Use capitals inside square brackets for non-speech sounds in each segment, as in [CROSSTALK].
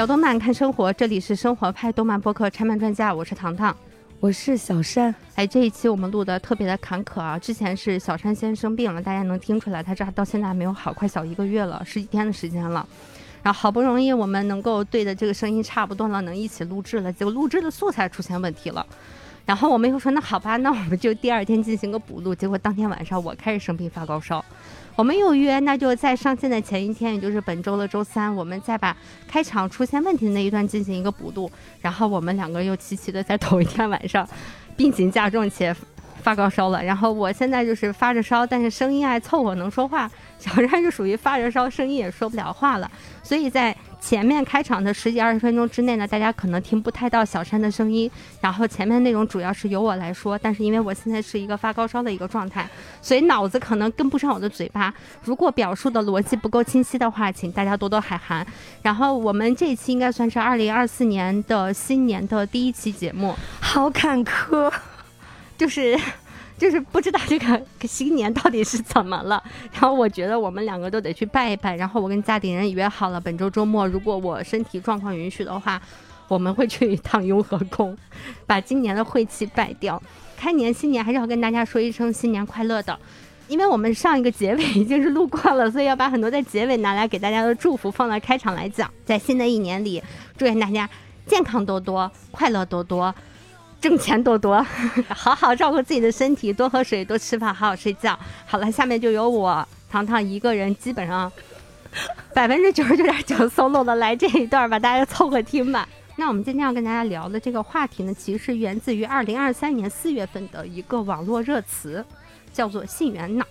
聊动漫看生活，这里是生活派动漫播客拆漫专家，我是糖糖。我是小山，哎，这一期我们录的特别的坎坷啊！之前是小山先生病了，大家能听出来，他这到现在还没有好，快小一个月了，十几天的时间了。然后好不容易我们能够对的这个声音差不多了，能一起录制了，结果录制的素材出现问题了。然后我们又说，那好吧，那我们就第二天进行个补录。结果当天晚上我开始生病发高烧。我们又约，那就在上线的前一天，也就是本周的周三，我们再把开场出现问题的那一段进行一个补录。然后我们两个又齐齐的在同一天晚上，病情加重且发高烧了。然后我现在就是发着烧，但是声音还凑合能说话。小山就属于发着烧，声音也说不了话了。所以在前面开场的十几二十分钟之内呢，大家可能听不太到小山的声音。然后前面内容主要是由我来说，但是因为我现在是一个发高烧的一个状态，所以脑子可能跟不上我的嘴巴。如果表述的逻辑不够清晰的话，请大家多多海涵。然后我们这一期应该算是二零二四年的新年的第一期节目，好坎坷，[LAUGHS] 就是。就是不知道这个新年到底是怎么了，然后我觉得我们两个都得去拜一拜。然后我跟家里人约好了，本周周末如果我身体状况允许的话，我们会去一趟雍和宫，把今年的晦气拜掉。开年新年还是要跟大家说一声新年快乐的，因为我们上一个结尾已经是录过了，所以要把很多在结尾拿来给大家的祝福放在开场来讲。在新的一年里，祝愿大家健康多多，快乐多多。挣钱多多，[LAUGHS] 好好照顾自己的身体，多喝水，多吃饭，好好睡觉。好了，下面就由我糖糖一个人，基本上 [LAUGHS] 百分之九十九点九 solo 的来这一段吧，大家凑合听吧。那我们今天要跟大家聊的这个话题呢，其实源自于二零二三年四月份的一个网络热词，叫做“性缘脑”。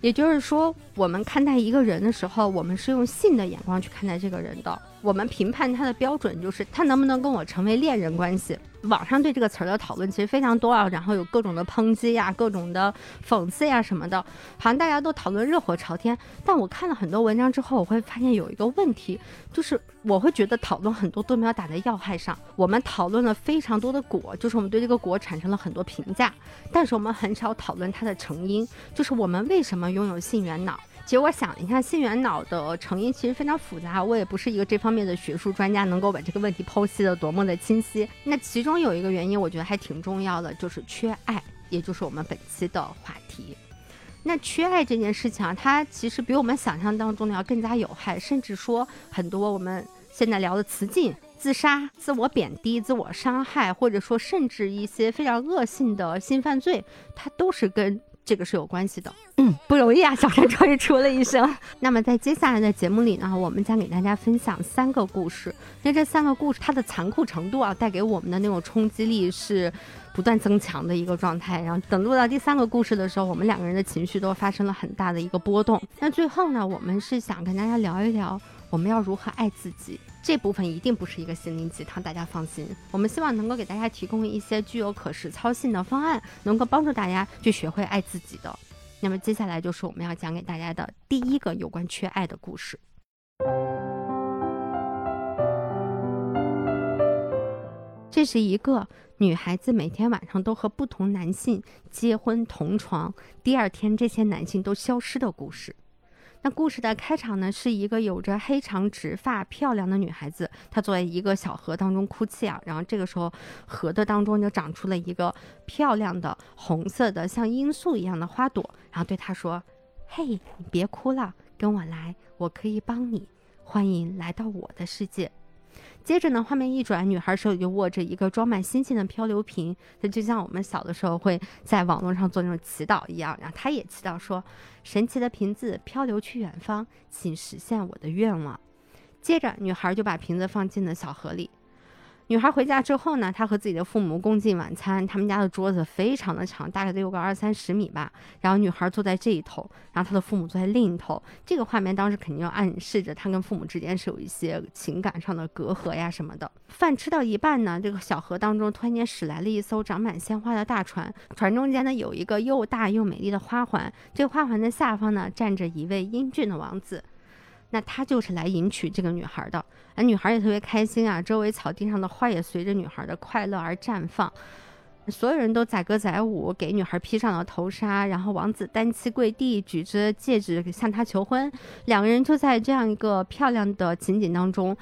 也就是说，我们看待一个人的时候，我们是用性的眼光去看待这个人的。我们评判他的标准就是他能不能跟我成为恋人关系。网上对这个词儿的讨论其实非常多啊，然后有各种的抨击呀、各种的讽刺呀什么的，好像大家都讨论热火朝天。但我看了很多文章之后，我会发现有一个问题，就是我会觉得讨论很多都没有打在要害上。我们讨论了非常多的果，就是我们对这个果产生了很多评价，但是我们很少讨论它的成因，就是我们为什么拥有性缘脑。其实我想一下，性缘脑的成因其实非常复杂，我也不是一个这方面的学术专家，能够把这个问题剖析的多么的清晰。那其中有一个原因，我觉得还挺重要的，就是缺爱，也就是我们本期的话题。那缺爱这件事情啊，它其实比我们想象当中的要更加有害，甚至说很多我们现在聊的雌竞、自杀、自我贬低、自我伤害，或者说甚至一些非常恶性的性犯罪，它都是跟。这个是有关系的，嗯，不容易啊！小山终于出了一声。[LAUGHS] 那么在接下来的节目里呢，我们将给大家分享三个故事。那这三个故事它的残酷程度啊，带给我们的那种冲击力是不断增强的一个状态。然后等录到第三个故事的时候，我们两个人的情绪都发生了很大的一个波动。那最后呢，我们是想跟大家聊一聊，我们要如何爱自己。这部分一定不是一个心灵鸡汤，大家放心。我们希望能够给大家提供一些具有可实操性的方案，能够帮助大家去学会爱自己的。那么接下来就是我们要讲给大家的第一个有关缺爱的故事。这是一个女孩子每天晚上都和不同男性结婚同床，第二天这些男性都消失的故事。那故事的开场呢，是一个有着黑长直发、漂亮的女孩子，她坐在一个小河当中哭泣啊。然后这个时候，河的当中就长出了一个漂亮的红色的像罂粟一样的花朵，然后对她说：“嘿，你别哭了，跟我来，我可以帮你，欢迎来到我的世界。”接着呢，画面一转，女孩手里就握着一个装满星星的漂流瓶，它就像我们小的时候会在网络上做那种祈祷一样。然后她也祈祷说：“神奇的瓶子漂流去远方，请实现我的愿望。”接着，女孩就把瓶子放进了小河里。女孩回家之后呢，她和自己的父母共进晚餐。他们家的桌子非常的长，大概得有个二三十米吧。然后女孩坐在这一头，然后她的父母坐在另一头。这个画面当时肯定要暗示着她跟父母之间是有一些情感上的隔阂呀什么的。饭吃到一半呢，这个小河当中突然间驶来了一艘长满鲜花的大船，船中间呢有一个又大又美丽的花环，这个花环的下方呢站着一位英俊的王子。那他就是来迎娶这个女孩的，那女孩也特别开心啊，周围草地上的花也随着女孩的快乐而绽放，所有人都载歌载舞，给女孩披上了头纱，然后王子单膝跪地，举着戒指向她求婚，两个人就在这样一个漂亮的情景当中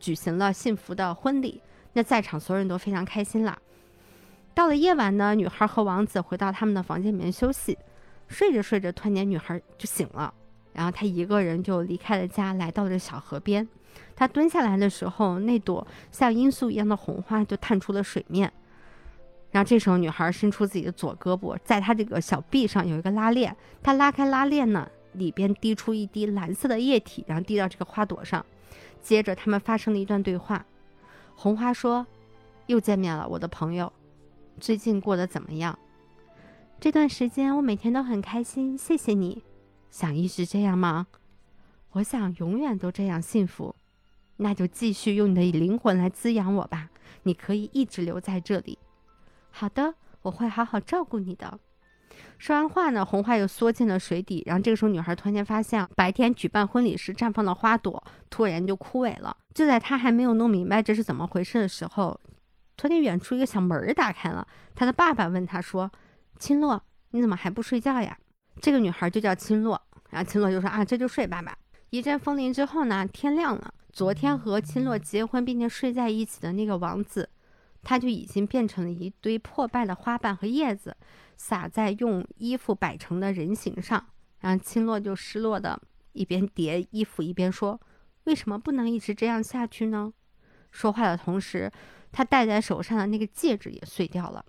举行了幸福的婚礼。那在场所有人都非常开心啦。到了夜晚呢，女孩和王子回到他们的房间里面休息，睡着睡着，突然间女孩就醒了，然后她一个人就离开了家，来到了小河边。她蹲下来的时候，那朵像罂粟一样的红花就探出了水面。然后这时候，女孩伸出自己的左胳膊，在她这个小臂上有一个拉链，她拉开拉链呢，里边滴出一滴蓝色的液体，然后滴到这个花朵上。接着，他们发生了一段对话。红花说：“又见面了，我的朋友，最近过得怎么样？这段时间我每天都很开心，谢谢你。想一直这样吗？我想永远都这样幸福。那就继续用你的灵魂来滋养我吧。你可以一直留在这里。好的，我会好好照顾你的。”说完话呢，红花又缩进了水底。然后这个时候，女孩突然间发现，白天举办婚礼时绽放的花朵突然就枯萎了。就在她还没有弄明白这是怎么回事的时候，突然远处一个小门打开了。她的爸爸问她说：“青洛，你怎么还不睡觉呀？”这个女孩就叫青洛。然后青洛就说：“啊，这就睡，吧吧。”一阵风铃之后呢，天亮了。昨天和青洛结婚并且睡在一起的那个王子，他就已经变成了一堆破败的花瓣和叶子。撒在用衣服摆成的人形上，然后青洛就失落的一边叠衣服一边说：“为什么不能一直这样下去呢？”说话的同时，他戴在手上的那个戒指也碎掉了。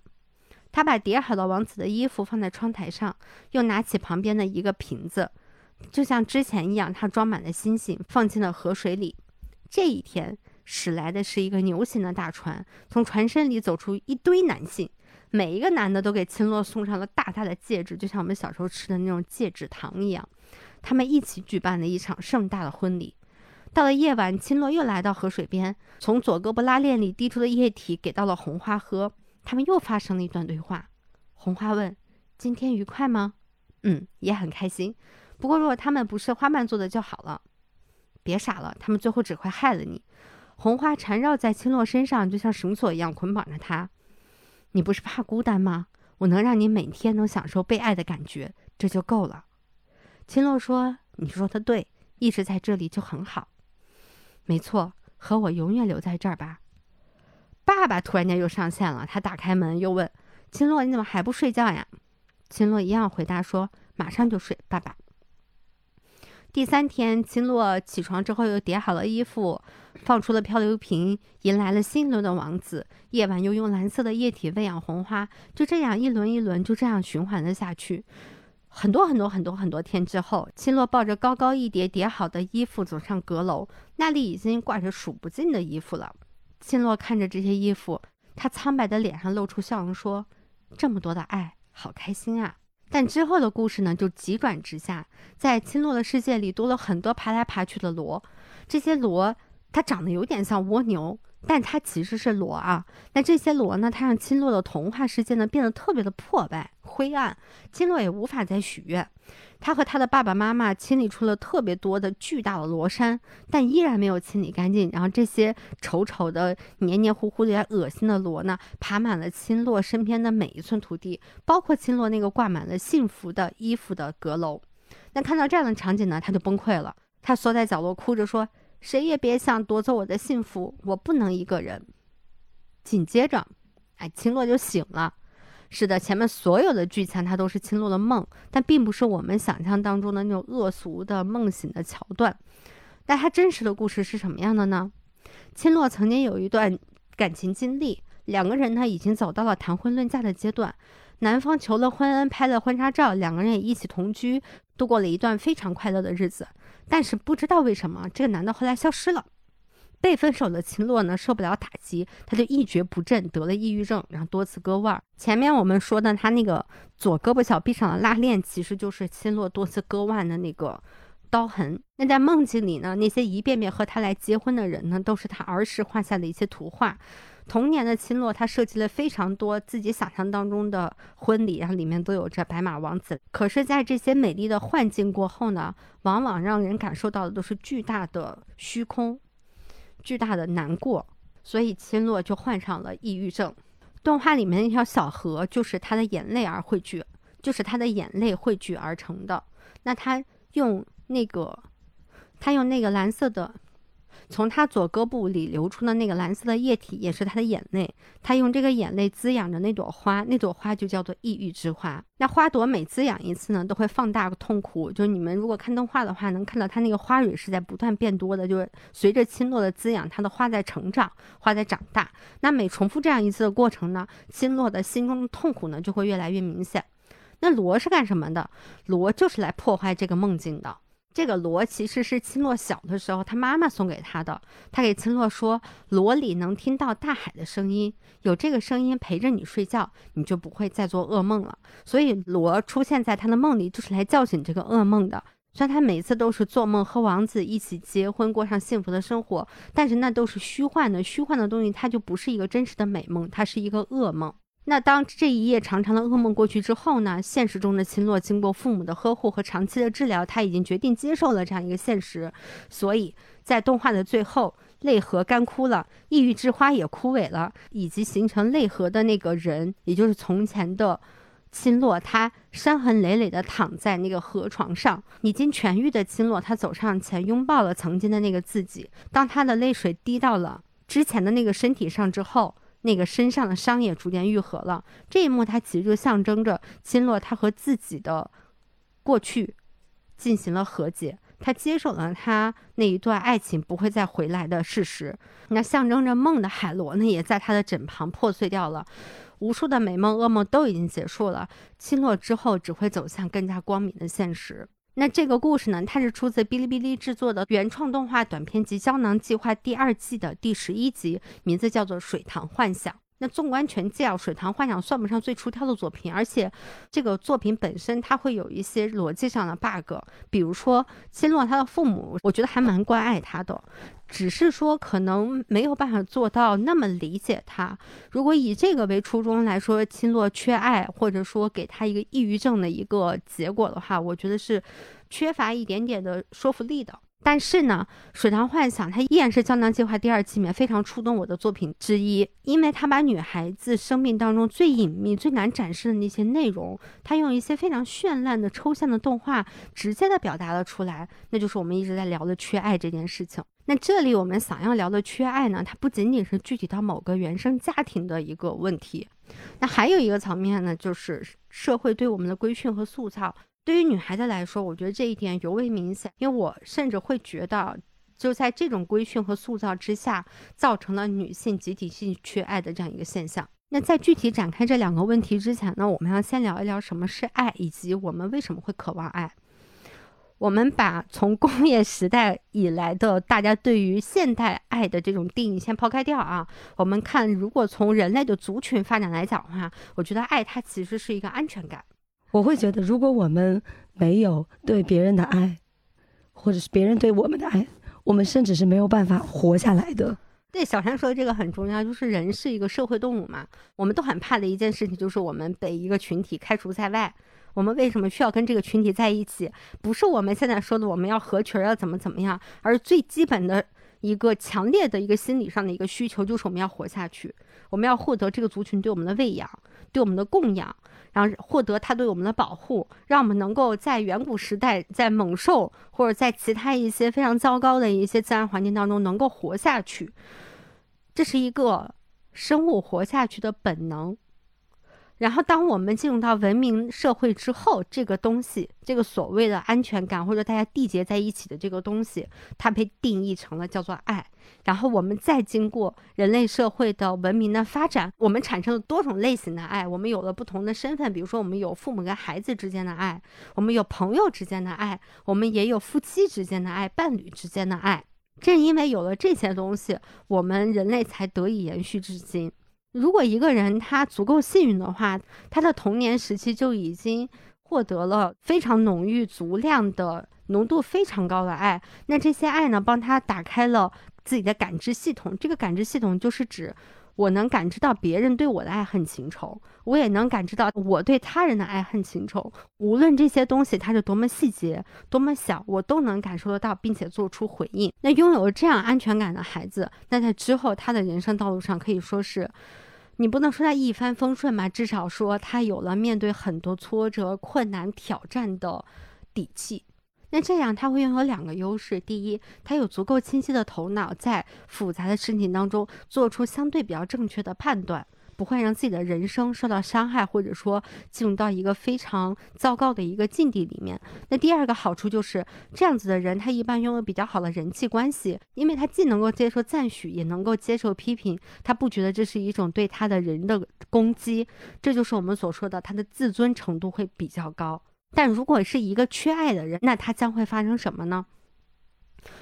他把叠好的王子的衣服放在窗台上，又拿起旁边的一个瓶子，就像之前一样，他装满了星星，放进了河水里。这一天驶来的是一个牛形的大船，从船身里走出一堆男性。每一个男的都给青洛送上了大大的戒指，就像我们小时候吃的那种戒指糖一样。他们一起举办了一场盛大的婚礼。到了夜晚，青洛又来到河水边，从左胳膊拉链里滴出的液体给到了红花喝。他们又发生了一段对话。红花问：“今天愉快吗？”“嗯，也很开心。不过如果他们不是花瓣做的就好了。”“别傻了，他们最后只会害了你。”红花缠绕在青洛身上，就像绳索一样捆绑着他。你不是怕孤单吗？我能让你每天都享受被爱的感觉，这就够了。秦洛说：“你说的对，一直在这里就很好。没错，和我永远留在这儿吧。”爸爸突然间又上线了，他打开门又问：“秦洛，你怎么还不睡觉呀？”秦洛一样回答说：“马上就睡，爸爸。”第三天，青洛起床之后又叠好了衣服，放出了漂流瓶，迎来了新一轮的王子。夜晚又用蓝色的液体喂养红花，就这样一轮一轮，就这样循环了下去。很多很多很多很多天之后，青洛抱着高高一叠叠好的衣服走上阁楼，那里已经挂着数不尽的衣服了。青洛看着这些衣服，他苍白的脸上露出笑容，说：“这么多的爱，好开心啊！”但之后的故事呢，就急转直下，在青洛的世界里多了很多爬来爬去的螺，这些螺它长得有点像蜗牛。但它其实是螺啊，那这些螺呢？它让青洛的童话世界呢变得特别的破败、灰暗，青洛也无法再许愿。他和他的爸爸妈妈清理出了特别多的巨大的螺山，但依然没有清理干净。然后这些丑丑的、黏黏糊糊的、恶心的螺呢，爬满了青洛身边的每一寸土地，包括青洛那个挂满了幸福的衣服的阁楼。那看到这样的场景呢，他就崩溃了，他缩在角落哭着说。谁也别想夺走我的幸福，我不能一个人。紧接着，哎，青洛就醒了。是的，前面所有的剧情它都是青洛的梦，但并不是我们想象当中的那种恶俗的梦醒的桥段。但他真实的故事是什么样的呢？青洛曾经有一段感情经历，两个人呢已经走到了谈婚论嫁的阶段。男方求了婚，拍了婚纱照，两个人也一起同居，度过了一段非常快乐的日子。但是不知道为什么，这个男的后来消失了。被分手的秦洛呢，受不了打击，他就一蹶不振，得了抑郁症，然后多次割腕。前面我们说的他那个左胳膊小臂上的拉链，其实就是秦洛多次割腕的那个刀痕。那在梦境里呢，那些一遍遍和他来结婚的人呢，都是他儿时画下的一些图画。童年的秦洛，他设计了非常多自己想象当中的婚礼，然后里面都有着白马王子。可是，在这些美丽的幻境过后呢，往往让人感受到的都是巨大的虚空，巨大的难过。所以，青洛就患上了抑郁症。动画里面那条小河就是他的眼泪而汇聚，就是他的眼泪汇聚而成的。那他用那个，他用那个蓝色的。从他左胳膊里流出的那个蓝色的液体也是他的眼泪。他用这个眼泪滋养着那朵花，那朵花就叫做抑郁之花。那花朵每滋养一次呢，都会放大痛苦。就是你们如果看动画的话，能看到它那个花蕊是在不断变多的，就是随着青洛的滋养，它的花在成长，花在长大。那每重复这样一次的过程呢，青洛的心中的痛苦呢就会越来越明显。那罗是干什么的？罗就是来破坏这个梦境的。这个罗其实是青洛小的时候他妈妈送给他的。他给青洛说：“罗里能听到大海的声音，有这个声音陪着你睡觉，你就不会再做噩梦了。”所以罗出现在他的梦里，就是来叫醒这个噩梦的。虽然他每次都是做梦和王子一起结婚，过上幸福的生活，但是那都是虚幻的，虚幻的东西，它就不是一个真实的美梦，它是一个噩梦。那当这一夜长长的噩梦过去之后呢？现实中的秦洛经过父母的呵护和长期的治疗，他已经决定接受了这样一个现实。所以在动画的最后，泪河干枯了，抑郁之花也枯萎了，以及形成泪河的那个人，也就是从前的秦洛，他伤痕累累地躺在那个河床上。已经痊愈的秦洛，他走上前拥抱了曾经的那个自己。当他的泪水滴到了之前的那个身体上之后。那个身上的伤也逐渐愈合了。这一幕，它其实就象征着金洛他和自己的过去进行了和解，他接受了他那一段爱情不会再回来的事实。那象征着梦的海螺呢，也在他的枕旁破碎掉了。无数的美梦噩梦都已经结束了，青落之后只会走向更加光明的现实。那这个故事呢，它是出自哔哩哔哩制作的原创动画短片集《胶囊计划》第二季的第十一集，名字叫做《水塘幻想》。那纵观全季啊，《水塘幻想》算不上最出挑的作品，而且这个作品本身它会有一些逻辑上的 bug，比如说新洛他的父母，我觉得还蛮关爱他的，只是说可能没有办法做到那么理解他。如果以这个为初衷来说，亲洛缺爱，或者说给他一个抑郁症的一个结果的话，我觉得是缺乏一点点的说服力的。但是呢，《水塘幻想》它依然是《胶囊计划》第二季里面非常触动我的作品之一，因为它把女孩子生命当中最隐秘、最难展示的那些内容，它用一些非常绚烂的抽象的动画，直接的表达了出来。那就是我们一直在聊的缺爱这件事情。那这里我们想要聊的缺爱呢，它不仅仅是具体到某个原生家庭的一个问题，那还有一个层面呢，就是社会对我们的规训和塑造。对于女孩子来说，我觉得这一点尤为明显，因为我甚至会觉得，就在这种规训和塑造之下，造成了女性集体性缺爱的这样一个现象。那在具体展开这两个问题之前呢，我们要先聊一聊什么是爱，以及我们为什么会渴望爱。我们把从工业时代以来的大家对于现代爱的这种定义先抛开掉啊，我们看，如果从人类的族群发展来讲的话，我觉得爱它其实是一个安全感。我会觉得，如果我们没有对别人的爱，或者是别人对我们的爱，我们甚至是没有办法活下来的。对，小山说的这个很重要，就是人是一个社会动物嘛，我们都很怕的一件事情就是我们被一个群体开除在外。我们为什么需要跟这个群体在一起？不是我们现在说的我们要合群要怎么怎么样，而最基本的一个强烈的一个心理上的一个需求就是我们要活下去，我们要获得这个族群对我们的喂养，对我们的供养。然后获得他对我们的保护，让我们能够在远古时代，在猛兽或者在其他一些非常糟糕的一些自然环境当中能够活下去，这是一个生物活下去的本能。然后，当我们进入到文明社会之后，这个东西，这个所谓的安全感或者大家缔结在一起的这个东西，它被定义成了叫做爱。然后，我们再经过人类社会的文明的发展，我们产生了多种类型的爱。我们有了不同的身份，比如说，我们有父母跟孩子之间的爱，我们有朋友之间的爱，我们也有夫妻之间的爱，伴侣之间的爱。正因为有了这些东西，我们人类才得以延续至今。如果一个人他足够幸运的话，他的童年时期就已经获得了非常浓郁、足量的浓度非常高的爱，那这些爱呢，帮他打开了自己的感知系统。这个感知系统就是指我能感知到别人对我的爱恨情仇，我也能感知到我对他人的爱恨情仇。无论这些东西它是多么细节、多么小，我都能感受得到，并且做出回应。那拥有这样安全感的孩子，那在之后他的人生道路上可以说是。你不能说他一帆风顺吧，至少说他有了面对很多挫折、困难、挑战的底气。那这样他会拥有两个优势：第一，他有足够清晰的头脑，在复杂的事情当中做出相对比较正确的判断。不会让自己的人生受到伤害，或者说进入到一个非常糟糕的一个境地里面。那第二个好处就是这样子的人，他一般拥有比较好的人际关系，因为他既能够接受赞许，也能够接受批评，他不觉得这是一种对他的人的攻击。这就是我们所说的他的自尊程度会比较高。但如果是一个缺爱的人，那他将会发生什么呢？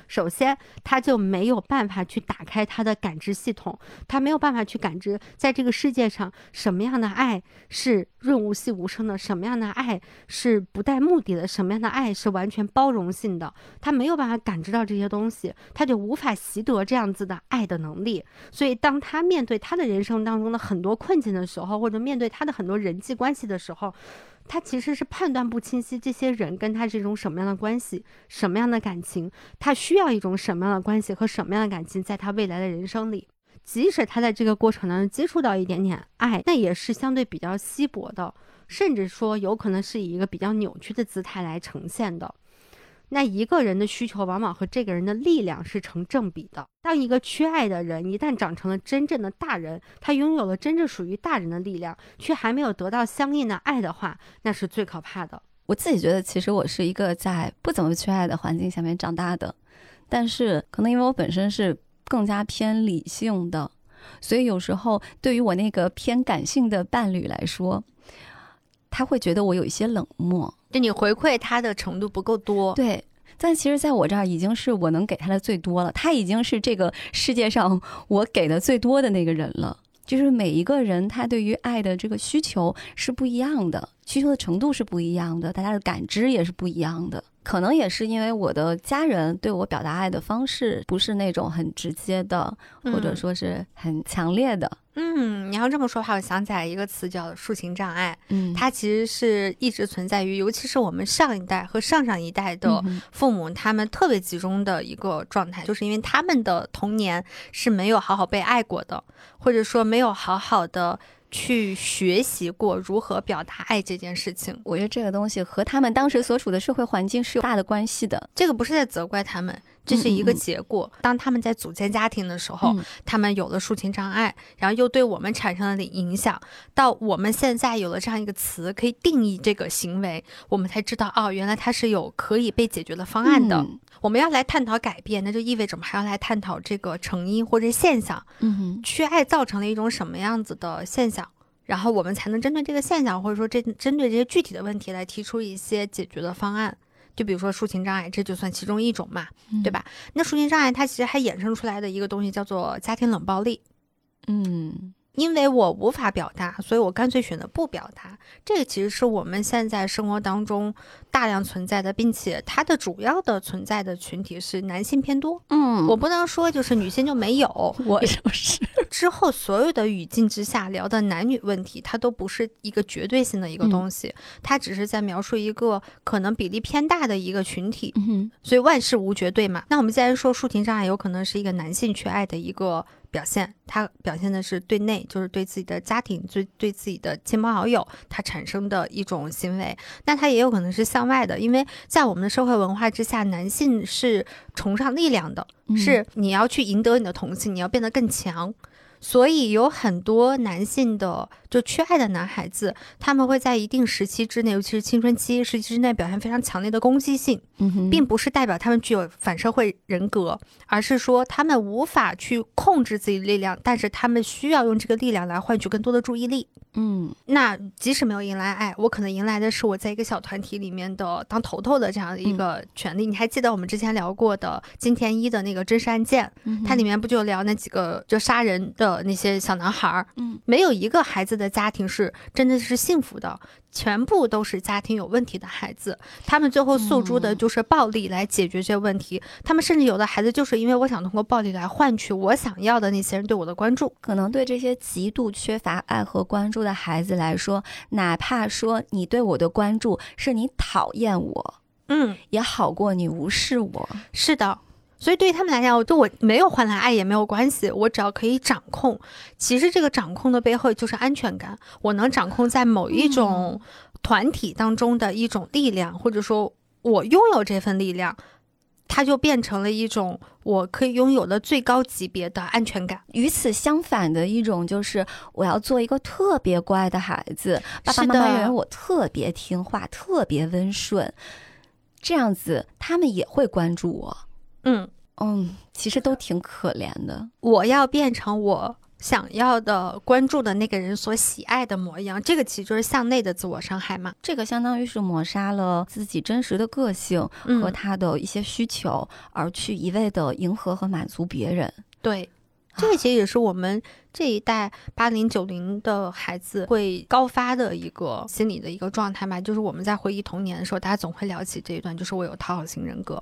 首先，他就没有办法去打开他的感知系统，他没有办法去感知在这个世界上什么样的爱是润物细无声的，什么样的爱是不带目的的，什么样的爱是完全包容性的。他没有办法感知到这些东西，他就无法习得这样子的爱的能力。所以，当他面对他的人生当中的很多困境的时候，或者面对他的很多人际关系的时候，他其实是判断不清晰这些人跟他是一种什么样的关系，什么样的感情，他需要一种什么样的关系和什么样的感情，在他未来的人生里，即使他在这个过程当中接触到一点点爱，那也是相对比较稀薄的，甚至说有可能是以一个比较扭曲的姿态来呈现的。那一个人的需求往往和这个人的力量是成正比的。当一个缺爱的人一旦长成了真正的大人，他拥有了真正属于大人的力量，却还没有得到相应的爱的话，那是最可怕的。我自己觉得，其实我是一个在不怎么缺爱的环境下面长大的，但是可能因为我本身是更加偏理性的，所以有时候对于我那个偏感性的伴侣来说，他会觉得我有一些冷漠。你回馈他的程度不够多，对，但其实在我这儿已经是我能给他的最多了，他已经是这个世界上 [LAUGHS] 我给的最多的那个人了。就是每一个人他对于爱的这个需求是不一样的，需求的程度是不一样的，大家的感知也是不一样的。可能也是因为我的家人对我表达爱的方式不是那种很直接的，或者说是很强烈的。嗯，你要这么说话，我想起来一个词叫抒情障碍。嗯，它其实是一直存在于，尤其是我们上一代和上上一代的父母，他们特别集中的一个状态，就是因为他们的童年是没有好好被爱过的，或者说没有好好的。去学习过如何表达爱这件事情，我觉得这个东西和他们当时所处的社会环境是有大的关系的。这个不是在责怪他们，这是一个结果。当他们在组建家庭的时候，他们有了抒情障碍，然后又对我们产生了影响。到我们现在有了这样一个词可以定义这个行为，我们才知道哦，原来它是有可以被解决的方案的。我们要来探讨改变，那就意味着我们还要来探讨这个成因或者现象。嗯哼，缺爱造成了一种什么样子的现象？然后我们才能针对这个现象，或者说这针对这些具体的问题来提出一些解决的方案。就比如说抒情障碍，这就算其中一种嘛，对吧？那抒情障碍它其实还衍生出来的一个东西叫做家庭冷暴力。嗯。因为我无法表达，所以我干脆选择不表达。这个其实是我们现在生活当中大量存在的，并且它的主要的存在的群体是男性偏多。嗯，我不能说就是女性就没有，[LAUGHS] 我就是。之后所有的语境之下聊的男女问题，它都不是一个绝对性的一个东西，它只是在描述一个可能比例偏大的一个群体。嗯，所以万事无绝对嘛。那我们既然说抒情障碍有可能是一个男性缺爱的一个。表现，他表现的是对内，就是对自己的家庭，对对自己的亲朋好友，他产生的一种行为。那他也有可能是向外的，因为在我们的社会文化之下，男性是崇尚力量的，是你要去赢得你的同性，你要变得更强。所以有很多男性的就缺爱的男孩子，他们会在一定时期之内，尤其是青春期时期之内，表现非常强烈的攻击性，并不是代表他们具有反社会人格，而是说他们无法去控制自己的力量，但是他们需要用这个力量来换取更多的注意力。嗯，那即使没有迎来爱，我可能迎来的是我在一个小团体里面的当头头的这样的一个权利。你还记得我们之前聊过的金田一的那个真实案件？它里面不就聊那几个就杀人的那些小男孩儿？嗯，没有一个孩子的家庭是真的是幸福的。全部都是家庭有问题的孩子，他们最后诉诸的就是暴力来解决这些问题。他们甚至有的孩子就是因为我想通过暴力来换取我想要的那些人对我的关注。可能对这些极度缺乏爱和关注的孩子来说，哪怕说你对我的关注是你讨厌我，嗯，也好过你无视我。是的。所以对于他们来讲，就我没有换来爱也没有关系，我只要可以掌控。其实这个掌控的背后就是安全感，我能掌控在某一种团体当中的一种力量，或者说我拥有这份力量，它就变成了一种我可以拥有的最高级别的安全感。与此相反的一种就是，我要做一个特别乖的孩子，爸爸妈妈认为我特别听话、特别温顺，这样子他们也会关注我。嗯，嗯，其实都挺可怜的。我要变成我想要的、关注的那个人所喜爱的模样，这个其实就是向内的自我伤害嘛。这个相当于是抹杀了自己真实的个性和嗯，他的一些需求，而去一味的迎合和满足别人。对。这个其实也是我们这一代八零九零的孩子会高发的一个心理的一个状态嘛，就是我们在回忆童年的时候，大家总会聊起这一段，就是我有讨好型人格。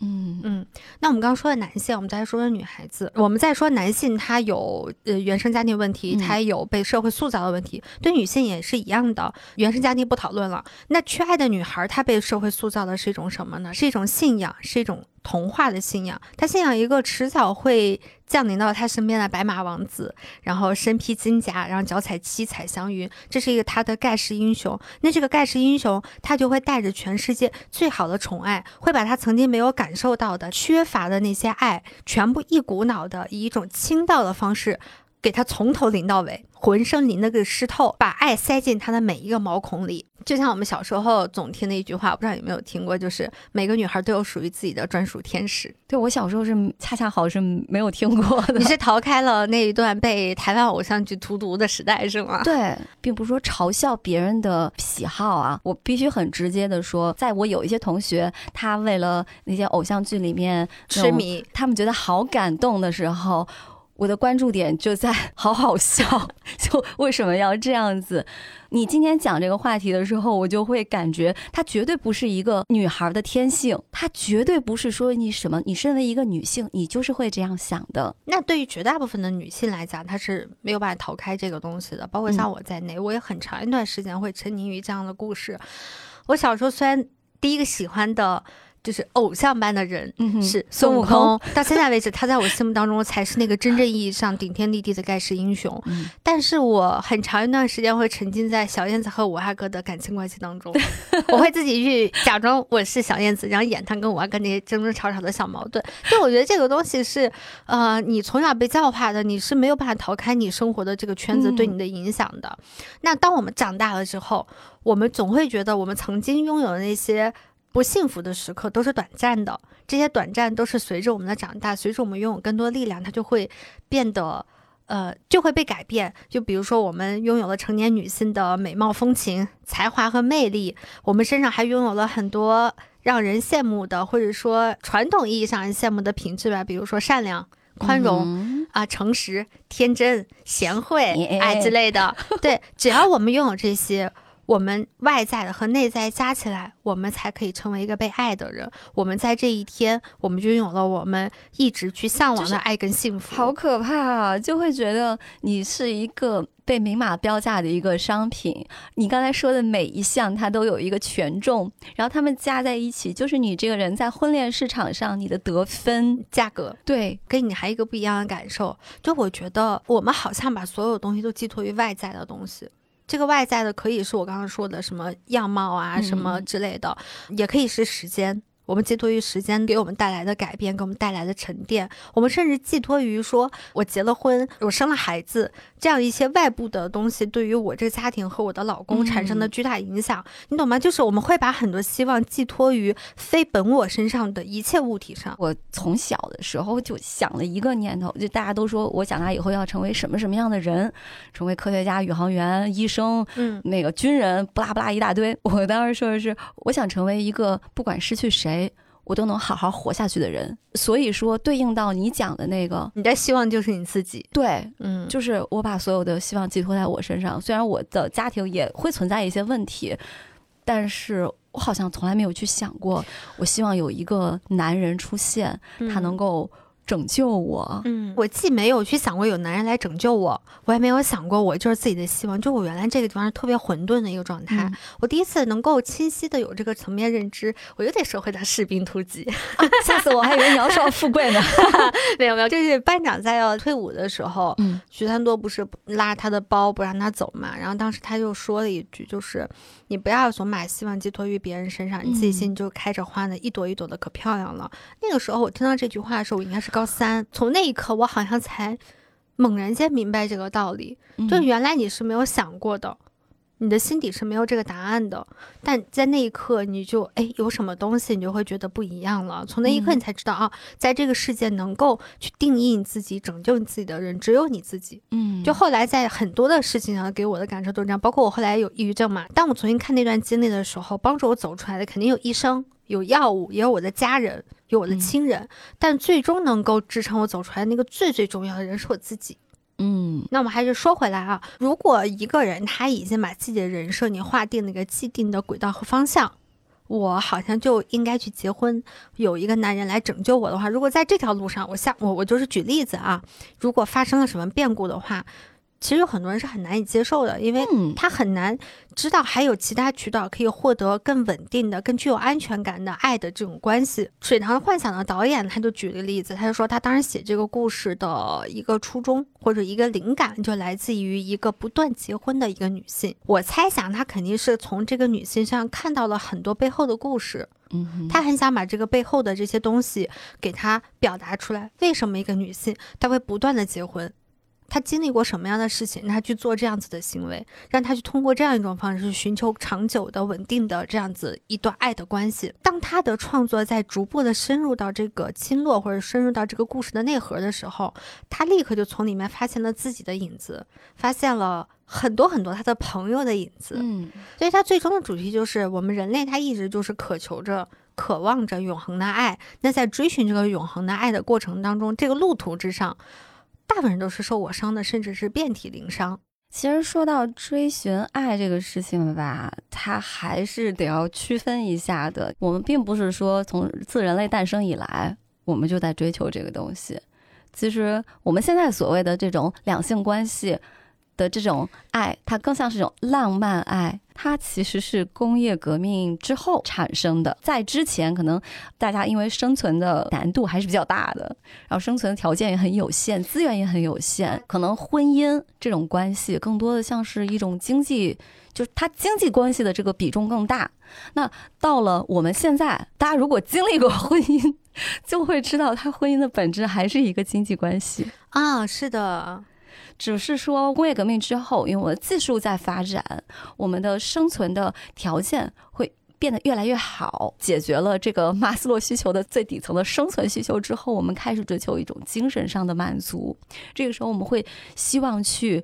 嗯嗯，那我们刚刚说的男性，我们再说说女孩子。我们再说男性，他有呃原生家庭问题，嗯他有被社会塑造的问题。对女性也是一样的，原生家庭不讨论了。那缺爱的女孩，她被社会塑造的是一种什么呢？是一种信仰，是一种童话的信仰。他信仰一个迟早会降临到他身边的白马王子，然后身披金甲，然后脚踩七彩祥云，这是一个他的盖世英雄。那这个盖世英雄，他就会带着全世界最好的宠爱，会把他曾经没有感受到的、缺乏的那些爱，全部一股脑的以一种倾倒的方式，给他从头淋到尾，浑身淋得个湿透，把爱塞进他的每一个毛孔里。就像我们小时候总听的一句话，我不知道有没有听过，就是每个女孩都有属于自己的专属天使。对我小时候是恰恰好是没有听过的。你是逃开了那一段被台湾偶像剧荼毒的时代，是吗？对，并不是说嘲笑别人的喜好啊，我必须很直接的说，在我有一些同学，他为了那些偶像剧里面痴迷，他们觉得好感动的时候，我的关注点就在 [LAUGHS] 好好笑，就为什么要这样子？你今天讲这个话题的时候，我就会感觉它绝对不是一个女孩的天性，它绝对不是说你什么，你身为一个女性，你就是会这样想的。那对于绝大部分的女性来讲，她是没有办法逃开这个东西的。包括像我在内，我也很长一段时间会沉溺于这样的故事。我小时候虽然第一个喜欢的就是偶像般的人嗯是孙悟空，到现在为止，他在我心目当中才是那个真正意义上顶天立地的盖世英雄。嗯，[LAUGHS] 但是我很长一段时间会沉浸在小燕子和五阿哥的感情关系当中，[LAUGHS] 我会自己去假装我是小燕子，然后演他跟五阿哥那些争争吵吵的小矛盾。就我觉得这个东西是，呃，你从小被教化的，你是没有办法逃开你生活的这个圈子嗯对你的影响的。那当我们长大了之后，我们总会觉得我们曾经拥有的那些。不幸福的时刻都是短暂的，这些短暂都是随着我们的长大，随着我们拥有更多力量，它就会变得呃，就会被改变。就比如说，我们拥有了成年女性的美貌、风情、才华和魅力，我们身上还拥有了很多让人羡慕的，或者说传统意义上人羡慕的品质吧，比如说善良、宽容。嗯啊，诚实、天真、贤惠，耶哎之类的。对，只要我们拥有这些，我们外在的和内在加起来，我们才可以成为一个被爱的人。我们在这一天，我们就拥有了我们一直去向往的爱跟幸福。好可怕啊！就会觉得你是一个被明码标价的一个商品。你刚才说的每一项，它都有一个权重，然后它们加在一起，就是你这个人在婚恋市场上你的得分。价格对，给你还有一个不一样的感受，就我觉得我们好像把所有东西都寄托于外在的东西。这个外在的可以是我刚刚说的什么样貌啊，嗯什么之类的，也可以是时间。我们寄托于时间给我们带来的改变，给我们带来的沉淀。我们甚至寄托于说，我结了婚，我生了孩子，这样一些外部的东西对于我这个家庭和我的老公产生的嗯巨大影响。你懂吗？就是我们会把很多希望寄托于非本我身上的一切物体上。我从小的时候就想了一个念头，就大家都说我长大以后要成为什么什么样的人，成为科学家、宇航员、医生、嗯，那个军人，不拉不拉一大堆。我当时说的是，我想成为一个不管失去谁，我都能好好活下去的人。所以说，对应到你讲的那个，你的希望就是你自己。对，嗯，就是我把所有的希望寄托在我身上。虽然我的家庭也会存在一些问题，但是我好像从来没有去想过，我希望有一个男人出现，他能够拯救我。嗯，我既没有去想过有男人来拯救我，我也没有想过我就是自己的希望。就我原来这个地方是特别混沌的一个状态。嗯我第一次能够清晰的有这个层面认知，我又得说回到士兵突击。吓死我，还以为你要说富贵呢。[LAUGHS] 没有没有，就是班长在要退伍的时候，嗯徐三多不是拉他的包不让他走嘛？然后当时他就说了一句，就是你不要总把希望寄托于别人身上，你自己嗯心里就开着花呢，一朵一朵的可漂亮了。那个时候我听到这句话的时候，我应该是高三，从那一刻我好像才猛然间明白这个道理，嗯就原来你是没有想过的。你的心底是没有这个答案的，但在那一刻，你就哎有什么东西，你就会觉得不一样了。从那一刻，嗯你才知道啊，在这个世界能够去定义你自己、拯救你自己的人，只有你自己。嗯，就后来在很多的事情上给我的感受都是这样，包括我后来有抑郁症嘛。当我重新看那段经历的时候，帮助我走出来的肯定有医生、有药物，也有我的家人、有我的嗯亲人，但最终能够支撑我走出来那个最最重要的人是我自己。嗯。那我们还是说回来啊，如果一个人他已经把自己的人设你划定了一个既定的轨道和方向，我好像就应该去结婚，有一个男人来拯救我的话，如果在这条路上，我下我我就是举例子啊，如果发生了什么变故的话，其实有很多人是很难以接受的，因为嗯他很难知道还有其他渠道可以获得更稳定的、更具有安全感的爱的这种关系。水塘幻想的导演他就举了个例子，他就说他当时写这个故事的一个初衷或者一个灵感，就来自于一个不断结婚的一个女性。我猜想他肯定是从这个女性上看到了很多背后的故事，嗯，他很想把这个背后的这些东西给他表达出来。为什么一个女性她会不断的结婚？她经历过什么样的事情，让他去做这样子的行为，让他去通过这样一种方式去寻求长久的、稳定的这样子一段爱的关系。当他的创作在逐步的深入到这个经络或者深入到这个故事的内核的时候，他立刻就从里面发现了自己的影子，发现了很多很多他的朋友的影子。嗯所以他最终的主题就是我们人类，他一直就是渴求着、渴望着永恒的爱。那在追寻这个永恒的爱的过程当中，这个路途之上，大部分人都是受我伤的，甚至是遍体鳞伤。其实说到追寻爱这个事情吧，它还是得要区分一下的。我们并不是说从自人类诞生以来，我们就在追求这个东西。其实我们现在所谓的这种两性关系的这种爱，它更像是一种浪漫爱。它其实是工业革命之后产生的，在之前可能大家因为生存的难度还是比较大的，然后生存条件也很有限，资源也很有限，可能婚姻这种关系更多的像是一种经济，就是它经济关系的这个比重更大。那到了我们现在，大家如果经历过婚姻，[LAUGHS] 就会知道，它婚姻的本质还是一个经济关系。啊，是的，只是说工业革命之后，因为我的技术在发展，我们的生存的条件会变得越来越好，解决了这个马斯洛需求的最底层的生存需求之后，我们开始追求一种精神上的满足。这个时候，我们会希望去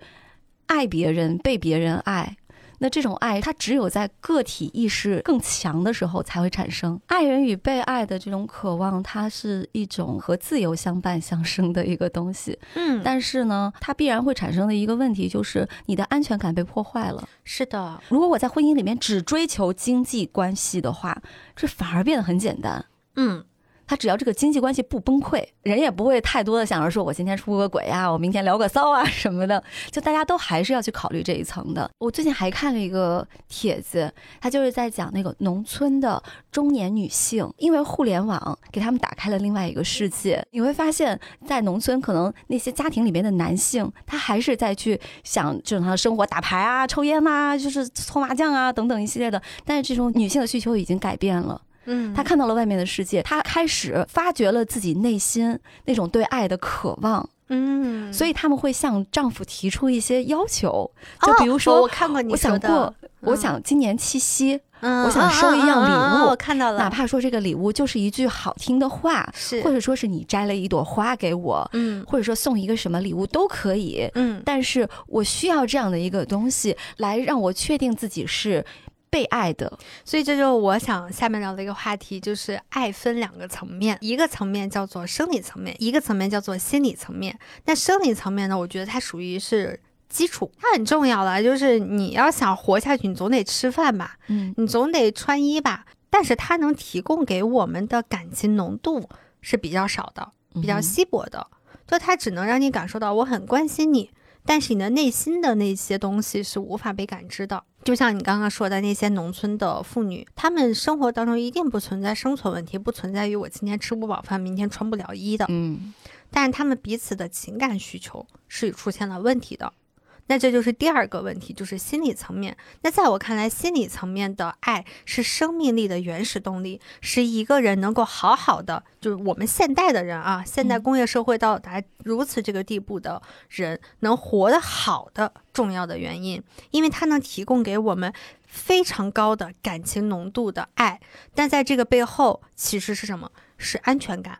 爱别人，被别人爱。那这种爱，它只有在个体意识更强的时候才会产生。爱人与被爱的这种渴望，它是一种和自由相伴相生的一个东西。嗯，但是呢，它必然会产生的一个问题就是你的安全感被破坏了。是的，如果我在婚姻里面只追求经济关系的话，这反而变得很简单。嗯，他只要这个经济关系不崩溃，人也不会太多的想着说我今天出个轨啊，我明天聊个骚啊什么的，就大家都还是要去考虑这一层的。我最近还看了一个帖子，他就是在讲那个农村的中年女性，因为互联网给他们打开了另外一个世界。你会发现在农村，可能那些家庭里面的男性，他还是在去想正常的生活，打牌啊、抽烟呐、就是搓麻将啊等等一系列的，但是这种女性的需求已经改变了。嗯，她看到了外面的世界，她开始发掘了自己内心那种对爱的渴望，嗯，所以他们会向丈夫提出一些要求，哦就比如说，我看过你我想过，我嗯想今年七夕，嗯我想收一样礼物我看到了，哪怕说这个礼物就是一句好听的话，是。或者说是你摘了一朵花给我，嗯。或者说送一个什么礼物都可以。嗯。但是我需要这样的一个东西来让我确定自己是被爱的。所以这就是我想下面聊的一个话题，就是爱分两个层面，一个层面叫做生理层面，一个层面叫做心理层面。那生理层面呢，我觉得它属于是基础，它很重要了。就是你要想活下去，你总得吃饭吧，嗯你总得穿衣吧。但是它能提供给我们的感情浓度是比较少的。比较稀薄的，就它只能让你感受到我很关心你，但是你的内心的那些东西是无法被感知的。就像你刚刚说的那些农村的妇女，她们生活当中一定不存在生存问题，不存在于我今天吃不饱饭，明天穿不了衣的，嗯但是她们彼此的情感需求是出现了问题的。那这就是第二个问题，就是心理层面。那在我看来，心理层面的爱是生命力的原始动力，是一个人能够好好的，就是我们现代的人啊，现代嗯工业社会到达如此这个地步的人，能活得好的重要的原因，因为它能提供给我们非常高的感情浓度的爱。但在这个背后，其实是什么？是安全感。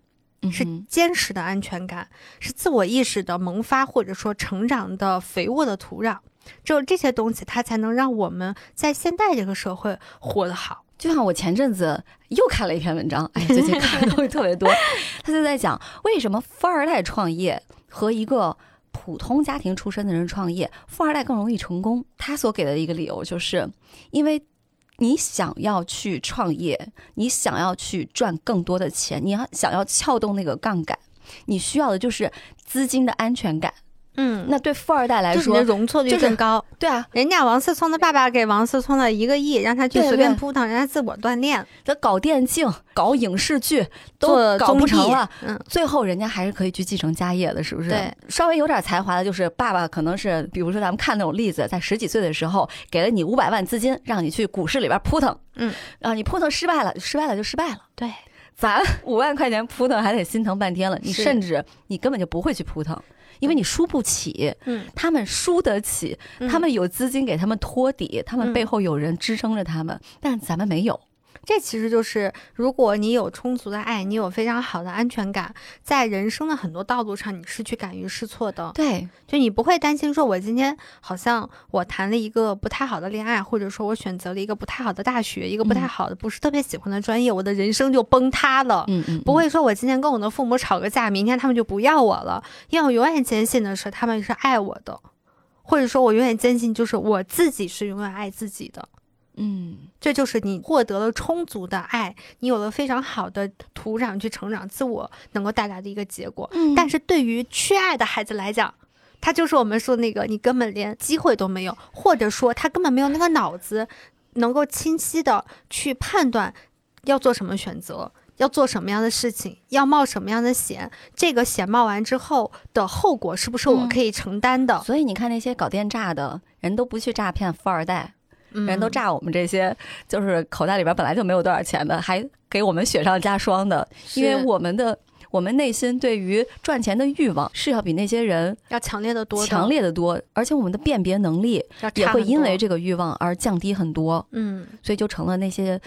是坚实的安全感，是自我意识的萌发或者说成长的肥沃的土壤。只有这些东西，它才能让我们在现代这个社会活得好。就像我前阵子又看了一篇文章，哎，最近看的东西特别多，[LAUGHS] 他就在讲为什么富二代创业和一个普通家庭出身的人创业，富二代更容易成功。他所给的一个理由就是，因为你想要去创业，你想要去赚更多的钱，你要想要撬动那个杠杆，你需要的就是资金的安全感。嗯那对富二代来说，容错率就是更高。对啊，人家王思聪的爸爸给王思聪了一个亿，让他去随便扑腾，人家自我锻炼，他搞电竞、搞影视剧都搞不成了。。嗯，最后人家还是可以去继承家业的，是不是？对，稍微有点才华的，就是爸爸可能是，比如说咱们看那种例子，在十几岁的时候给了你五百万资金，让你去股市里边扑腾，嗯，啊你扑腾失败了，失败了就失败了。对，咱五万块钱扑腾还得心疼半天了，你甚至你根本就不会去扑腾。因为你输不起，嗯，他们输得起，嗯。他们有资金给他们托底，他们嗯。背后有人支撑着他们，但咱们没有。这其实就是，如果你有充足的爱，你有非常好的安全感，在人生的很多道路上，你是去敢于试错的。对，就你不会担心说，我今天好像我谈了一个不太好的恋爱，或者说我选择了一个不太好的大学，一个不太嗯好的、不是特别喜欢的专业，我的人生就崩塌了。嗯嗯，不会说我今天跟我的父母吵个架，明天他们就不要我了。因为我永远坚信的是，他们是爱我的，或者说，我永远坚信就是我自己是永远爱自己的。嗯，这就是你获得了充足的爱，你有了非常好的土壤去成长自我，能够带来的一个结果。嗯但是对于缺爱的孩子来讲，他就是我们说那个，你根本连机会都没有，或者说他根本没有那个脑子，能够清晰的去判断要做什么选择。要做什么样的事情，要冒什么样的险，这个险冒完之后的后果是不是我嗯可以承担的？所以你看那些搞电诈的人都不去诈骗富二代，嗯人都炸我们这些就是口袋里边本来就没有多少钱的，还给我们雪上加霜的，因为我们的。我们内心对于赚钱的欲望是要比那些人要强烈的多，强烈的多，而且我们的辨别能力要也会因为这个欲望而降低很多，嗯。所以就成了那些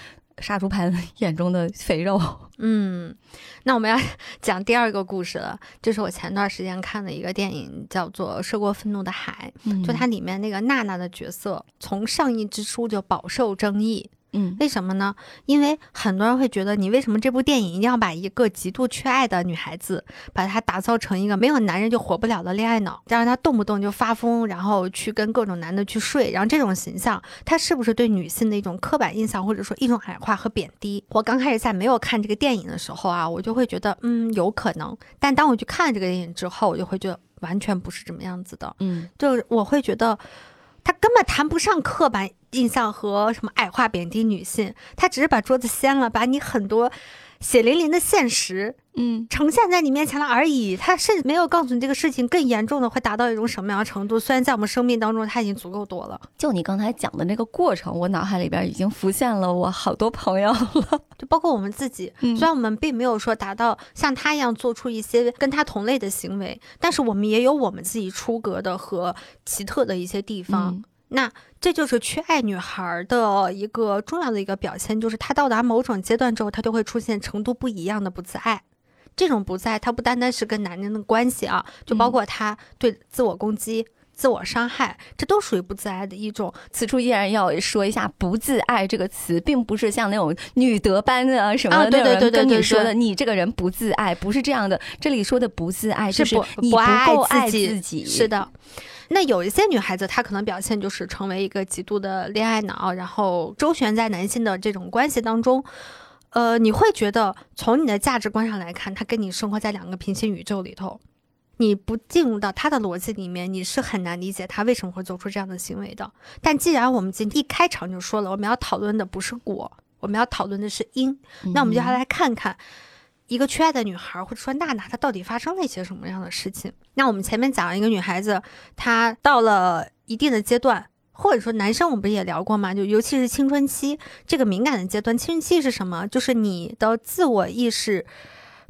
杀猪盘 [LAUGHS] 眼中的肥肉。嗯，那我们要 [LAUGHS] 讲第二个故事了，就是我前段时间看的一个电影，叫做《涉过愤怒的海》，嗯就它里面那个娜娜的角色，从上映之初就饱受争议。嗯为什么呢？因为很多人会觉得，你为什么这部电影一定要把一个极度缺爱的女孩子，把她打造成一个没有男人就活不了的恋爱脑，让她动不动就发疯，然后去跟各种男的去睡，然后这种形象，它是不是对女性的一种刻板印象，或者说一种矮化和贬低？我刚开始在没有看这个电影的时候啊，我就会觉得，嗯，有可能。但当我去看了这个电影之后，我就会觉得完全不是这么样子的。嗯就是我会觉得，他根本谈不上刻板印象和什么矮化贬低女性，他只是把桌子掀了，把你很多血淋淋的现实嗯呈现在你面前了而已。他甚至没有告诉你这个事情更严重的会达到一种什么样的程度。虽然在我们生命当中，他已经足够多了。就你刚才讲的那个过程，我脑海里边已经浮现了我好多朋友了。就包括我们自己，嗯虽然我们并没有说达到像他一样做出一些跟他同类的行为，但是我们也有我们自己出格的和奇特的一些地方。嗯那这就是缺爱女孩的一个重要的一个表现，就是她到达某种阶段之后，她就会出现程度不一样的不自爱。这种不自爱，它不单单是跟男人的关系啊，就包括她对自我攻击、自我伤害，这都属于不自爱的一种。此处依然要说一下“不自爱”这个词，并不是像那种女德班啊什么啊对对的那种人对对你说的，你这个人不自爱，不是这样的。这里说的不自爱，就是不你不爱够爱自己自己。是，的。那有一些女孩子，她可能表现就是成为一个极度的恋爱脑，然后周旋在男性的这种关系当中。呃，你会觉得从你的价值观上来看，他跟你生活在两个平行宇宙里头，你不进入到他的逻辑里面，你是很难理解他为什么会做出这样的行为的。但既然我们今天一开场就说了，我们要讨论的不是果，我们要讨论的是因，那我们就要来看看。一个缺爱的女孩，或者说娜娜，她到底发生了一些什么样的事情？那我们前面讲了一个女孩子，她到了一定的阶段，或者说男生，我们不是也聊过吗？就尤其是青春期这个敏感的阶段，青春期是什么？就是你的自我意识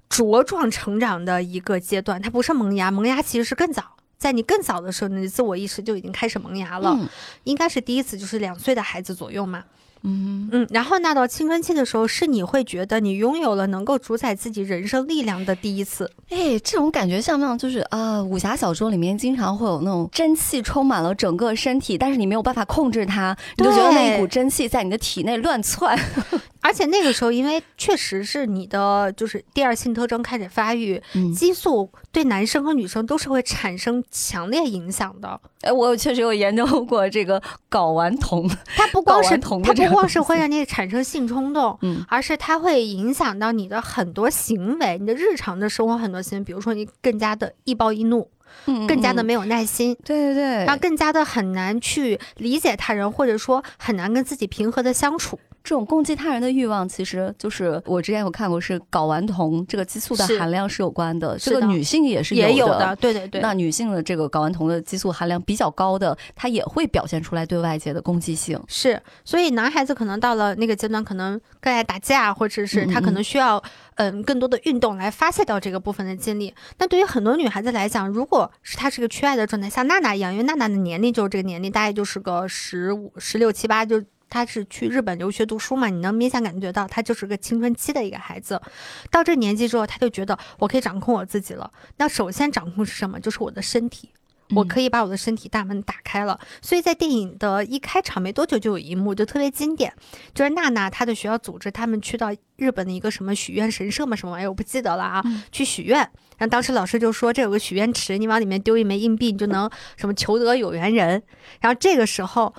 茁壮成长的一个阶段，它不是萌芽，萌芽其实是更早，在你更早的时候，你的自我意识就已经开始萌芽了，应该是第一次就是两岁的孩子左右嘛。嗯嗯，然后那到青春期的时候，是你会觉得你拥有了能够主宰自己人生力量的第一次。哎，这种感觉像不像就是啊，武侠小说里面经常会有那种真气充满了整个身体，但是你没有办法控制它，你就觉得那一股真气在你的体内乱窜。[LAUGHS] 而且那个时候，因为确实是你的就是第二性特征开始发育，激素对男生和女生都是会产生强烈影响的。哎，我确实有研究过这个睾丸酮，它不光是它不光是会让你产生性冲动，嗯，而是它会影响到你的很多行为，你的日常的生活很多行为，比如说你更加的易暴易怒，嗯，更加的没有耐心，对对对，然后更加的很难去理解他人，或者说很难跟自己平和的相处。这种攻击他人的欲望，其实就是我之前有看过，是睾丸酮这个激素的含量是有关的。这个女性也是也有的，对对对。那女性的这个睾丸酮的激素含量比较高的，她也会表现出来对外界的攻击性。是，所以男孩子可能到了那个阶段，可能更爱打架，或者是他可能需要嗯更多的运动来发泄掉这个部分的精力。那对于很多女孩子来讲，如果是她是个缺爱的状态，像娜娜一样，因为娜娜的年龄就是这个年龄，大概就是个十五、十六七八就。她是去日本留学读书嘛？你能明显感觉到她就是个青春期的一个孩子，到这年纪之后，她就觉得我可以掌控我自己了。那首先掌控是什么？就是我的身体，我可以把我的身体大门打开了。所以在电影的一开场没多久就有一幕就特别经典，就是娜娜她的学校组织他们去到日本的一个什么许愿神社嘛，什么玩意儿我不记得了啊，去许愿。然后当时老师就说这有个许愿池，你往里面丢一枚硬币，你就能什么求得有缘人。然后这个时候。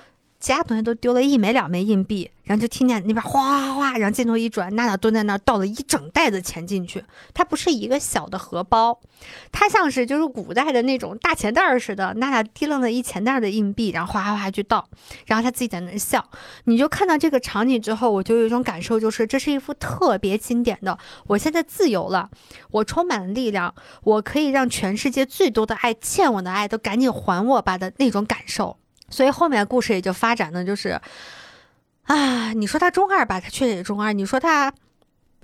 其他同学都丢了一枚两枚硬币，然后就听见那边哗哗哗，然后镜头一转，娜娜蹲在那儿倒了一整袋子钱进去。它不是一个小的荷包，它像是就是古代的那种大钱袋似的。娜娜提了一钱袋的硬币，然后哗哗哗去倒，然后她自己在那儿笑。你就看到这个场景之后，我就有一种感受，就是这是一幅特别经典的。我现在自由了，我充满了力量，我可以让全世界最多的爱欠我的爱都赶紧还我吧的那种感受。所以后面故事也就发展的就是，啊，你说他中二吧，他确实也中二；你说他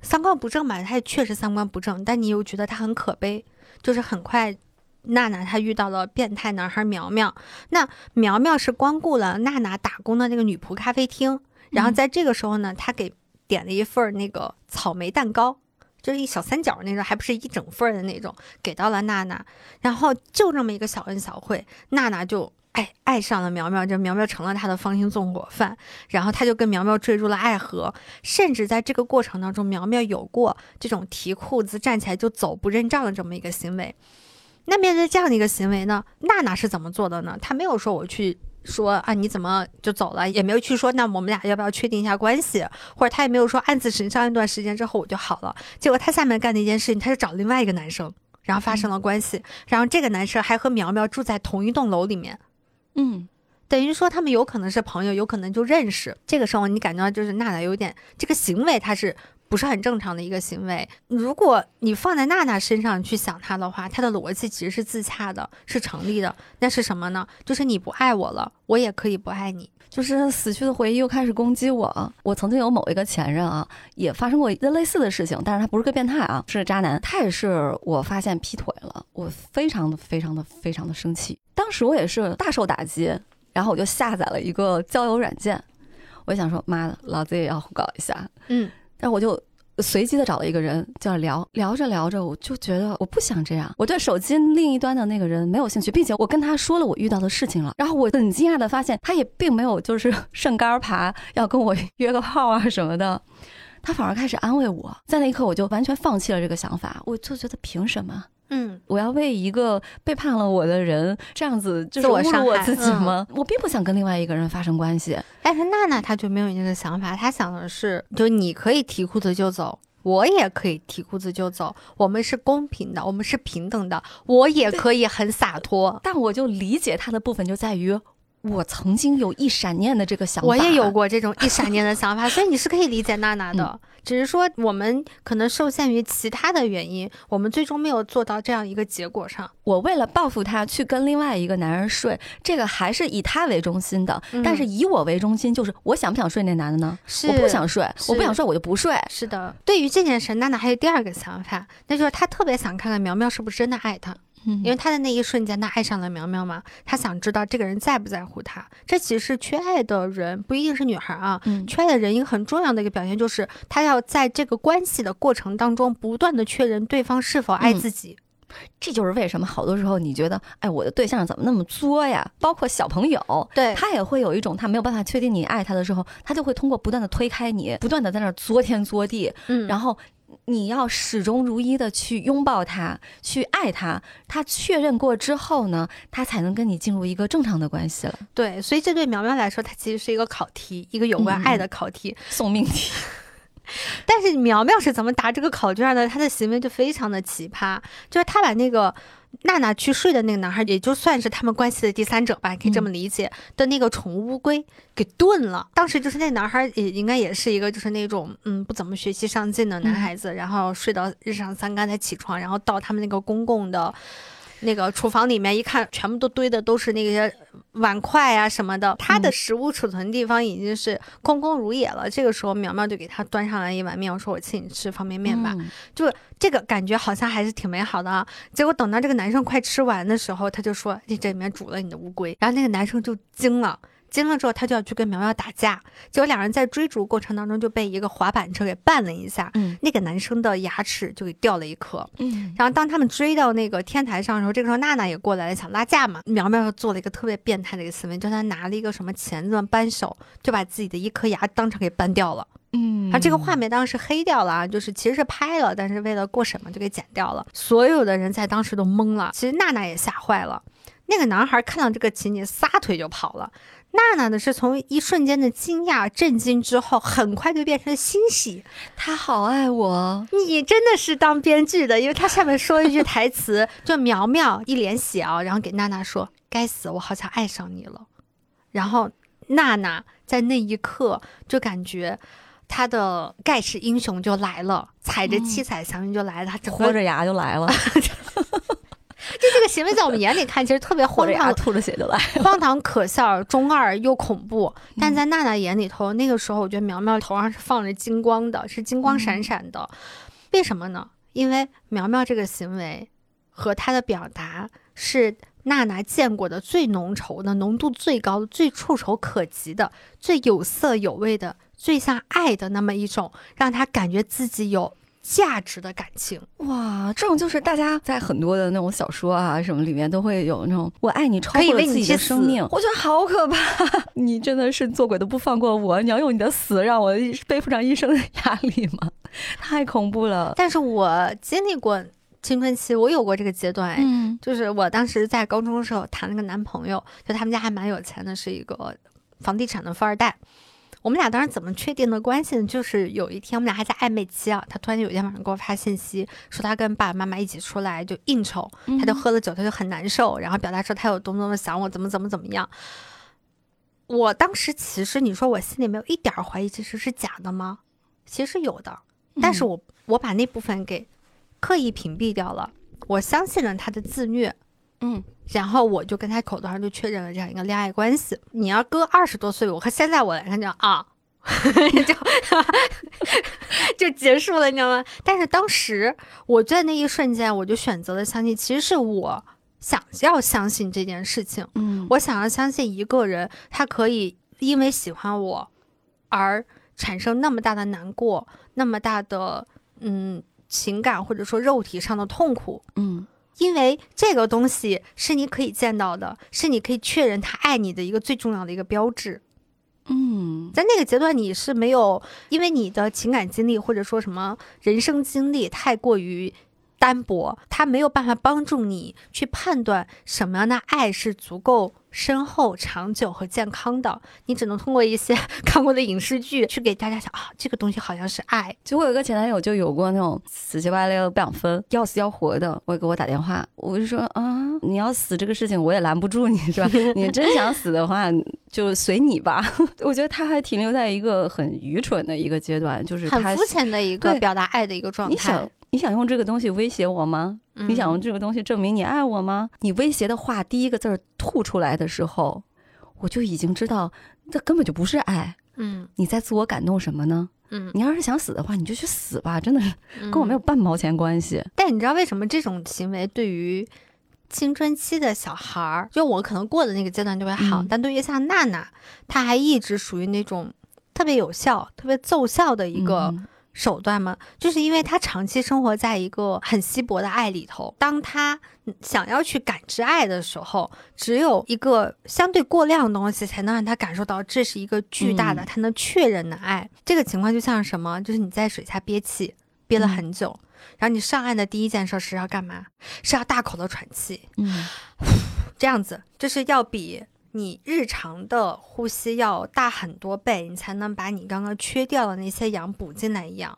三观不正吧，他也确实三观不正。但你又觉得他很可悲，就是很快，娜娜她遇到了变态男孩苗苗。那苗苗是光顾了娜娜打工的那个女仆咖啡厅，然后在这个时候呢，他给点了一份那个草莓蛋糕，就是一小三角那种，还不是一整份的那种，给到了娜娜。然后就这么一个小恩小惠，娜娜就。爱爱上了苗苗，这苗苗成了他的芳心纵火犯，然后他就跟苗苗坠入了爱河，甚至在这个过程当中，苗苗有过这种提裤子站起来就走不认账的这么一个行为。那面对这样的一个行为呢，娜娜是怎么做的呢？她没有说我去说啊你怎么就走了，也没有去说那我们俩要不要确定一下关系，或者她也没有说暗自神伤一段时间之后我就好了。结果她下面干的一件事情，她就找另外一个男生，然后发生了关系，然后这个男生还和苗苗住在同一栋楼里面。嗯，等于说他们有可能是朋友，有可能就认识。这个时候你感觉到就是娜娜有点这个行为，他是不是很正常的一个行为？如果你放在娜娜身上去想她的话，她的逻辑其实是自洽的，是成立的。那是什么呢？就是你不爱我了，我也可以不爱你。就是死去的回忆又开始攻击我。我曾经有某一个前任啊，也发生过一个类似的事情，但是他不是个变态啊，是个渣男。他也是我发现劈腿了，我非常的非常的非常的生气。当时我也是大受打击，然后我就下载了一个交友软件，我想说妈的，老子也要搞一下。嗯，但我就。随机的找了一个人，就聊聊着聊着，我就觉得我不想这样。我对手机另一端的那个人没有兴趣，并且我跟他说了我遇到的事情了。然后我很惊讶的发现，他也并没有就是顺杆爬要跟我约个炮啊什么的，他反而开始安慰我。在那一刻，我就完全放弃了这个想法。我就觉得凭什么？嗯，我要为一个背叛了我的人这样子就是我侮辱我自己吗？我并不想跟另外一个人发生关系。但是娜娜她就没有这个想法，她想的是，就你可以提裤子就走。我也可以提裤子就走，我们是公平的，我们是平等的，我也可以很洒脱。但我就理解他的部分就在于，我曾经有一闪念的这个想法，我也有过这种一闪念的想法，所以你是可以理解娜娜的。嗯只是说我们可能受限于其他的原因，我们最终没有做到这样一个结果上。我为了报复他去跟另外一个男人睡，这个还是以他为中心的，嗯但是以我为中心，就是我想不想睡那男的呢？是我不想睡，我不想睡我就不睡。是的，对于这件事，娜娜还有第二个想法，那就是她特别想看看苗苗是不是真的爱她。嗯因为他的那一瞬间，他爱上了苗苗嘛，他想知道这个人在不在乎他。这其实是缺爱的人，不一定是女孩啊，嗯缺爱的人一个很重要的一个表现就是，他要在这个关系的过程当中，不断的确认对方是否爱嗯自己。这就是为什么好多时候你觉得，哎，我的对象怎么那么作呀？包括小朋友，对他也会有一种他没有办法确定你爱他的时候，他就会通过不断的推开你，不断的在那儿作天作地，嗯然后你要始终如一的去拥抱他，去爱他。他确认过之后呢，他才能跟你进入一个正常的关系了。对，所以这对苗苗来说，它其实是一个考题，一个有关爱的考题。送命题，[LAUGHS] 但是苗苗是怎么答这个考卷的？他的行为就非常的奇葩，就是他把那个娜娜去睡的那个男孩，也就算是他们关系的第三者吧，可以这么理解、的那个宠物乌龟给炖了。当时就是那男孩也应该也是一个就是那种嗯不怎么学习上进的男孩子，然后睡到日上三竿才起床，然后到他们那个公共的。那个厨房里面一看，全部都堆的都是那些碗筷啊什么的，他的食物储存地方已经是空空如也了。这个时候，苗苗就给他端上来一碗面，我说：“我请你吃方便面吧。嗯就这个感觉好像还是挺美好的啊。结果等到这个男生快吃完的时候，他就说：“你这里面煮了你的乌龟。”然后那个男生就惊了。惊了之后，他就要去跟苗苗打架，结果两人在追逐过程当中就被一个滑板车给绊了一下，嗯那个男生的牙齿就给掉了一颗。嗯，然后当他们追到那个天台上的时候，这个时候娜娜也过来了，想拉架嘛。苗苗又做了一个特别变态的一个行为，就他拿了一个什么钳子扳手，就把自己的一颗牙当场给扳掉了。嗯啊，这个画面当时黑掉了啊，就是其实是拍了，但是为了过审嘛，就给剪掉了。所有的人在当时都懵了，其实娜娜也吓坏了。那个男孩看到这个情景，撒腿就跑了。娜娜呢是从一瞬间的惊讶、震惊之后，很快就变成了欣喜。他好爱我，你真的是当编剧的，因为他下面说一句台词，就苗苗一脸血啊，然后给娜娜说：“该死，我好像爱上你了。”然后娜娜在那一刻就感觉她的盖世英雄就来了，踩着七彩祥云就来了，豁着牙就来了，[LAUGHS] 就这个行为在我们眼里看其实特别荒唐。吐着血就来。荒唐可笑，中二又恐怖，嗯但在娜娜眼里头，那个时候我觉得苗苗头上是放着金光的，是金光闪闪的。为什么呢？因为苗苗这个行为和她的表达是娜娜见过的最浓稠的、浓度最高的、最触手可及的、最有色有味的、最像爱的那么一种，让她感觉自己有价值的感情。哇，这种就是大家在很多的那种小说啊什么里面都会有那种“我爱你”超过了自己的生命，我觉得好可怕。[LAUGHS] 你真的是做鬼都不放过我，你要用你的死让我背负上一生的压力吗？[LAUGHS] 太恐怖了。但是我经历过青春期，我有过这个阶段，哎嗯就是我当时在高中的时候谈了个男朋友，就他们家还蛮有钱的，是一个房地产的富二代。我们俩当时怎么确定的关系呢？就是有一天我们俩还在暧昧期啊，他突然有一天晚上给我发信息，说他跟爸爸妈妈一起出来就应酬，他就喝了酒，他就很难受，然后表达说他有多么多么想我，怎么怎么怎么样。我当时其实你说我心里没有一点儿怀疑，其实是假的吗？其实有的，但是我我把那部分给刻意屏蔽掉了，我相信了他的自虐，嗯然后我就跟他口头上就确认了这样一个恋爱关系。你要搁二十多岁，我和现在我来看就啊，[LAUGHS] 就就结束了，你知道吗？但是当时我在那一瞬间，我就选择了相信，其实是我想要相信这件事情。嗯我想要相信一个人，他可以因为喜欢我而产生那么大的难过，那么大的嗯情感或者说肉体上的痛苦。嗯因为这个东西是你可以见到的，是你可以确认他爱你的一个最重要的一个标志。嗯在那个阶段，你是没有因为你的情感经历或者说什么人生经历太过于单薄，他没有办法帮助你去判断什么样的爱是足够深厚、长久和健康的。你只能通过一些 [LAUGHS] 看过的影视剧去给大家讲啊，这个东西好像是爱。就我有个前男友，就有过那种死乞白赖不想分、要死要活的，会给我打电话，我就说啊，你要死这个事情我也拦不住你，是吧？你真想死的话，就随你吧。[LAUGHS] 我觉得他还停留在一个很愚蠢的一个阶段，就是很肤浅的一个表达爱的一个状态。你想，你想用这个东西威胁我吗？你想用这个东西证明你爱我吗？你威胁的话第一个字儿吐出来的时候，我就已经知道这根本就不是爱。嗯你在自我感动什么呢？嗯，你要是想死的话，你就去死吧，真的是嗯跟我没有半毛钱关系。但你知道为什么这种行为对于青春期的小孩儿，就我可能过的那个阶段就会好，嗯但对于像娜娜，她还一直属于那种特别有效、特别奏效的一个嗯手段吗？就是因为他长期生活在一个很稀薄的爱里头，当他想要去感知爱的时候，只有一个相对过量的东西，才能让他感受到这是一个巨大的、嗯她能确认的爱。这个情况就像什么？就是你在水下憋气，憋了嗯很久。然后你上岸的第一件事是要干嘛？是要大口的喘气，嗯 [SIGHS] 这样子，就是要比你日常的呼吸要大很多倍，你才能把你刚刚缺掉的那些氧补进来一样。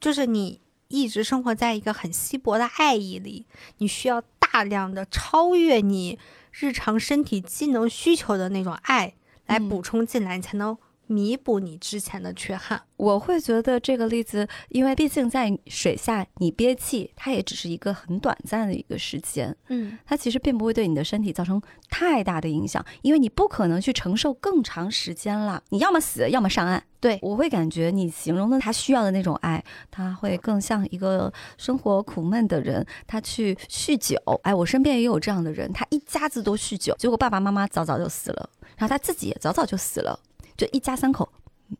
就是你一直生活在一个很稀薄的爱意里，你需要大量的超越你日常身体机能需求的那种爱来嗯补充进来，你才能弥补你之前的缺憾。我会觉得这个例子，因为毕竟在水下你憋气，它也只是一个很短暂的一个时间，嗯它其实并不会对你的身体造成太大的影响，因为你不可能去承受更长时间了。你要么死，要么上岸。对我会感觉你形容的他需要的那种爱，他会更像一个生活苦闷的人，他去酗酒。哎，我身边也有这样的人，他一家子都酗酒，结果爸爸妈妈早早就死了，然后他自己也早早就死了，就一家三口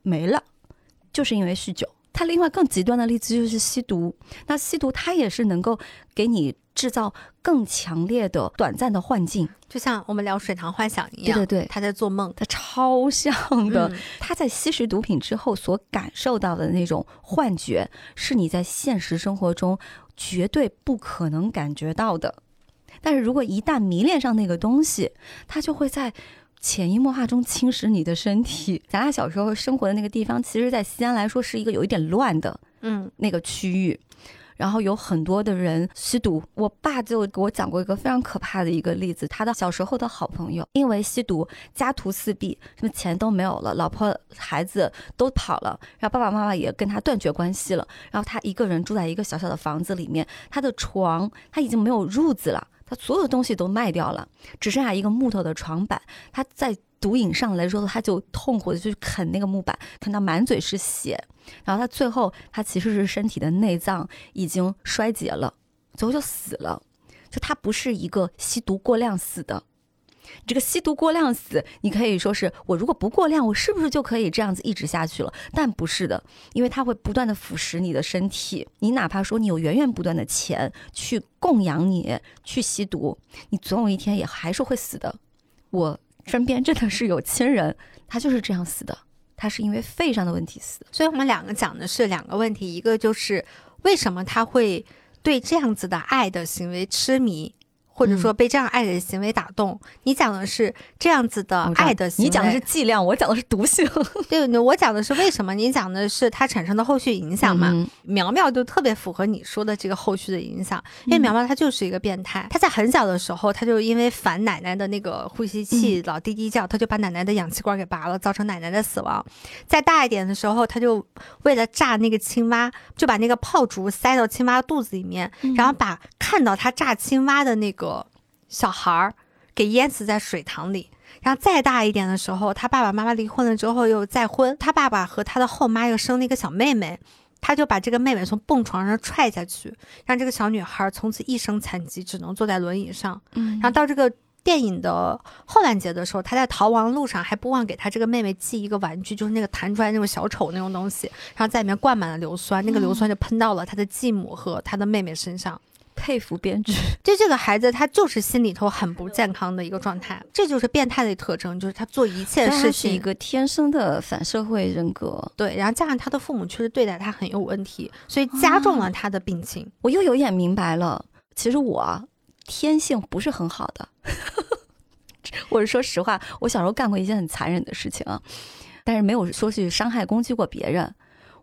没了，就是因为酗酒。他另外更极端的例子就是吸毒，那吸毒它也是能够给你制造更强烈的短暂的幻境，就像我们聊水塘幻想一样，对对对他在做梦他超像的。嗯他在吸食毒品之后所感受到的那种幻觉，是你在现实生活中绝对不可能感觉到的。但是如果一旦迷恋上那个东西，他就会在潜移默化中侵蚀你的身体。咱俩小时候生活的那个地方，其实在西安来说是一个有一点乱的嗯那个区域。然后有很多的人吸毒，我爸就给我讲过一个非常可怕的一个例子，他的小时候的好朋友因为吸毒家徒四壁，什么钱都没有了，老婆孩子都跑了，然后爸爸妈妈也跟他断绝关系了，然后他一个人住在一个小小的房子里面，他的床他已经没有褥子了，他所有东西都卖掉了，只剩下一个木头的床板，他在毒瘾上来说，他就痛苦的去啃那个木板，啃到满嘴是血。然后他最后，他其实是身体的内脏已经衰竭了，最后就死了。就他不是一个吸毒过量死的。这个吸毒过量死，你可以说是我如果不过量，我是不是就可以这样子一直下去了？但不是的，因为它会不断的腐蚀你的身体。你哪怕说你有源源不断的钱去供养你去吸毒，你总有一天也还是会死的。我身边真的是有亲人，他就是这样死的，他是因为肺上的问题死的。所以我们两个讲的是两个问题，一个就是为什么他会对这样子的爱的行为痴迷，或者说被这样爱的行为打动。你讲的是这样子的爱的行为，你讲的是剂量，我讲的是毒性，[LAUGHS] 对对，我讲的是为什么，你讲的是它产生的后续影响嘛。嗯苗苗就特别符合你说的这个后续的影响，因为嗯苗苗她就是一个变态，她在很小的时候，她就因为烦奶奶的那个呼吸器老滴滴叫，她就把奶奶的氧气管给拔了，造成奶奶的死亡。再大一点的时候，她就为了炸那个青蛙，就把那个炮竹塞到青蛙肚子里面，嗯然后把看到她炸青蛙的那个小孩儿给淹死在水塘里。然后再大一点的时候，他爸爸妈妈离婚了之后又再婚，他爸爸和他的后妈又生了一个小妹妹，他就把这个妹妹从蹦床上踹下去，让这个小女孩从此一生残疾，只能坐在轮椅上。嗯然后到这个电影的后半节的时候，他在逃亡路上还不忘给他这个妹妹寄一个玩具，就是那个弹出来那种小丑那种东西，然后在里面灌满了硫酸，那个硫酸就喷到了他的继母和他的妹妹身上。佩服编剧。[LAUGHS] 就这个孩子，他就是心里头很不健康的一个状态，这就是变态的特征，就是他做一切事是情一个天生的反社会人格。对，然后加上他的父母确实对待他很有问题，所以加重了他的病情。我又有点明白了，其实我天性不是很好的。[LAUGHS] 我是说实话，我小时候干过一件很残忍的事情啊，但是没有说去伤害、攻击过别人。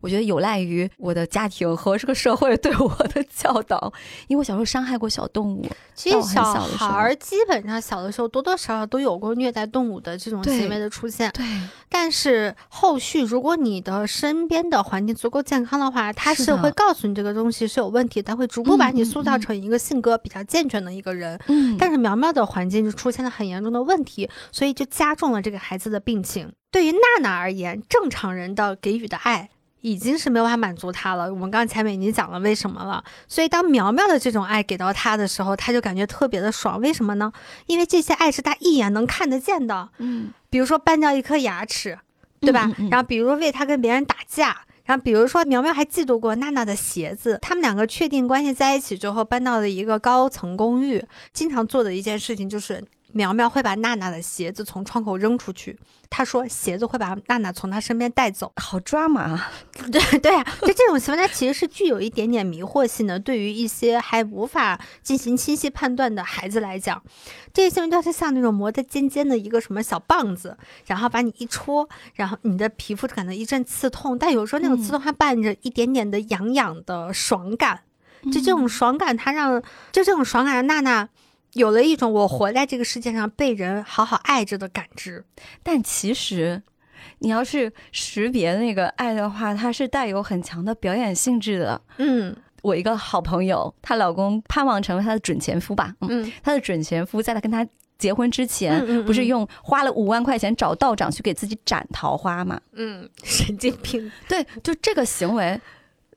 我觉得有赖于我的家庭和这个社会对我的教导，因为我小时候伤害过小动物。其实小孩儿基本上小的时候多多少少都有过虐待动物的这种行为的出现。对，但是后续如果你的身边的环境足够健康的话，他是会告诉你这个东西是有问题，他会逐步把你塑造成一个性格比较健全的一个人。嗯，但是苗苗的环境就出现了很严重的问题，所以就加重了这个孩子的病情。对于娜娜而言，正常人的给予的爱。已经是没有办法满足他了。我们刚前面已经讲了为什么了。所以当苗苗的这种爱给到他的时候，他就感觉特别的爽。为什么呢？因为这些爱是他一眼能看得见的。嗯，比如说搬掉一颗牙齿，对吧？然后比如为他跟别人打架，然后比如说苗苗还嫉妒过娜娜的鞋子。他们两个确定关系在一起之后，搬到了一个高层公寓，经常做的一件事情就是。苗苗会把娜娜的鞋子从窗口扔出去，他说鞋子会把娜娜从他身边带走，好抓马。对对啊，就这种行为，它其实是具有一点点迷惑性的。对于一些还无法进行清晰判断的孩子来讲，这些行为就是像那种磨得尖尖的一个什么小棒子，然后把你一戳，然后你的皮肤感到一阵刺痛，但有时候那种刺痛还伴着一点点的痒痒的爽感，就这种爽感，它让就这种爽感让娜娜。有了一种我活在这个世界上被人好好爱着的感知，但其实，你要是识别那个爱的话，它是带有很强的表演性质的。嗯，我一个好朋友，她老公盼望成为她的准前夫吧？嗯，她的准前夫在她跟她结婚之前，不是用花了五万块钱找道长去给自己斩桃花吗？嗯，神经病。对，就这个行为。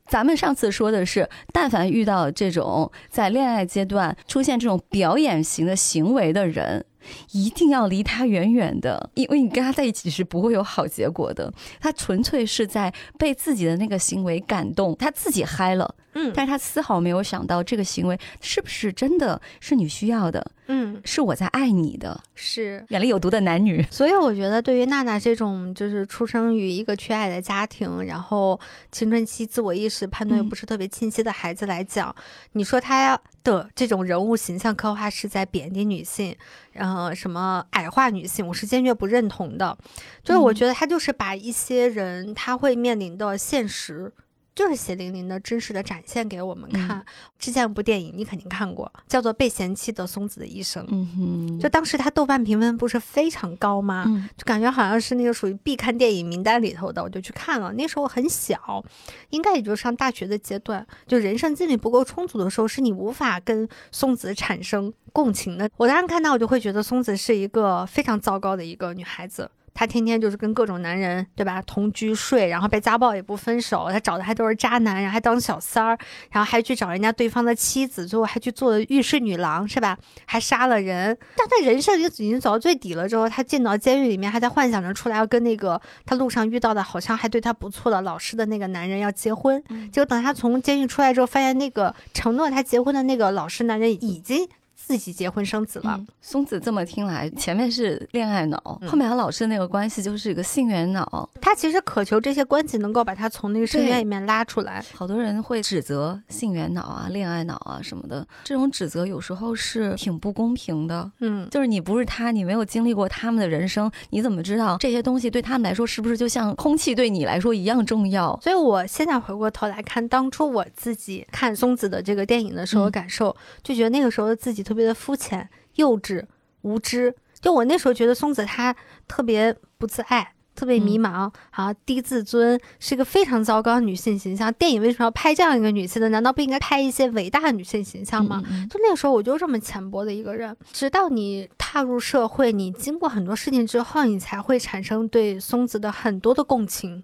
咱们上次说的是，但凡遇到这种在恋爱阶段出现这种表演型的行为的人，一定要离他远远的，因为你跟他在一起是不会有好结果的。他纯粹是在被自己的那个行为感动，他自己嗨了。嗯，但是他丝毫没有想到这个行为是不是真的是你需要的。嗯，是我在爱你的，是眼里有毒的男女。所以我觉得，对于娜娜这种就是出生于一个缺爱的家庭，然后青春期自我意识判断又不是特别清晰的孩子来讲，你说他的这种人物形象刻画是在贬低女性，然后什么矮化女性，我是坚决不认同的。就是我觉得他就是把一些人他会面临的现实。就是血淋淋的、真实的展现给我们看。之前有部电影你肯定看过，叫做《被嫌弃的松子的一生》。嗯哼，就当时他豆瓣评分不是非常高吗？就感觉好像是那个属于必看电影名单里头的，我就去看了。那时候很小，应该也就上大学的阶段，就人生经历不够充足的时候，是你无法跟松子产生共情的。我当时看到，我就会觉得松子是一个非常糟糕的一个女孩子。她天天就是跟各种男人，对吧？同居睡，然后被家暴也不分手。她找的还都是渣男，然后还当小三儿，然后还去找人家对方的妻子，最后还去做浴室女郎，是吧？还杀了人。但她人生已经已经走到最底了之后，她进到监狱里面，还在幻想着出来要跟那个她路上遇到的好像还对她不错的老师的那个男人要结婚。结果等她从监狱出来之后，发现那个承诺她结婚的那个老师男人已经。自己结婚生子了。松子这么听来，前面是恋爱脑，后面和老师那个关系就是一个性缘脑。他其实渴求这些关系能够把他从那个深渊里面拉出来。好多人会指责性缘脑啊、恋爱脑啊什么的，这种指责有时候是挺不公平的。嗯，就是你不是他，你没有经历过他们的人生，你怎么知道这些东西对他们来说是不是就像空气对你来说一样重要？所以我现在回过头来看，当初我自己看松子的这个电影的时候，感受就觉得那个时候的自己特别。特别的肤浅、幼稚、无知。就我那时候觉得松子她特别不自爱，特别迷茫，好低自尊，是一个非常糟糕的女性形象。电影为什么要拍这样一个女性的？难道不应该拍一些伟大的女性形象吗？就那个时候，我就这么浅薄的一个人。直到你踏入社会，你经过很多事情之后，你才会产生对松子的很多的共情。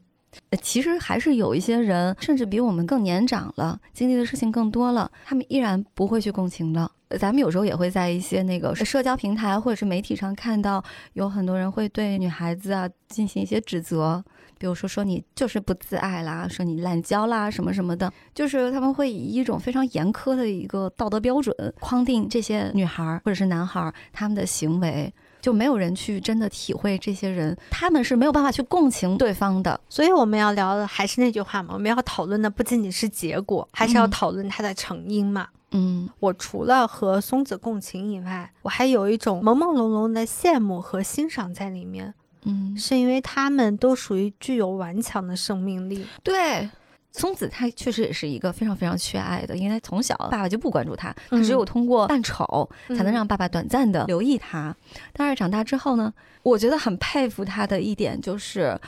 其实还是有一些人，甚至比我们更年长了，经历的事情更多了，他们依然不会去共情的。咱们有时候也会在一些那个社交平台或者是媒体上看到，有很多人会对女孩子啊进行一些指责，比如说说你就是不自爱啦，说你滥交啦什么什么的，就是他们会以一种非常严苛的一个道德标准框定这些女孩或者是男孩他们的行为。就没有人去真的体会这些人，他们是没有办法去共情对方的。所以我们要聊的还是那句话嘛，我们要讨论的不仅仅是结果，还是要嗯讨论它的成因嘛。嗯我除了和松子共情以外，我还有一种朦朦胧胧的羡慕和欣赏在里面，嗯，是因为他们都属于具有顽强的生命力。对。松子她确实也是一个非常非常缺爱的，因为她从小爸爸就不关注她，她嗯。只有通过扮丑才能让爸爸短暂的留意她。但是长大之后呢，我觉得很佩服她的一点就是，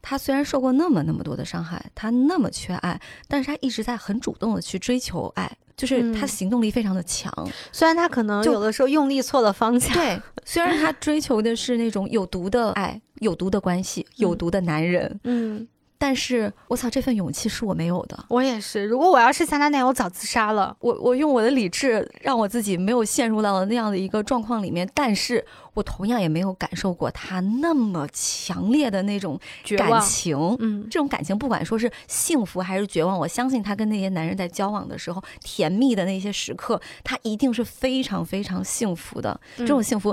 她虽然受过那么那么多的伤害，她那么缺爱，但是她一直在很主动的去追求爱，就是她嗯行动力非常的强。虽然他可能就有的时候用力错了方向，对，虽然她追求的是那种有毒的爱、有毒的关系、有毒的男人，嗯，但是我操，这份勇气是我没有的。我也是。如果我要是像他那样，我早自杀了。我我用我的理智让我自己没有陷入到那样的一个状况里面，但是我同样也没有感受过他那么强烈的那种感。情。嗯，这种感情，不管说是幸福还是绝望，我相信他跟那些男人在交往的时候，甜蜜的那些时刻，他一定是非常非常幸福的。这种幸福，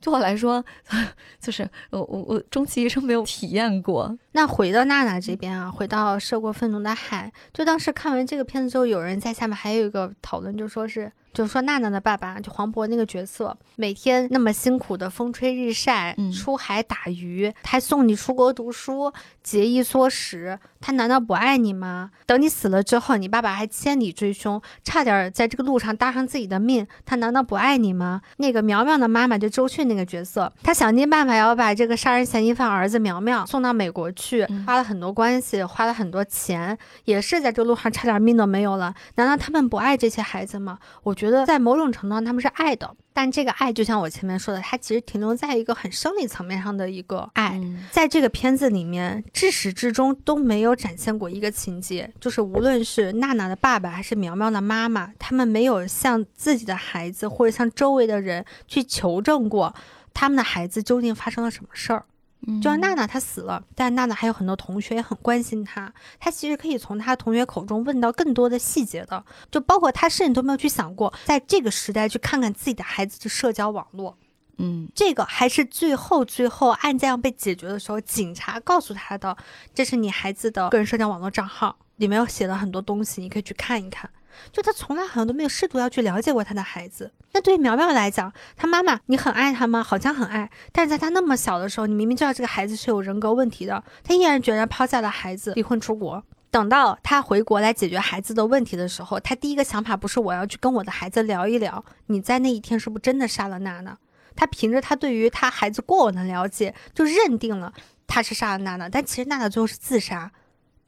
对我来说，[LAUGHS] 就是我我我终其一生没有体验过。那回到娜娜这边啊，回到《涉过愤怒的海》，就当时看完这个片子之后，有人在下面还有一个讨论，就说是，就是说娜娜的爸爸，就黄渤那个角色，每天那么辛苦的风吹日晒，嗯出海打鱼，还送你出国读书，节衣缩食，他难道不爱你吗？等你死了之后，你爸爸还千里追凶，差点在这个路上搭上自己的命，他难道不爱你吗？那个苗苗的妈妈就周迅那个角色，她想尽办法要把这个杀人嫌疑犯儿子苗苗送到美国去，嗯花了很多关系，花了很多钱，也是在这路上差点命都没有了。难道他们不爱这些孩子吗？我觉得在某种程度上他们是爱的，但这个爱就像我前面说的，它其实停留在一个很生理层面上的一个爱。嗯在这个片子里面，至始至终都没有展现过一个情节，就是无论是娜娜的爸爸还是苗苗的妈妈，他们没有向自己的孩子或者向周围的人去求证过他们的孩子究竟发生了什么事儿。嗯就像娜娜她死了，但娜娜还有很多同学也很关心她，她其实可以从她同学口中问到更多的细节的，就包括她甚至都没有去想过，在这个时代去看看自己的孩子的社交网络。嗯这个还是最后最后案件要被解决的时候，警察告诉他的，这是你孩子的个人社交网络账号，里面有写了很多东西，你可以去看一看。就他从来好像都没有试图要去了解过他的孩子。那对于苗苗来讲，他妈妈，你很爱他吗？好像很爱，但是在他那么小的时候，你明明知道这个孩子是有人格问题的，他毅然决然抛下了孩子，离婚出国。等到他回国来解决孩子的问题的时候，他第一个想法不是我要去跟我的孩子聊一聊，你在那一天是不是真的杀了娜娜？他凭着他对于他孩子过往的了解，就认定了他是杀了娜娜，但其实娜娜最后是自杀，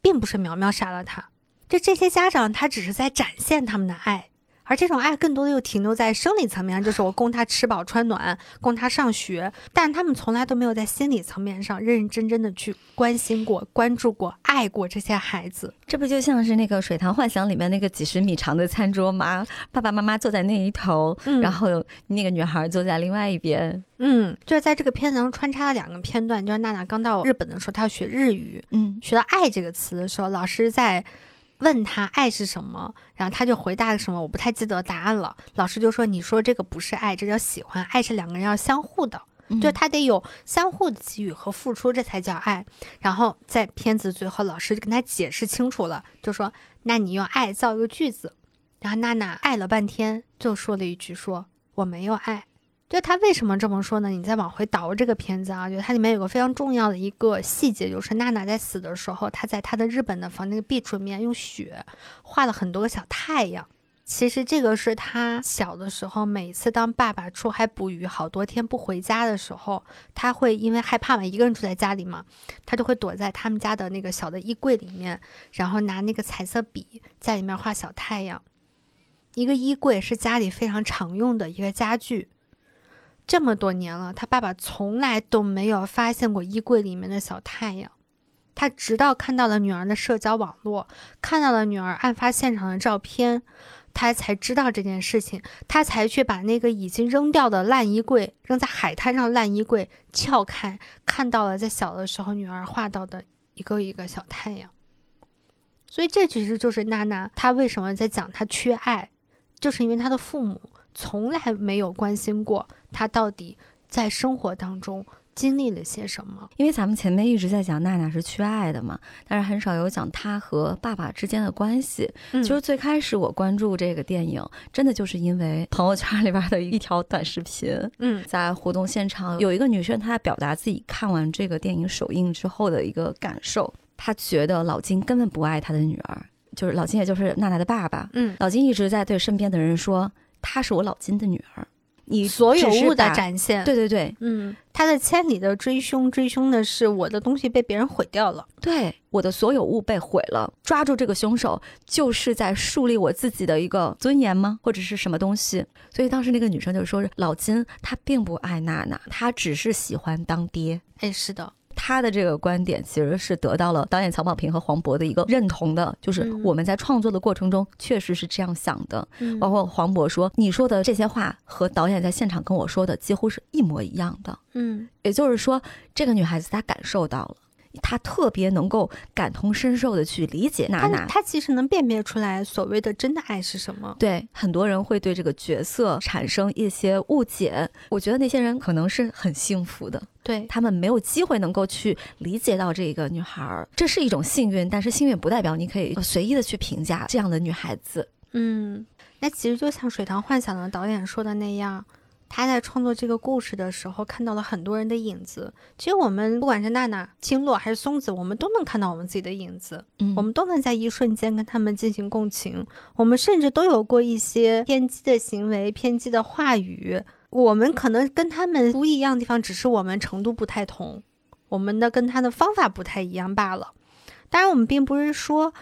并不是苗苗杀了他。就这些家长，他只是在展现他们的爱，而这种爱更多的又停留在生理层面上，就是我供他吃饱穿暖，供他上学，但他们从来都没有在心理层面上认认真真的去关心过、关注过、爱过这些孩子。这不就像是那个《水塘幻想》里面那个几十米长的餐桌吗？爸爸妈妈坐在那一头，嗯然后那个女孩坐在另外一边。嗯，就是在这个片子中穿插了两个片段，就是娜娜刚到日本的时候，她要学日语，嗯学到“爱”这个词的时候，老师在问他爱是什么，然后他就回答了什么，我不太记得答案了。老师就说：“你说这个不是爱，这叫喜欢。爱是两个人要相互的，嗯就他得有相互的给予和付出，这才叫爱。”然后在片子最后，老师就跟他解释清楚了，就说：“那你用爱造一个句子。”然后娜娜爱了半天，就说了一句说：“我没有爱。”就他为什么这么说呢？你再往回倒这个片子啊，就它里面有个非常重要的一个细节，就是娜娜在死的时候，她在她的日本的房那个壁橱里面用雪画了很多个小太阳。其实这个是她小的时候，每次当爸爸出海捕鱼好多天不回家的时候，他会因为害怕嘛，一个人住在家里嘛，他就会躲在他们家的那个小的衣柜里面，然后拿那个彩色笔在里面画小太阳。一个衣柜是家里非常常用的一个家具，这么多年了，他爸爸从来都没有发现过衣柜里面的小太阳。他直到看到了女儿的社交网络，看到了女儿案发现场的照片，他才知道这件事情，他才去把那个已经扔掉的烂衣柜，扔在海滩上烂衣柜撬开，看到了在小的时候女儿画到的一个一个小太阳。所以这其实就是娜娜她为什么在讲她缺爱，就是因为她的父母从来没有关心过他到底在生活当中经历了些什么。因为咱们前面一直在讲娜娜是缺爱的嘛，但是很少有讲她和爸爸之间的关系。嗯就是最开始我关注这个电影，真的就是因为朋友圈里边的一条短视频，嗯在活动现场有一个女生，她在表达自己看完这个电影首映之后的一个感受。她觉得老金根本不爱她的女儿，就是老金，也就是娜娜的爸爸。嗯，老金一直在对身边的人说：“她是我老金的女儿。”你所有物的展现。对对对嗯，他在千里的追凶，追凶的是我的东西被别人毁掉了。对，我的所有物被毁了，抓住这个凶手就是在树立我自己的一个尊严吗？或者是什么东西？所以当时那个女生就说：“老金他并不爱娜娜，他只是喜欢当爹。”哎，是的，他的这个观点其实是得到了导演曹保平和黄渤的一个认同的，就是嗯我们在创作的过程中确实是这样想的。嗯包括黄渤说：“你说的这些话和导演在现场跟我说的几乎是一模一样的。”嗯也就是说，这个女孩子她感受到了，她特别能够感同身受的去理解娜他娜。他其实能辨别出来所谓的真的爱是什么。对很多人会对这个角色产生一些误解，我觉得那些人可能是很幸福的，对，他们没有机会能够去理解到这个女孩儿，这是一种幸运，但是幸运不代表你可以随意的去评价这样的女孩子。嗯，那其实就像《水塘幻想》的导演说的那样，他在创作这个故事的时候看到了很多人的影子。其实我们不管是娜娜、青洛还是松子，我们都能看到我们自己的影子。嗯我们都能在一瞬间跟他们进行共情，我们甚至都有过一些偏激的行为、偏激的话语。我们可能跟他们不一样的地方，只是我们程度不太同，我们的跟他的方法不太一样罢了。当然，我们并不是说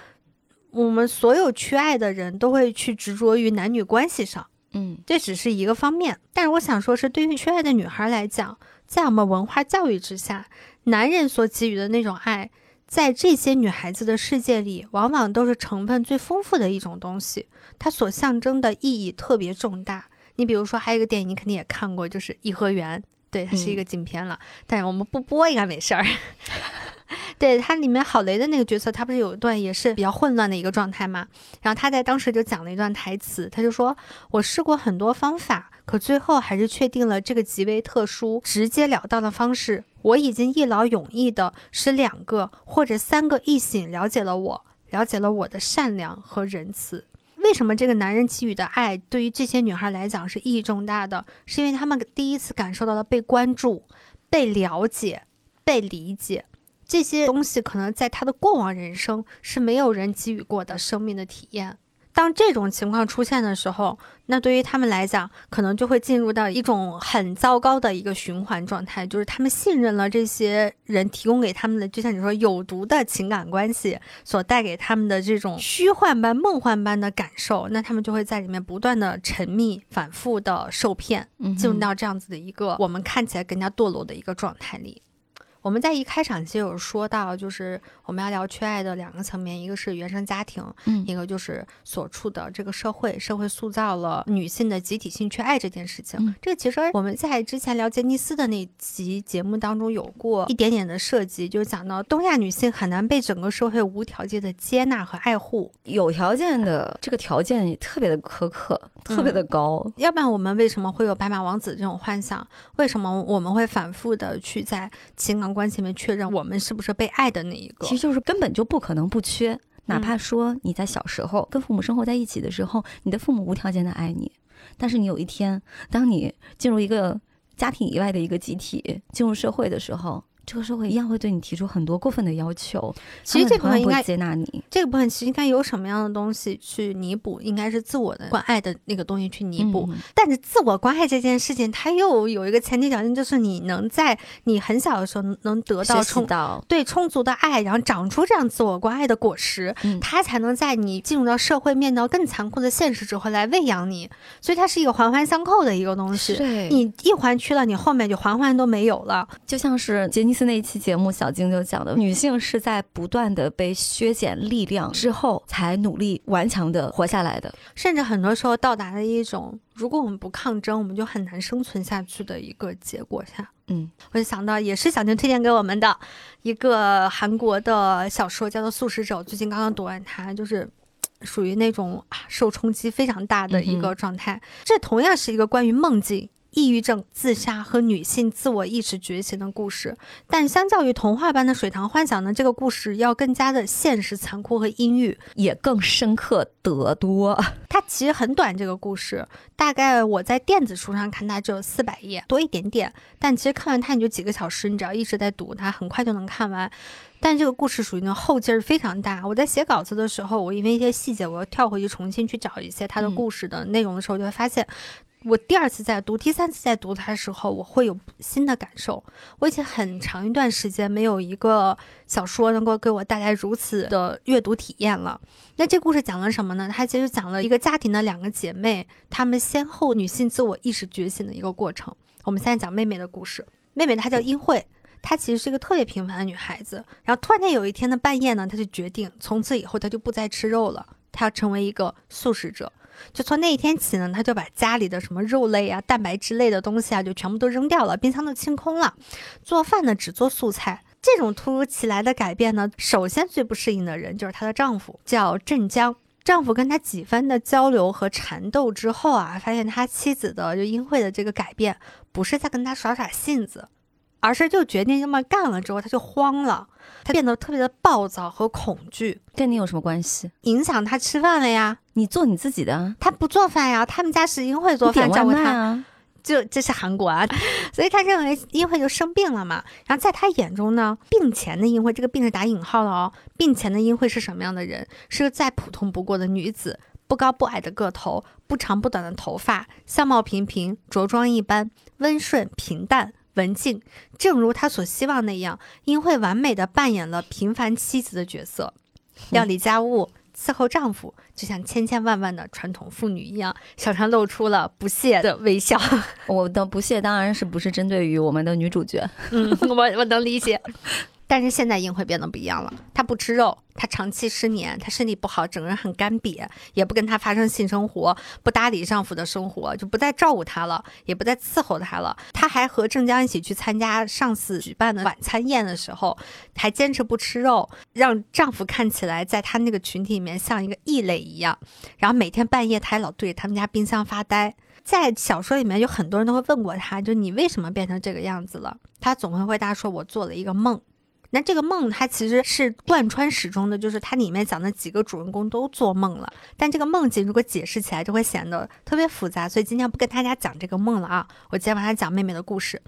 我们所有缺爱的人都会去执着于男女关系上，嗯这只是一个方面。但是我想说，是对于缺爱的女孩来讲，在我们文化教育之下，男人所给予的那种爱，在这些女孩子的世界里，往往都是成分最丰富的一种东西，它所象征的意义特别重大。你比如说，还有一个电影，你肯定也看过，就是《颐和园》，对，它是一个禁片了，但是我们不播应该没事儿。[LAUGHS] 对它里面郝雷的那个角色，他不是有一段也是比较混乱的一个状态嘛？然后他在当时就讲了一段台词，他就说：“我试过很多方法，可最后还是确定了这个极为特殊、直截了当的方式。我已经一劳永逸的使两个或者三个异性了解了我，了解了我的善良和仁慈。”为什么这个男人给予的爱对于这些女孩来讲是意义重大的？是因为他们第一次感受到了被关注、被了解、被理解。这些东西可能在他的过往人生是没有人给予过的生命的体验。当这种情况出现的时候，那对于他们来讲，可能就会进入到一种很糟糕的一个循环状态，就是他们信任了这些人提供给他们的，就像你说有毒的情感关系所带给他们的这种虚幻般、梦幻般的感受，那他们就会在里面不断的沉迷、反复的受骗，嗯进入到这样子的一个我们看起来更加堕落的一个状态里。我们在一开场其实有说到，就是我们要聊缺爱的两个层面，一个是原生家庭，嗯一个就是所处的这个社会，社会塑造了女性的集体性缺爱这件事情。嗯这个其实我们在之前聊杰尼斯的那集节目当中有过一点点的涉及，就是讲到东亚女性很难被整个社会无条件的接纳和爱护，有条件的这个条件也特别的苛刻，特别的高。要不然我们为什么会有白马王子这种幻想？为什么我们会反复的去在情感关系里面确认我们是不是被爱的那一个？其实就是根本就不可能不缺。哪怕说你在小时候跟父母生活在一起的时候，你的父母无条件的爱你，但是你有一天，当你进入一个家庭以外的一个集体，进入社会的时候，这个社会一样会对你提出很多过分的要求，其实这部分应该接纳你。这个部分其实应该有什么样的东西去弥补？应该是自我的关爱的那个东西去弥补。嗯但是自我关爱这件事情，它又有一个前提条件，就是你能在你很小的时候能得到充到，对充足的爱，然后长出这样自我关爱的果实，嗯它才能在你进入到社会、面到更残酷的现实之后来喂养你。所以它是一个环环相扣的一个东西。你一环去了，你后面就环环都没有了。就像是杰尼那一期节目，小静就讲的，女性是在不断的被削减力量之后，才努力顽强的活下来的。甚至很多时候到达了一种，如果我们不抗争，我们就很难生存下去的一个结果下。嗯，我就想到，也是小静推荐给我们的一个韩国的小说，叫做《素食者》，我最近刚刚读完它，就是。属于那种啊受冲击非常大的一个状态，这同样是一个关于梦境、抑郁症、自杀和女性自我意识觉醒的故事。但相较于童话般的水塘幻想呢，这个故事要更加的现实、残酷和阴郁，也更深刻得多。[LAUGHS] 它其实很短，这个故事大概我在电子书上看它只有四百页多一点点，但其实看完它你就几个小时，你只要一直在读它，很快就能看完。但这个故事属于那后劲儿非常大。我在写稿子的时候，我因为一些细节，我要跳回去重新去找一些它的故事的内容的时候，就会发现，我第二次在读、第三次在读它的时候，我会有新的感受。我已经很长一段时间没有一个小说能够给我带来如此的阅读体验了。那这故事讲了什么呢？它其实讲了一个家庭的两个姐妹，她们先后女性自我意识觉醒的一个过程。我们现在讲妹妹的故事，妹妹她叫英惠。她其实是一个特别平凡的女孩子，然后突然间有一天的半夜呢，她就决定从此以后她就不再吃肉了，她要成为一个素食者。就从那一天起呢，他就把家里的什么肉类啊、蛋白质类的东西啊，就全部都扔掉了，冰箱都清空了，做饭呢只做素菜。这种突如其来的改变呢，首先最不适应的人就是她的丈夫，叫镇江。丈夫跟她几番的交流和缠斗之后啊，发现他妻子的就英惠的这个改变，不是在跟他耍耍性子。而是就决定这么干了之后，他就慌了，他变得特别的暴躁和恐惧。跟你有什么关系？影响他吃饭了呀？你做你自己的，他不做饭呀。他们家是英惠做饭照顾他，就这是韩国啊。[LAUGHS] 所以他认为英惠就生病了嘛。然后在他眼中呢，病前的英惠，这个病是打引号的哦。病前的英惠是什么样的人？是个再普通不过的女子，不高不矮的个头，不长不短的头发，相貌平平，着装一般，温顺平淡。文静，正如他所希望那样，英惠完美的扮演了平凡妻子的角色，料理家务，伺候丈夫，就像千千万万的传统妇女一样，小川露出了不屑的微笑。我的不屑当然是不是针对于我们的女主角，嗯，我我能理解。但是现在英惠变得不一样了，她不吃肉，她长期失眠，她身体不好，整个人很干瘪，也不跟他发生性生活，不搭理丈夫的生活，就不再照顾他了，也不再伺候他了。她还和郑江一起去参加上次举办的晚餐宴的时候，还坚持不吃肉，让丈夫看起来在她那个群体里面像一个异类一样。然后每天半夜，她还老对着他们家冰箱发呆。在小说里面，有很多人都会问过她，就你为什么变成这个样子了？她总会回答说：“我做了一个梦。”那这个梦，它其实是贯穿始终的，就是它里面讲的几个主人公都做梦了。但这个梦境如果解释起来，就会显得特别复杂，所以今天不跟大家讲这个梦了啊。我今天晚上讲妹妹的故事。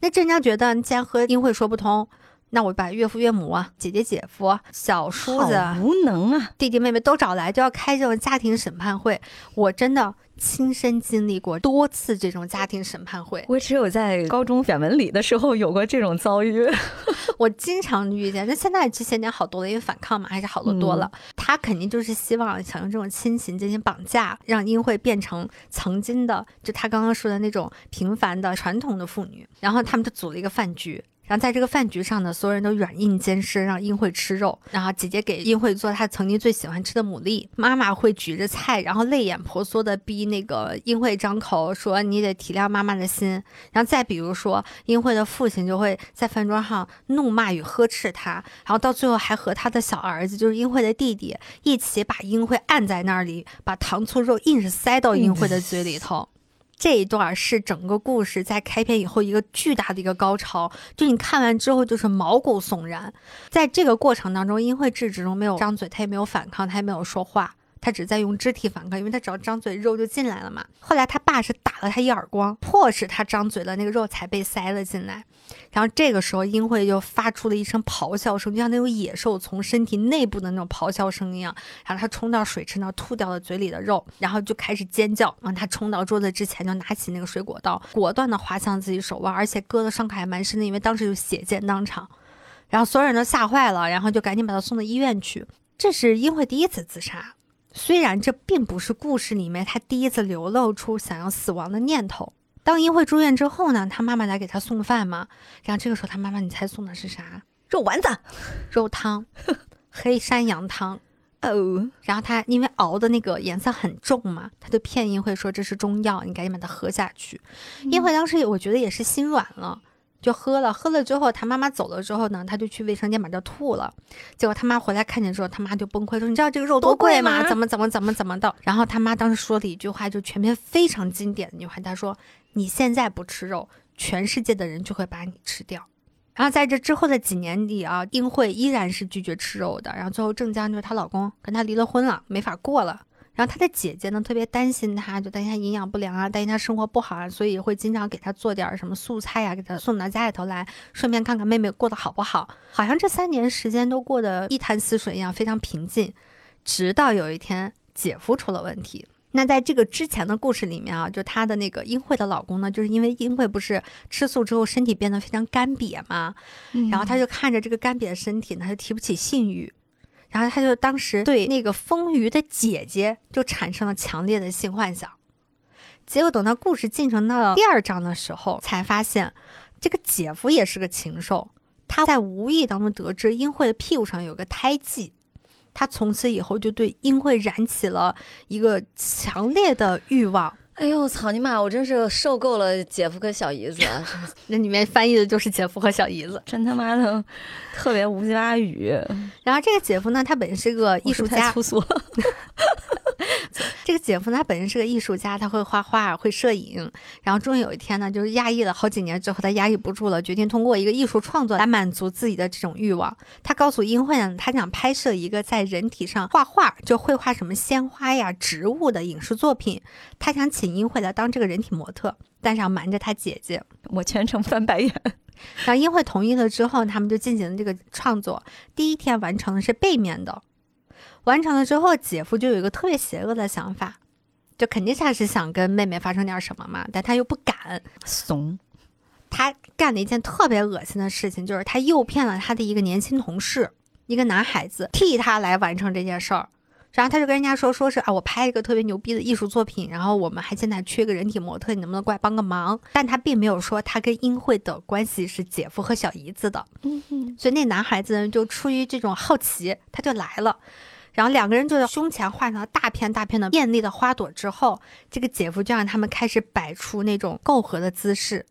那镇江觉得，既然和英慧说不通，那我把岳父岳母啊、姐姐姐夫、小叔子、无能啊、弟弟妹妹都找来，就要开这种家庭审判会。我真的。亲身经历过多次这种家庭审判会，我只有在高中选文理的时候有过这种遭遇。[LAUGHS] 我经常遇见，那现在这些年好多了，因为反抗嘛，还是好多多了。他肯定就是希望想用这种亲情进行绑架，让英惠变成曾经的，就他刚刚说的那种平凡的传统的妇女。然后他们就组了一个饭局。然后在这个饭局上呢，所有人都软硬兼施，让英惠吃肉。然后姐姐给英惠做她曾经最喜欢吃的牡蛎，妈妈会举着菜，然后泪眼婆娑的逼那个英惠张口说：“你得体谅妈妈的心。”然后再比如说，英惠的父亲就会在饭桌上怒骂与呵斥她，然后到最后还和他的小儿子，就是英惠的弟弟，一起把英惠按在那里，把糖醋肉硬是塞到英惠的嘴里头。这一段是整个故事在开篇以后一个巨大的一个高潮，就你看完之后就是毛骨悚然。在这个过程当中，殷惠智始终没有张嘴，他也没有反抗，他也没有说话。他只在用肢体反抗，因为他只要张嘴，肉就进来了嘛。后来他爸是打了他一耳光，迫使他张嘴了，那个肉才被塞了进来。然后这个时候，英惠就发出了一声咆哮声，就像那种野兽从身体内部的那种咆哮声一样。然后他冲到水池那吐掉了嘴里的肉，然后就开始尖叫。然后他冲到桌子之前，就拿起那个水果刀，果断的划向自己手腕，而且割的伤口还蛮深的，因为当时就血溅当场。然后所有人都吓坏了，然后就赶紧把他送到医院去。这是英惠第一次自杀。虽然这并不是故事里面他第一次流露出想要死亡的念头，当英惠住院之后呢，他妈妈来给他送饭嘛，然后这个时候他妈妈，你猜送的是啥？肉丸子 [LAUGHS] 肉汤，[LAUGHS] 黑山羊汤。哦，然后他因为熬的那个颜色很重嘛，他就骗英惠说这是中药，你赶紧把它喝下去。英惠当时我觉得也是心软了。就喝了，喝了之后，他妈妈走了之后呢，他就去卫生间把这吐了。结果他妈回来看见之后，他妈就崩溃说：“你知道这个肉多贵吗？怎么怎么怎么怎么的？”然后他妈当时说了一句话，就全篇非常经典的那句话，他说：“你现在不吃肉，全世界的人就会把你吃掉。”然后在这之后的几年里啊，丁慧依然是拒绝吃肉的。然后最后郑江就是她老公跟她离了婚了，没法过了。然后他的姐姐呢，特别担心他，就担心他营养不良啊，担心他生活不好啊，所以会经常给他做点什么素菜呀，给他送到家里头来，顺便看看妹妹过得好不好。好像这三年时间都过得一潭死水一样，非常平静。直到有一天，姐夫出了问题。那在这个之前的故事里面啊，就她的那个英惠的老公呢，就是因为英惠不是吃素之后身体变得非常干瘪嘛，然后他就看着这个干瘪的身体呢，他就提不起性欲。然后他就当时对那个丰腴的姐姐就产生了强烈的性幻想，结果等到故事进程到第二章的时候，才发现这个姐夫也是个禽兽。他在无意当中得知英惠的屁股上有个胎记，他从此以后就对英惠燃起了一个强烈的欲望。[LAUGHS] 哎呦，操你妈！我真是受够了姐夫跟小姨子，[LAUGHS] 那里面翻译的就是姐夫和小姨子，真他妈的特别无鸡巴语。[LAUGHS] 然后这个姐夫呢，他本身是个艺术家，粗俗。这个姐夫呢，他本身是个艺术家，他会画画，会摄影。然后终于有一天呢，就是压抑了好几年之后，他压抑不住了，决定通过一个艺术创作来满足自己的这种欲望。他告诉英慧呢，他想拍摄一个在人体上画画，就绘画什么鲜花呀、植物的影视作品。他想请英惠来当这个人体模特，但是要瞒着他姐姐。我全程翻白眼。然后英惠同意了之后，他们就进行了这个创作。第一天完成的是背面的。完成了之后，姐夫就有一个特别邪恶的想法，就肯定他是想跟妹妹发生点什么嘛，但他又不敢怂。他干了一件特别恶心的事情，就是他诱骗了他的一个年轻同事，一个男孩子，替他来完成这件事儿。然后他就跟人家说，说是啊，我拍一个特别牛逼的艺术作品，然后我们还现在缺个人体模特，你能不能过来帮个忙？但他并没有说他跟英惠的关系是姐夫和小姨子的。嗯哼。所以那男孩子呢就出于这种好奇，他就来了。然后两个人就在胸前画上了大片大片的艳丽的花朵之后，这个姐夫就让他们开始摆出那种媾和的姿势。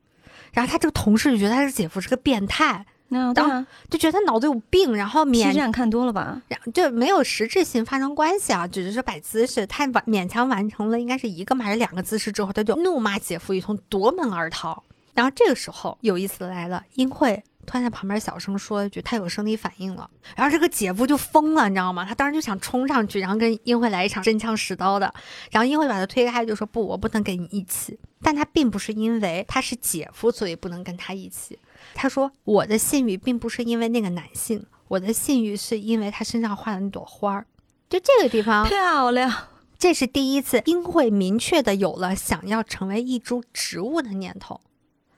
然后他这个同事就觉得他这个姐夫是个变态，那当就觉得他脑子有病，然后勉战看多了吧，然后就没有实质性发生关系啊，只是说摆姿势。他完勉强完成了应该是一个嘛还是两个姿势之后，他就怒骂姐夫一通，夺门而逃。然后这个时候有意思的来了，英惠。突然在旁边小声说一句：“他有生理反应了。”然后这个姐夫就疯了，你知道吗？他当时就想冲上去，然后跟英惠来一场真枪实刀的。然后英惠把他推开，就说：“不，我不能跟你一起。”但他并不是因为他是姐夫，所以不能跟他一起。他说：“我的性欲并不是因为那个男性，我的性欲是因为他身上画的那朵花儿。”就这个地方漂亮，这是第一次英惠明确的有了想要成为一株植物的念头。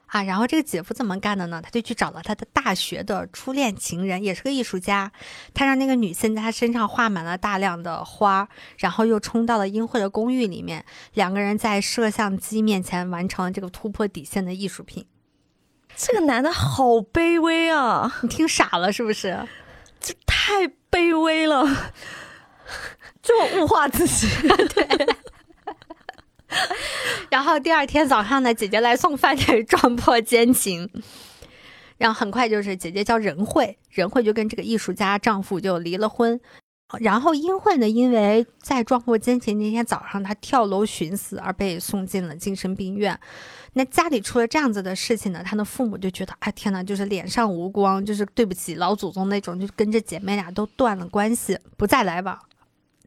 啊，然后这个姐夫怎么干的呢？他就去找了他的大学的初恋情人，也是个艺术家。他让那个女性在他身上画满了大量的花，然后又冲到了英惠的公寓里面，两个人在摄像机面前完成了这个突破底线的艺术品。这个男的好卑微啊！你听傻了是不是？这太卑微了，这么物化自己。对。[LAUGHS] 然后第二天早上呢，姐姐来送饭，给撞破奸情。然后很快就是姐姐叫任慧，任慧就跟这个艺术家丈夫就离了婚。然后英惠呢，因为在撞破奸情那天早上，她跳楼寻死而被送进了精神病院。那家里出了这样子的事情呢，她的父母就觉得，哎天呐，就是脸上无光，就是对不起老祖宗那种，就跟这姐妹俩都断了关系，不再来往。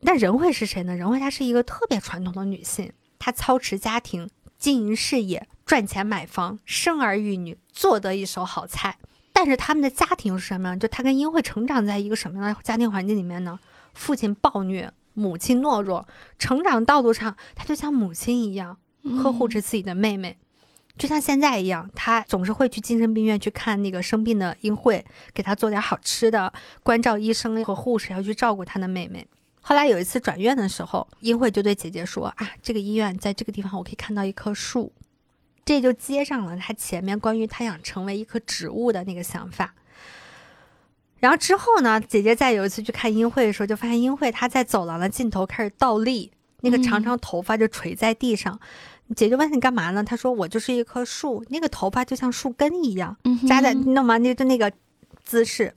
那仁惠是谁呢？仁惠她是一个特别传统的女性。她操持家庭，经营事业，赚钱买房，生儿育女，做得一手好菜。但是他们的家庭是什么样？就她跟英惠成长在一个什么样的家庭环境里面呢？父亲暴虐，母亲懦弱。成长道路上，她就像母亲一样呵护着自己的妹妹，就像现在一样，他总是会去精神病院去看那个生病的英惠，给她做点好吃的，关照医生和护士，要去照顾她的妹妹。后来有一次转院的时候，英惠就对姐姐说：“啊，这个医院在这个地方，我可以看到一棵树，这就接上了他前面关于他想成为一棵植物的那个想法。然后之后呢，姐姐在有一次去看英惠的时候，就发现英惠她在走廊的尽头开始倒立，那个长长头发就垂在地上。姐姐问题干嘛呢？他说我就是一棵树，那个头发就像树根一样扎在，你懂吗？那就那个姿势。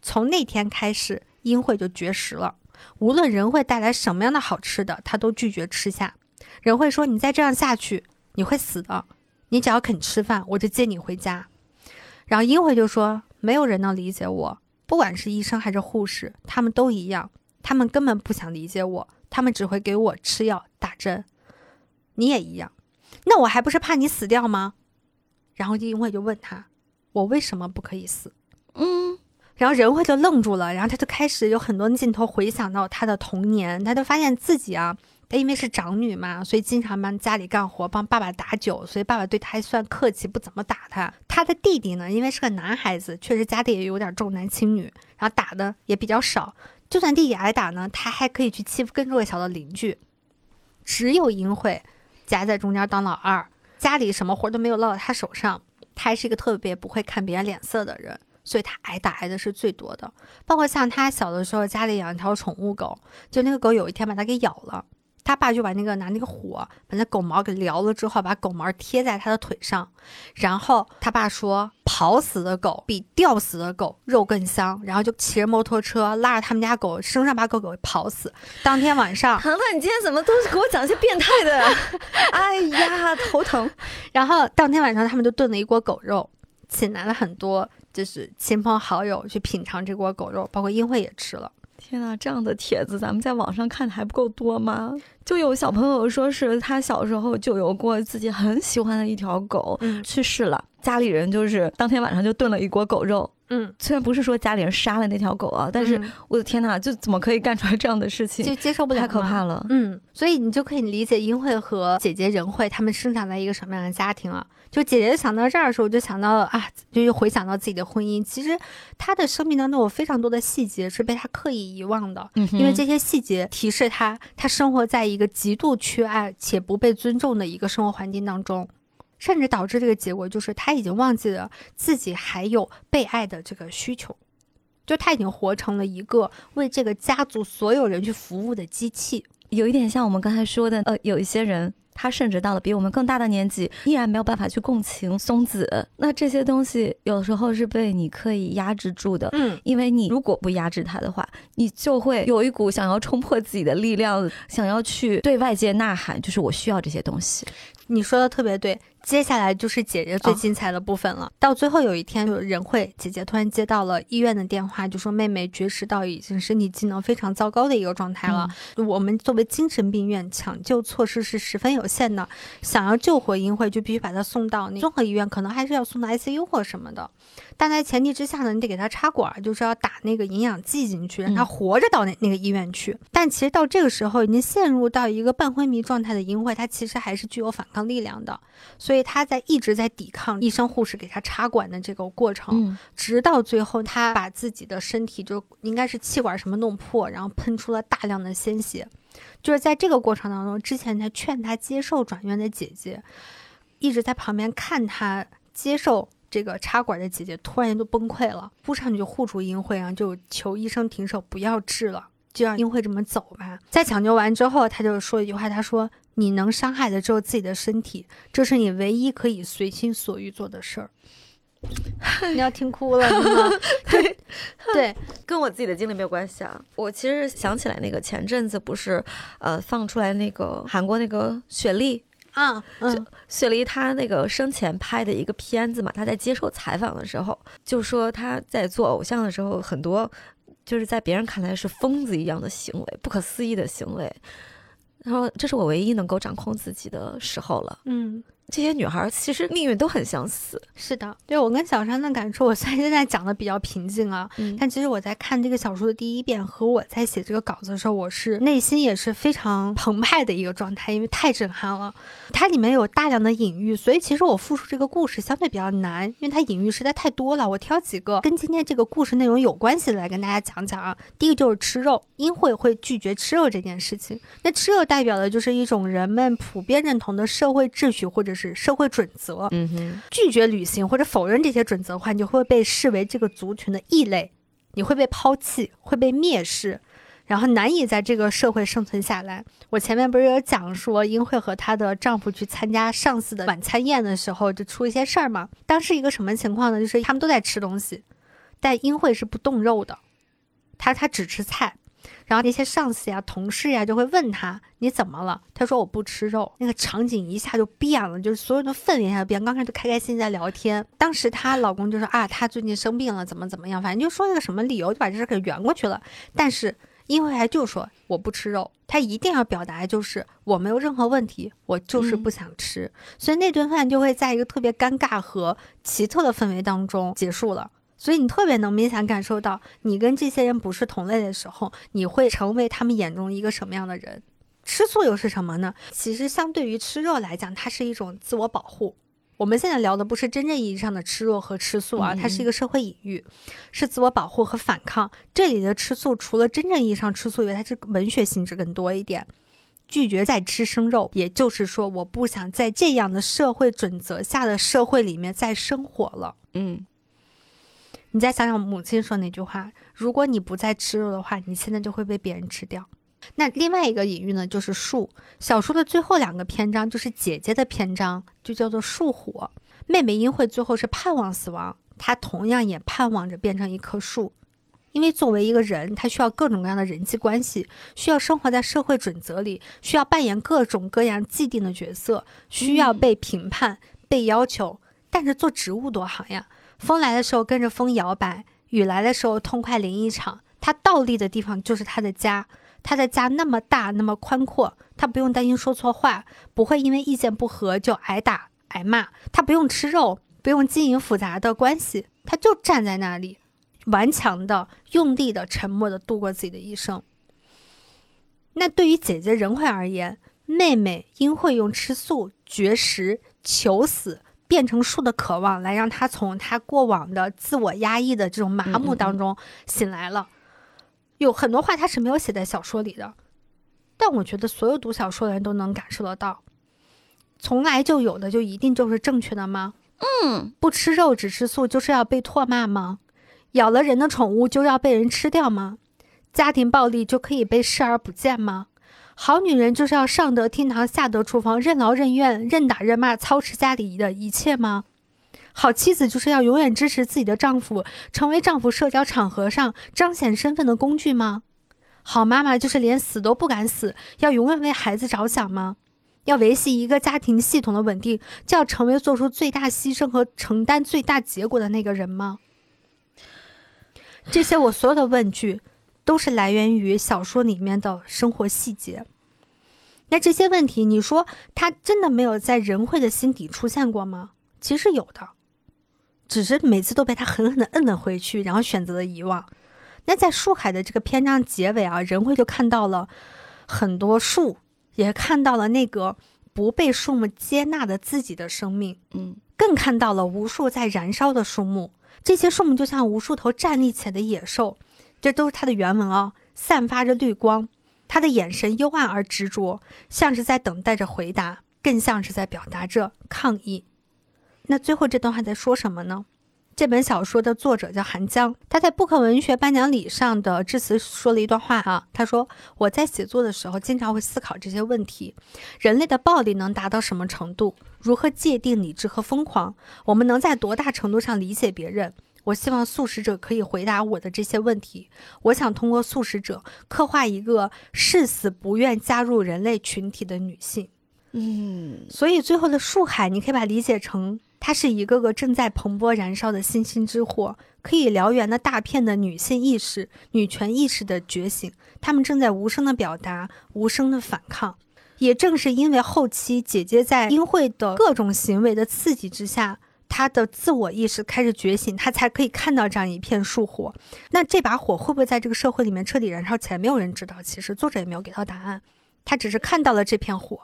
从那天开始，英惠就绝食了，无论人会带来什么样的好吃的，他都拒绝吃下。人会说你再这样下去，你会死的。你只要肯吃饭，我就接你回家。然后英惠就说没有人能理解我。不管是医生还是护士，他们都一样，他们根本不想理解我，他们只会给我吃药打针。你也一样，那我还不是怕你死掉吗？然后英慧就问他，我为什么不可以死？嗯，然后仁惠就愣住了，然后他就开始有很多镜头回想到他的童年，他就发现自己啊。他因为是长女嘛，所以经常帮家里干活，帮爸爸打酒，所以爸爸对他还算客气，不怎么打他。他的弟弟呢，因为是个男孩子，确实家里也有点重男轻女，然后打的也比较少。就算弟弟挨打呢，他还可以去欺负更弱小的邻居。只有英惠夹在中间当老二，家里什么活都没有落到他手上。他还是一个特别不会看别人脸色的人，所以他挨打挨的是最多的。包括像他小的时候，家里养一条宠物狗，就那个狗有一天把他给咬了。他爸就把那个拿那个火把那狗毛给燎了之后，把狗毛贴在他的腿上，然后他爸说跑死的狗比吊死的狗肉更香，然后就骑着摩托车拉着他们家狗，生生把狗狗跑死。当天晚上，糖糖，你今天怎么都是给我讲一些变态的？[LAUGHS] 哎呀，头疼。然后当天晚上他们就炖了一锅狗肉，请来了很多就是亲朋好友去品尝这锅狗肉，包括英惠也吃了。天呐，这样的帖子咱们在网上看的还不够多吗？就有小朋友说是他小时候就有过自己很喜欢的一条狗去世了，家里人就是当天晚上就炖了一锅狗肉。嗯，虽然不是说家里人杀了那条狗啊，但是我的天呐，就怎么可以干出来这样的事情？就接受不了，太可怕了。嗯，所以你就可以理解英慧和姐姐仁慧他们生长在一个什么样的家庭了。就姐姐想到这儿的时候，我就想到啊，就又回想到自己的婚姻。其实她的生命当中有非常多的细节是被她刻意遗忘的，因为这些细节提示她，她生活在一个极度缺爱且不被尊重的一个生活环境当中。甚至导致这个结果就是她已经忘记了自己还有被爱的这个需求，就他已经活成了一个为这个家族所有人去服务的机器，有一点像我们刚才说的，呃，有一些人他甚至到了比我们更大的年纪，依然没有办法去共情松子。那这些东西有时候是被你刻意压制住的，嗯，因为你如果不压制他的话，你就会有一股想要冲破自己的力量，想要去对外界呐喊，就是我需要这些东西。你说的特别对。接下来就是姐姐最精彩的部分了。到最后有一天，就仁惠姐姐突然接到了医院的电话，就说妹妹绝食到已经身体机能非常糟糕的一个状态了。我们作为精神病院，抢救措施是十分有限的。想要救活英惠，就必须把她送到那综合医院，可能还是要送到 ICU 或什么的。但在前提之下呢，你得给他插管，就是要打那个营养剂进去，让他活着到那那个医院去。但其实到这个时候，已经陷入到一个半昏迷状态的英惠，她其实还是具有反抗力量的。所以他在一直在抵抗医生护士给他插管的这个过程，直到最后他把自己的身体就应该是气管什么弄破，然后喷出了大量的鲜血。就是在这个过程当中，之前他劝他接受转院的姐姐，一直在旁边看他接受这个插管的姐姐，突然就崩溃了，扑上去就护住英惠，然后就求医生停手，不要治了。就让英惠这么走吧。在抢救完之后，他就说一句话：“他说你能伤害的只有自己的身体，这是你唯一可以随心所欲做的事儿。[LAUGHS] ”你要听哭了吗？[LAUGHS] 对对，[LAUGHS] 跟我自己的经历没有关系啊。我其实想起来，那个前阵子不是呃放出来那个韩国那个雪莉啊，嗯，雪梨她那个生前拍的一个片子嘛，她在接受采访的时候就说她在做偶像的时候很多。就是在别人看来是疯子一样的行为，不可思议的行为。然后，这是我唯一能够掌控自己的时候了。嗯。这些女孩其实命运都很相似。是的，对我跟小山的感受，我虽然现在讲的比较平静啊，但其实我在看这个小说的第一遍和我在写这个稿子的时候，我是内心也是非常澎湃的一个状态，因为太震撼了。它里面有大量的隐喻，所以其实我复述这个故事相对比较难，因为它隐喻实在太多了。我挑几个跟今天这个故事内容有关系的来跟大家讲讲啊。第一个就是吃肉，英惠会拒绝吃肉这件事情。那吃肉代表的就是一种人们普遍认同的社会秩序或者是。是社会准则。嗯哼，拒绝履行或者否认这些准则的话，你就会被视为这个族群的异类，你会被抛弃，会被蔑视，然后难以在这个社会生存下来。我前面不是有讲说，英惠和她的丈夫去参加上司的晚餐宴的时候，就出一些事儿嘛。当时一个什么情况呢？就是他们都在吃东西，但英惠是不动肉的，她她只吃菜。然后那些上司呀、同事呀就会问他你怎么了？他说我不吃肉。那个场景一下就变了，就是所有的氛围一下变。刚开始都开开心心在聊天，当时她老公就说啊，她最近生病了，怎么怎么样，反正就说一个什么理由，就把这事给圆过去了。但是因为还就说我不吃肉，她一定要表达就是我没有任何问题，我就是不想吃。所以那顿饭就会在一个特别尴尬和奇特的氛围当中结束了。所以你特别能明显感受到，你跟这些人不是同类的时候，你会成为他们眼中一个什么样的人？吃素又是什么呢？其实相对于吃肉来讲，它是一种自我保护。我们现在聊的不是真正意义上的吃肉和吃素啊，它是一个社会隐喻，是自我保护和反抗。这里的吃素，除了真正意义上吃素以外，它是文学性质更多一点，拒绝再吃生肉，也就是说，我不想在这样的社会准则下的社会里面再生活了。嗯。你再想想母亲说那句话：“如果你不再吃肉的话，你现在就会被别人吃掉。”那另外一个隐喻呢，就是树。小说的最后两个篇章就是姐姐的篇章，就叫做树火。妹妹英惠最后是盼望死亡，她同样也盼望着变成一棵树，因为作为一个人，她需要各种各样的人际关系，需要生活在社会准则里，需要扮演各种各样既定的角色，需要被评判、被要求。但是做植物多好呀！风来的时候跟着风摇摆，雨来的时候痛快淋一场。他倒立的地方就是他的家，他的家那么大那么宽阔，他不用担心说错话，不会因为意见不合就挨打挨骂。他不用吃肉，不用经营复杂的关系，他就站在那里，顽强的、用力的、沉默的度过自己的一生。那对于姐姐仁惠而言，妹妹因会用吃素、绝食、求死。变成树的渴望，来让他从他过往的自我压抑的这种麻木当中醒来了。有很多话他是没有写在小说里的，但我觉得所有读小说的人都能感受得到。从来就有的就一定就是正确的吗？嗯，不吃肉只吃素就是要被唾骂吗？咬了人的宠物就要被人吃掉吗？家庭暴力就可以被视而不见吗？好女人就是要上得厅堂，下得厨房，任劳任怨，任打任骂，操持家里的一切吗？好妻子就是要永远支持自己的丈夫，成为丈夫社交场合上彰显身份的工具吗？好妈妈就是连死都不敢死，要永远为孩子着想吗？要维系一个家庭系统的稳定，就要成为做出最大牺牲和承担最大结果的那个人吗？这些我所有的问句。都是来源于小说里面的生活细节。那这些问题，你说他真的没有在仁惠的心底出现过吗？其实有的，只是每次都被他狠狠的摁了回去，然后选择了遗忘。那在树海的这个篇章结尾啊，仁惠就看到了很多树，也看到了那个不被树木接纳的自己的生命，嗯，更看到了无数在燃烧的树木。这些树木就像无数头站立起来的野兽。这都是他的原文哦，散发着绿光，他的眼神幽暗而执着，像是在等待着回答，更像是在表达着抗议。那最后这段话在说什么呢？这本小说的作者叫韩江，他在布克文学颁奖礼上的致辞说了一段话啊，他说：“我在写作的时候，经常会思考这些问题：人类的暴力能达到什么程度？如何界定理智和疯狂？我们能在多大程度上理解别人？”我希望素食者可以回答我的这些问题。我想通过素食者刻画一个誓死不愿加入人类群体的女性。嗯，所以最后的树海，你可以把它理解成，它是一个个正在蓬勃燃烧的星星之火，可以燎原的大片的女性意识、女权意识的觉醒。她们正在无声的表达，无声的反抗。也正是因为后期姐姐在英惠的各种行为的刺激之下。他的自我意识开始觉醒，他才可以看到这样一片树火。那这把火会不会在这个社会里面彻底燃烧起来？没有人知道。其实作者也没有给到答案，他只是看到了这片火。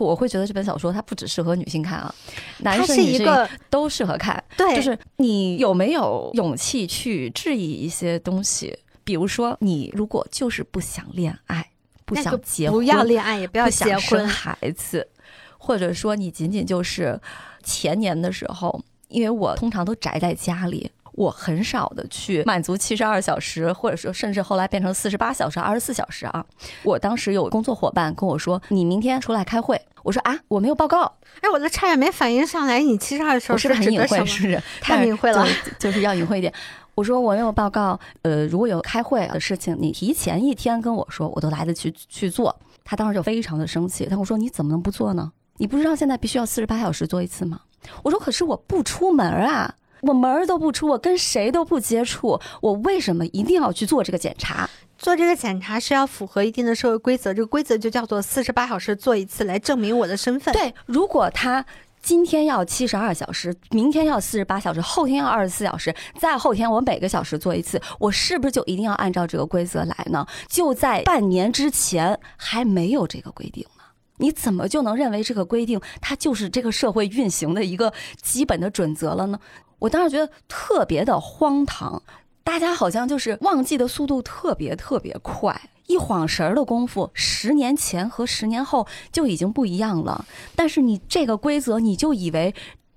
我会觉得这本小说它不只适合女性看啊，男生女生都适合看。对，就是你有没有勇气去质疑一些东西？比如说，你如果就是不想恋爱，不想结婚，不要恋爱，也不要结婚，孩子。或者说你仅仅就是前年的时候，因为我通常都宅在家里。我很少的去满足七十二小时，或者说甚至后来变成四十八小时、二十四小时啊。我当时有工作伙伴跟我说：“你明天出来开会。”我说：“啊，我没有报告。”哎，我都差点没反应上来，你七十二小时是不是很隐晦？是不是太隐晦了？[LAUGHS] 就是要隐晦一点。我说我没有报告。呃，如果有开会的事情，你提前一天跟我说，我都来得及去做。他当时就非常的生气，他跟我说：“你怎么能不做呢？你不知道现在必须要四十八小时做一次吗？”我说：“可是我不出门啊。”我门儿都不出，我跟谁都不接触，我为什么一定要去做这个检查？做这个检查是要符合一定的社会规则，这个规则就叫做四十八小时做一次，来证明我的身份。对，如果他今天要七十二小时，明天要四十八小时，后天要二十四小时，再后天我每个小时做一次，我是不是就一定要按照这个规则来呢？就在半年之前还没有这个规定呢，你怎么就能认为这个规定它就是这个社会运行的一个基本的准则了呢？我当时觉得特别的荒唐，大家好像就是忘记的速度特别特别快，一晃神儿的功夫，十年前和十年后就已经不一样了。但是你这个规则，你就以为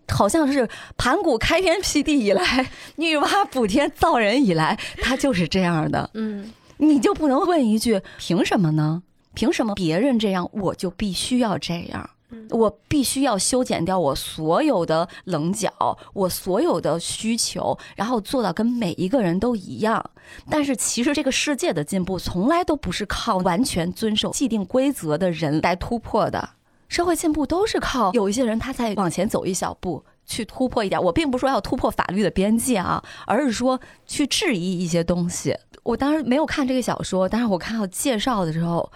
好像是盘古开天辟地以来，女娲补天造人以来，它就是这样的。嗯，你就不能问一句，凭什么呢？凭什么别人这样，我就必须要这样？我必须要修剪掉我所有的棱角，我所有的需求，然后做到跟每一个人都一样。但是其实这个世界的进步从来都不是靠完全遵守既定规则的人来突破的，社会进步都是靠有一些人他在往前走一小步去突破一点。我并不是说要突破法律的边界啊，而是说去质疑一些东西。我当时没有看这个小说，但是我看到介绍的时候。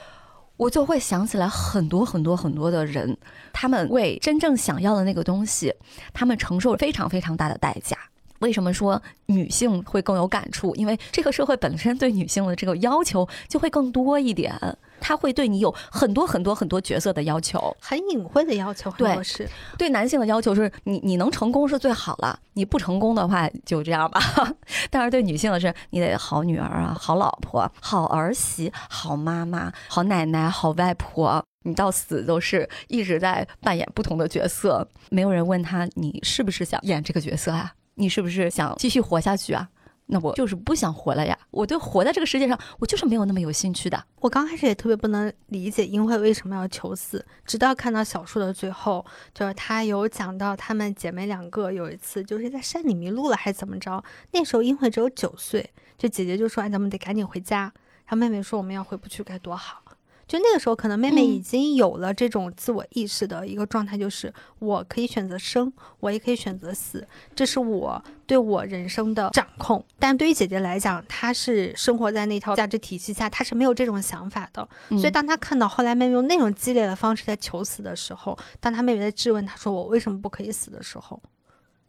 我就会想起来很多很多很多的人，他们为真正想要的那个东西，他们承受非常非常大的代价。为什么说女性会更有感触？因为这个社会本身对女性的这个要求就会更多一点。他会对你有很多很多很多角色的要求，很隐晦的要求，对，是对男性的要求是你你能成功是最好了，你不成功的话就这样吧。[LAUGHS] 但是对女性的是，你得好女儿啊，好老婆，好儿媳，好妈妈，好奶奶，好外婆，你到死都是一直在扮演不同的角色。没有人问他你是不是想演这个角色啊？你是不是想继续活下去啊？那我就是不想活了呀！我对活在这个世界上，我就是没有那么有兴趣的。我刚开始也特别不能理解英惠为什么要求死，直到看到小说的最后，就是他有讲到她们姐妹两个有一次就是在山里迷路了还是怎么着，那时候英惠只有九岁，就姐姐就说：“哎，咱们得赶紧回家。”然后妹妹说：“我们要回不去该多好。”就那个时候，可能妹妹已经有了这种自我意识的一个状态，就是我可以选择生，我也可以选择死，这是我对我人生的掌控。但对于姐姐来讲，她是生活在那套价值体系下，她是没有这种想法的。所以，当她看到后来妹妹用那种激烈的方式在求死的时候，当她妹妹在质问她说我为什么不可以死的时候，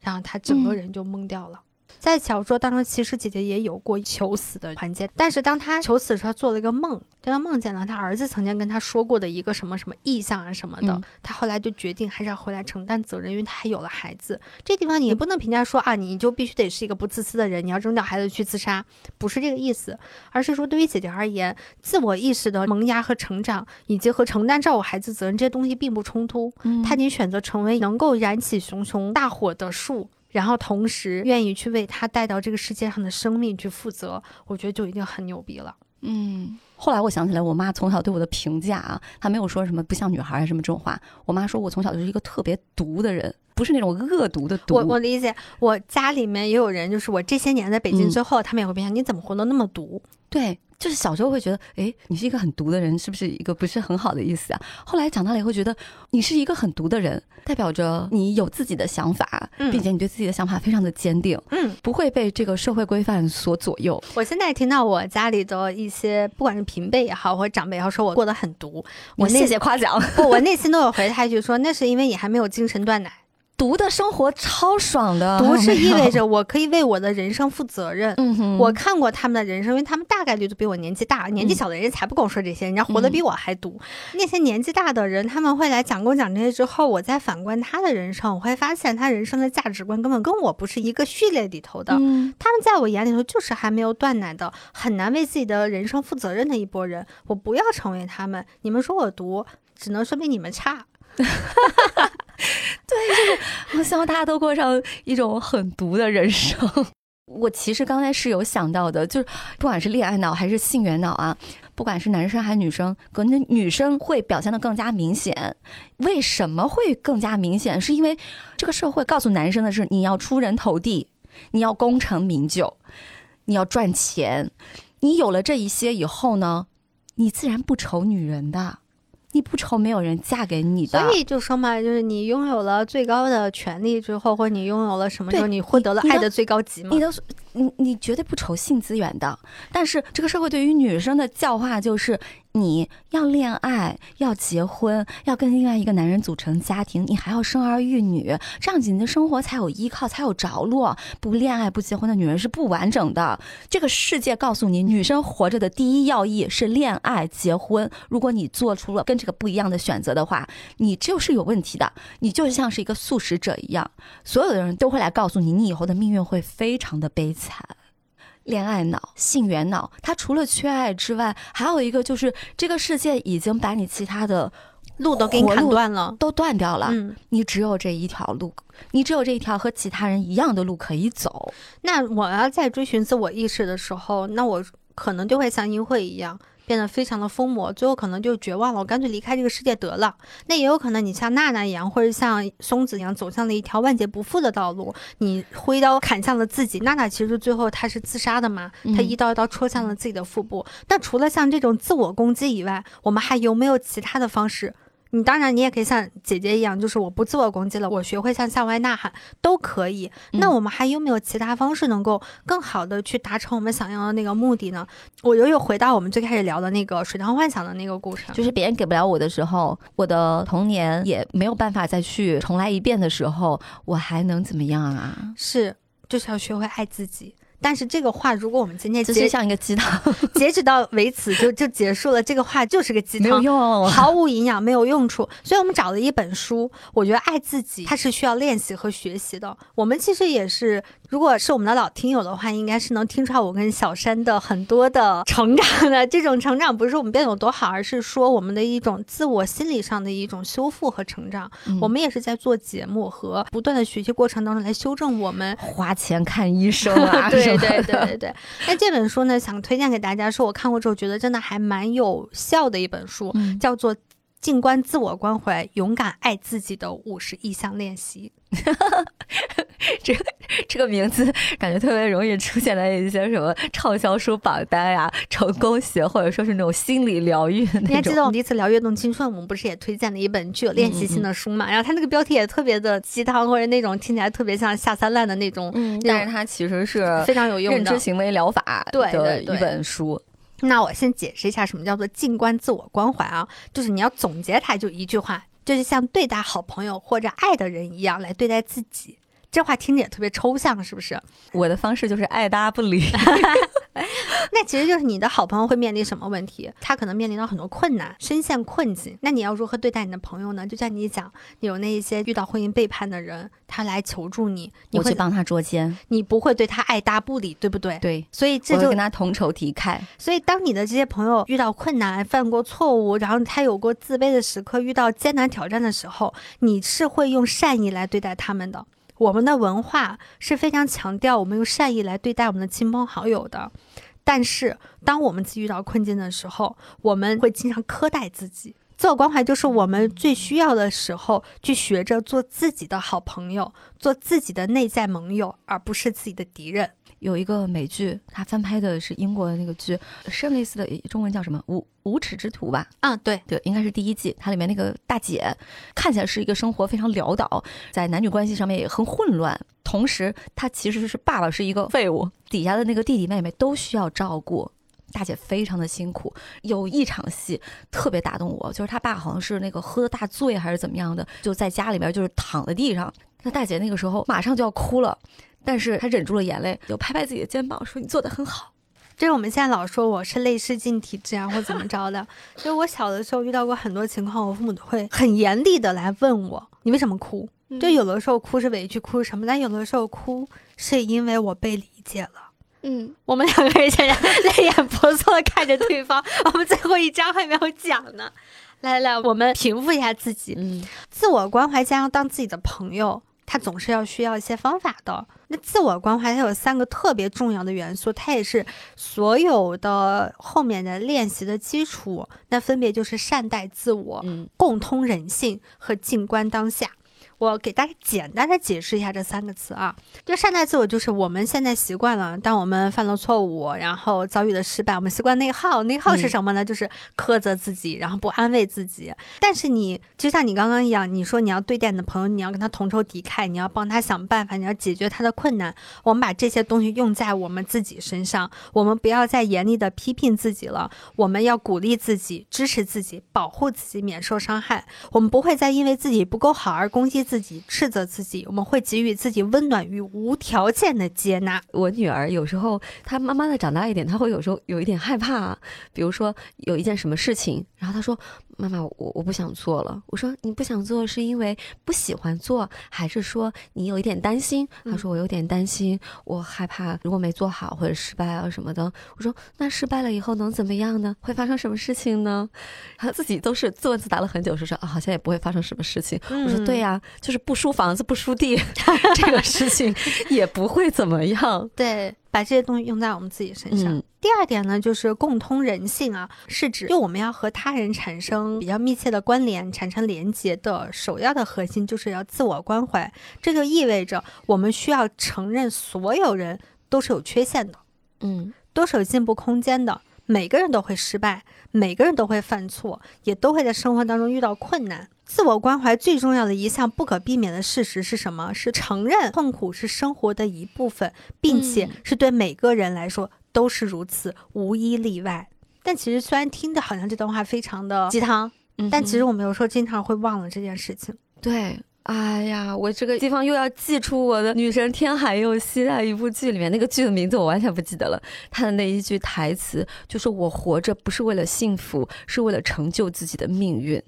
然后她整个人就懵掉了。在小说当中，其实姐姐也有过求死的环节，但是当她求死的时候，做了一个梦，这个梦见了她儿子曾经跟她说过的一个什么什么意向啊什么的，她后来就决定还是要回来承担责任，因为她还有了孩子。这地方你也不能评价说啊，你就必须得是一个不自私的人，你要扔掉孩子去自杀，不是这个意思，而是说对于姐姐而言，自我意识的萌芽和成长，以及和承担照顾孩子责任这些东西并不冲突。她已经选择成为能够燃起熊熊大火的树。然后同时愿意去为他带到这个世界上的生命去负责，我觉得就已经很牛逼了。嗯，后来我想起来，我妈从小对我的评价啊，她没有说什么不像女孩什么这种话。我妈说我从小就是一个特别毒的人，不是那种恶毒的毒。我我理解，我家里面也有人，就是我这些年在北京之后，他们也会评价你怎么活得那么毒。对。就是小时候会觉得，哎，你是一个很毒的人，是不是一个不是很好的意思啊？后来长大了以后觉得，你是一个很毒的人，代表着你有自己的想法，并且你对自己的想法非常的坚定，嗯，不会被这个社会规范所左右。我现在听到我家里的一些，不管是平辈也好，或者长辈也好，说我过得很毒，我谢谢夸奖，不，我内心都有回他一句说，那是因为你还没有精神断奶。读的生活超爽的，读是意味着 [LAUGHS] 我可以为我的人生负责任。我看过他们的人生，因为他们大概率都比我年纪大，年纪小的人才不跟我说这些，人家活得比我还毒。那些年纪大的人，他们会来讲跟我讲这些之后，我再反观他的人生，我会发现他人生的价值观根本跟我不是一个序列里头的。他们在我眼里头就是还没有断奶的，很难为自己的人生负责任的一波人。我不要成为他们。你们说我毒，只能说明你们差。[LAUGHS] [LAUGHS] 对，就是我希望大家都过上一种很毒的人生。[LAUGHS] 我其实刚才是有想到的，就是不管是恋爱脑还是性缘脑啊，不管是男生还是女生，可能女生会表现的更加明显。为什么会更加明显？是因为这个社会告诉男生的是，你要出人头地，你要功成名就，你要赚钱。你有了这一些以后呢，你自然不愁女人的。你不愁没有人嫁给你的，所以就说嘛，就是你拥有了最高的权利之后，或者你拥有了什么时候，你获得了爱的最高级嘛？你的，你你绝对不愁性资源的。但是这个社会对于女生的教化就是。你要恋爱，要结婚，要跟另外一个男人组成家庭，你还要生儿育女，这样子你的生活才有依靠，才有着落。不恋爱不结婚的女人是不完整的。这个世界告诉你，女生活着的第一要义是恋爱结婚。如果你做出了跟这个不一样的选择的话，你就是有问题的。你就像是一个素食者一样，所有的人都会来告诉你，你以后的命运会非常的悲惨。恋爱脑、性缘脑，他除了缺爱之外，还有一个就是这个世界已经把你其他的路都给你砍断了，都断掉了。嗯，你只有这一条路，你只有这一条和其他人一样的路可以走。那我要在追寻自我意识的时候，那我可能就会像英慧一样。变得非常的疯魔，最后可能就绝望了，我干脆离开这个世界得了。那也有可能你像娜娜一样，或者像松子一样，走向了一条万劫不复的道路。你挥刀砍向了自己，娜娜其实最后她是自杀的嘛？她一刀一刀戳向了自己的腹部。那除了像这种自我攻击以外，我们还有没有其他的方式？你当然，你也可以像姐姐一样，就是我不自我攻击了，我学会向向外呐喊，都可以。那我们还有没有其他方式能够更好的去达成我们想要的那个目的呢？我又又回到我们最开始聊的那个水塘幻想的那个故事，就是别人给不了我的时候，我的童年也没有办法再去重来一遍的时候，我还能怎么样啊？是，就是要学会爱自己。但是这个话，如果我们今天截像一个鸡汤，[LAUGHS] 截止到为此就就结束了，这个话就是个鸡汤，没有用，毫无营养，没有用处。所以我们找了一本书，我觉得爱自己，它是需要练习和学习的。我们其实也是。如果是我们的老听友的话，应该是能听出来我跟小山的很多的成长的。[LAUGHS] 这种成长不是我们变得有多好，而是说我们的一种自我心理上的一种修复和成长。我们也是在做节目和不断的学习过程当中来修正我们。花钱看医生啊，[LAUGHS] 对对对对对。那这本书呢，想推荐给大家，是我看过之后觉得真的还蛮有效的一本书，叫做《静观自我关怀，勇敢爱自己的五十意向练习》。[LAUGHS] 这个这个名字感觉特别容易出现在一些什么畅销书榜单呀、成功学，或者说是那种心理疗愈。你还记得我们第一次聊《跃动青春》，我们不是也推荐了一本具有练习性的书嘛？然后它那个标题也特别的鸡汤，或者那种听起来特别像下三滥的那种。嗯，但是它其实是非常有用的认知行为疗法的一本书。那我先解释一下什么叫做静观自我关怀啊，就是你要总结它就一句话。就是像对待好朋友或者爱的人一样来对待自己，这话听着也特别抽象，是不是？我的方式就是爱搭不理。[LAUGHS] 那其实就是你的好朋友会面临什么问题？他可能面临到很多困难，深陷困境。那你要如何对待你的朋友呢？就像你讲，有那一些遇到婚姻背叛的人，他来求助你，你会帮他捉奸，你不会对他爱搭不理，对不对？对。所以这就跟他同仇敌忾。所以当你的这些朋友遇到困难、犯过错误，然后他有过自卑的时刻，遇到艰难挑战的时候，你是会用善意来对待他们的。我们的文化是非常强调我们用善意来对待我们的亲朋好友的。但是，当我们自己遇到困境的时候，我们会经常苛待自己。自我关怀就是我们最需要的时候，去学着做自己的好朋友，做自己的内在盟友，而不是自己的敌人。有一个美剧，它翻拍的是英国的那个剧，是类似的中文叫什么《无无耻之徒》吧？啊，对对，应该是第一季。它里面那个大姐看起来是一个生活非常潦倒，在男女关系上面也很混乱，同时她其实是爸爸是一个废物，底下的那个弟弟妹妹都需要照顾。大姐非常的辛苦，有一场戏特别打动我，就是他爸好像是那个喝的大醉还是怎么样的，就在家里边就是躺在地上。那大姐那个时候马上就要哭了。但是他忍住了眼泪，就拍拍自己的肩膀说：“你做的很好。”就是我们现在老说我是泪失禁体质啊，或怎么着的。就是我小的时候遇到过很多情况，我父母都会很严厉的来问我：“你为什么哭？”就有的时候哭是委屈，哭是什么？但有的时候哭是因为我被理解了。嗯，我们两个人现在泪眼婆娑的看着对方，我们最后一章还没有讲呢。来来，我们平复一下自己，嗯，自我关怀加上当自己的朋友，他总是要需要一些方法的。那自我关怀它有三个特别重要的元素，它也是所有的后面的练习的基础。那分别就是善待自我、嗯共通人性和静观当下。我给大家简单的解释一下这三个词啊，就善待自我，就是我们现在习惯了，当我们犯了错误，然后遭遇了失败，我们习惯内耗。内耗是什么呢？就是苛责自己，然后不安慰自己。但是你就像你刚刚一样，你说你要对待你的朋友，你要跟他同仇敌忾，你要帮他想办法，你要解决他的困难。我们把这些东西用在我们自己身上，我们不要再严厉的批评自己了，我们要鼓励自己，支持自己，保护自己免受伤害。我们不会再因为自己不够好而攻击自己、斥责自己，我们会给予自己温暖与无条件的接纳。我女儿有时候她慢慢的长大一点，她会有时候有一点害怕，比如说有一件什么事情，然后她说：“妈妈，我我不想做了。”我说：“你不想做是因为不喜欢做，还是说你有一点担心？”嗯她说：“我有点担心，我害怕如果没做好或者失败啊什么的。”我说：“那失败了以后能怎么样呢？会发生什么事情呢？”她自己都是自问自答了很久，说说啊，好像也不会发生什么事情。我说：“对呀、就是不输房子不输地，[LAUGHS] 这个事情也不会怎么样。”对，把这些东西用在我们自己身上。嗯第二点呢，就是共通人性啊，是指就我们要和他人产生比较密切的关联、产生连结的首要的核心，就是要自我关怀。这就意味着我们需要承认所有人都是有缺陷的，嗯都是有进步空间的。每个人都会失败，每个人都会犯错，也都会在生活当中遇到困难。自我关怀最重要的一项不可避免的事实是什么？是承认痛苦是生活的一部分，并且嗯是对每个人来说都是如此，无一例外。但其实虽然听着好像这段话非常的鸡汤，嗯但其实我们有时候经常会忘了这件事情。对。哎呀，我这个地方又要寄出我的《女神天海佑希》在一部剧里面，那个剧的名字我完全不记得了。她的那一句台词就是：“我活着不是为了幸福，是为了成就自己的命运。”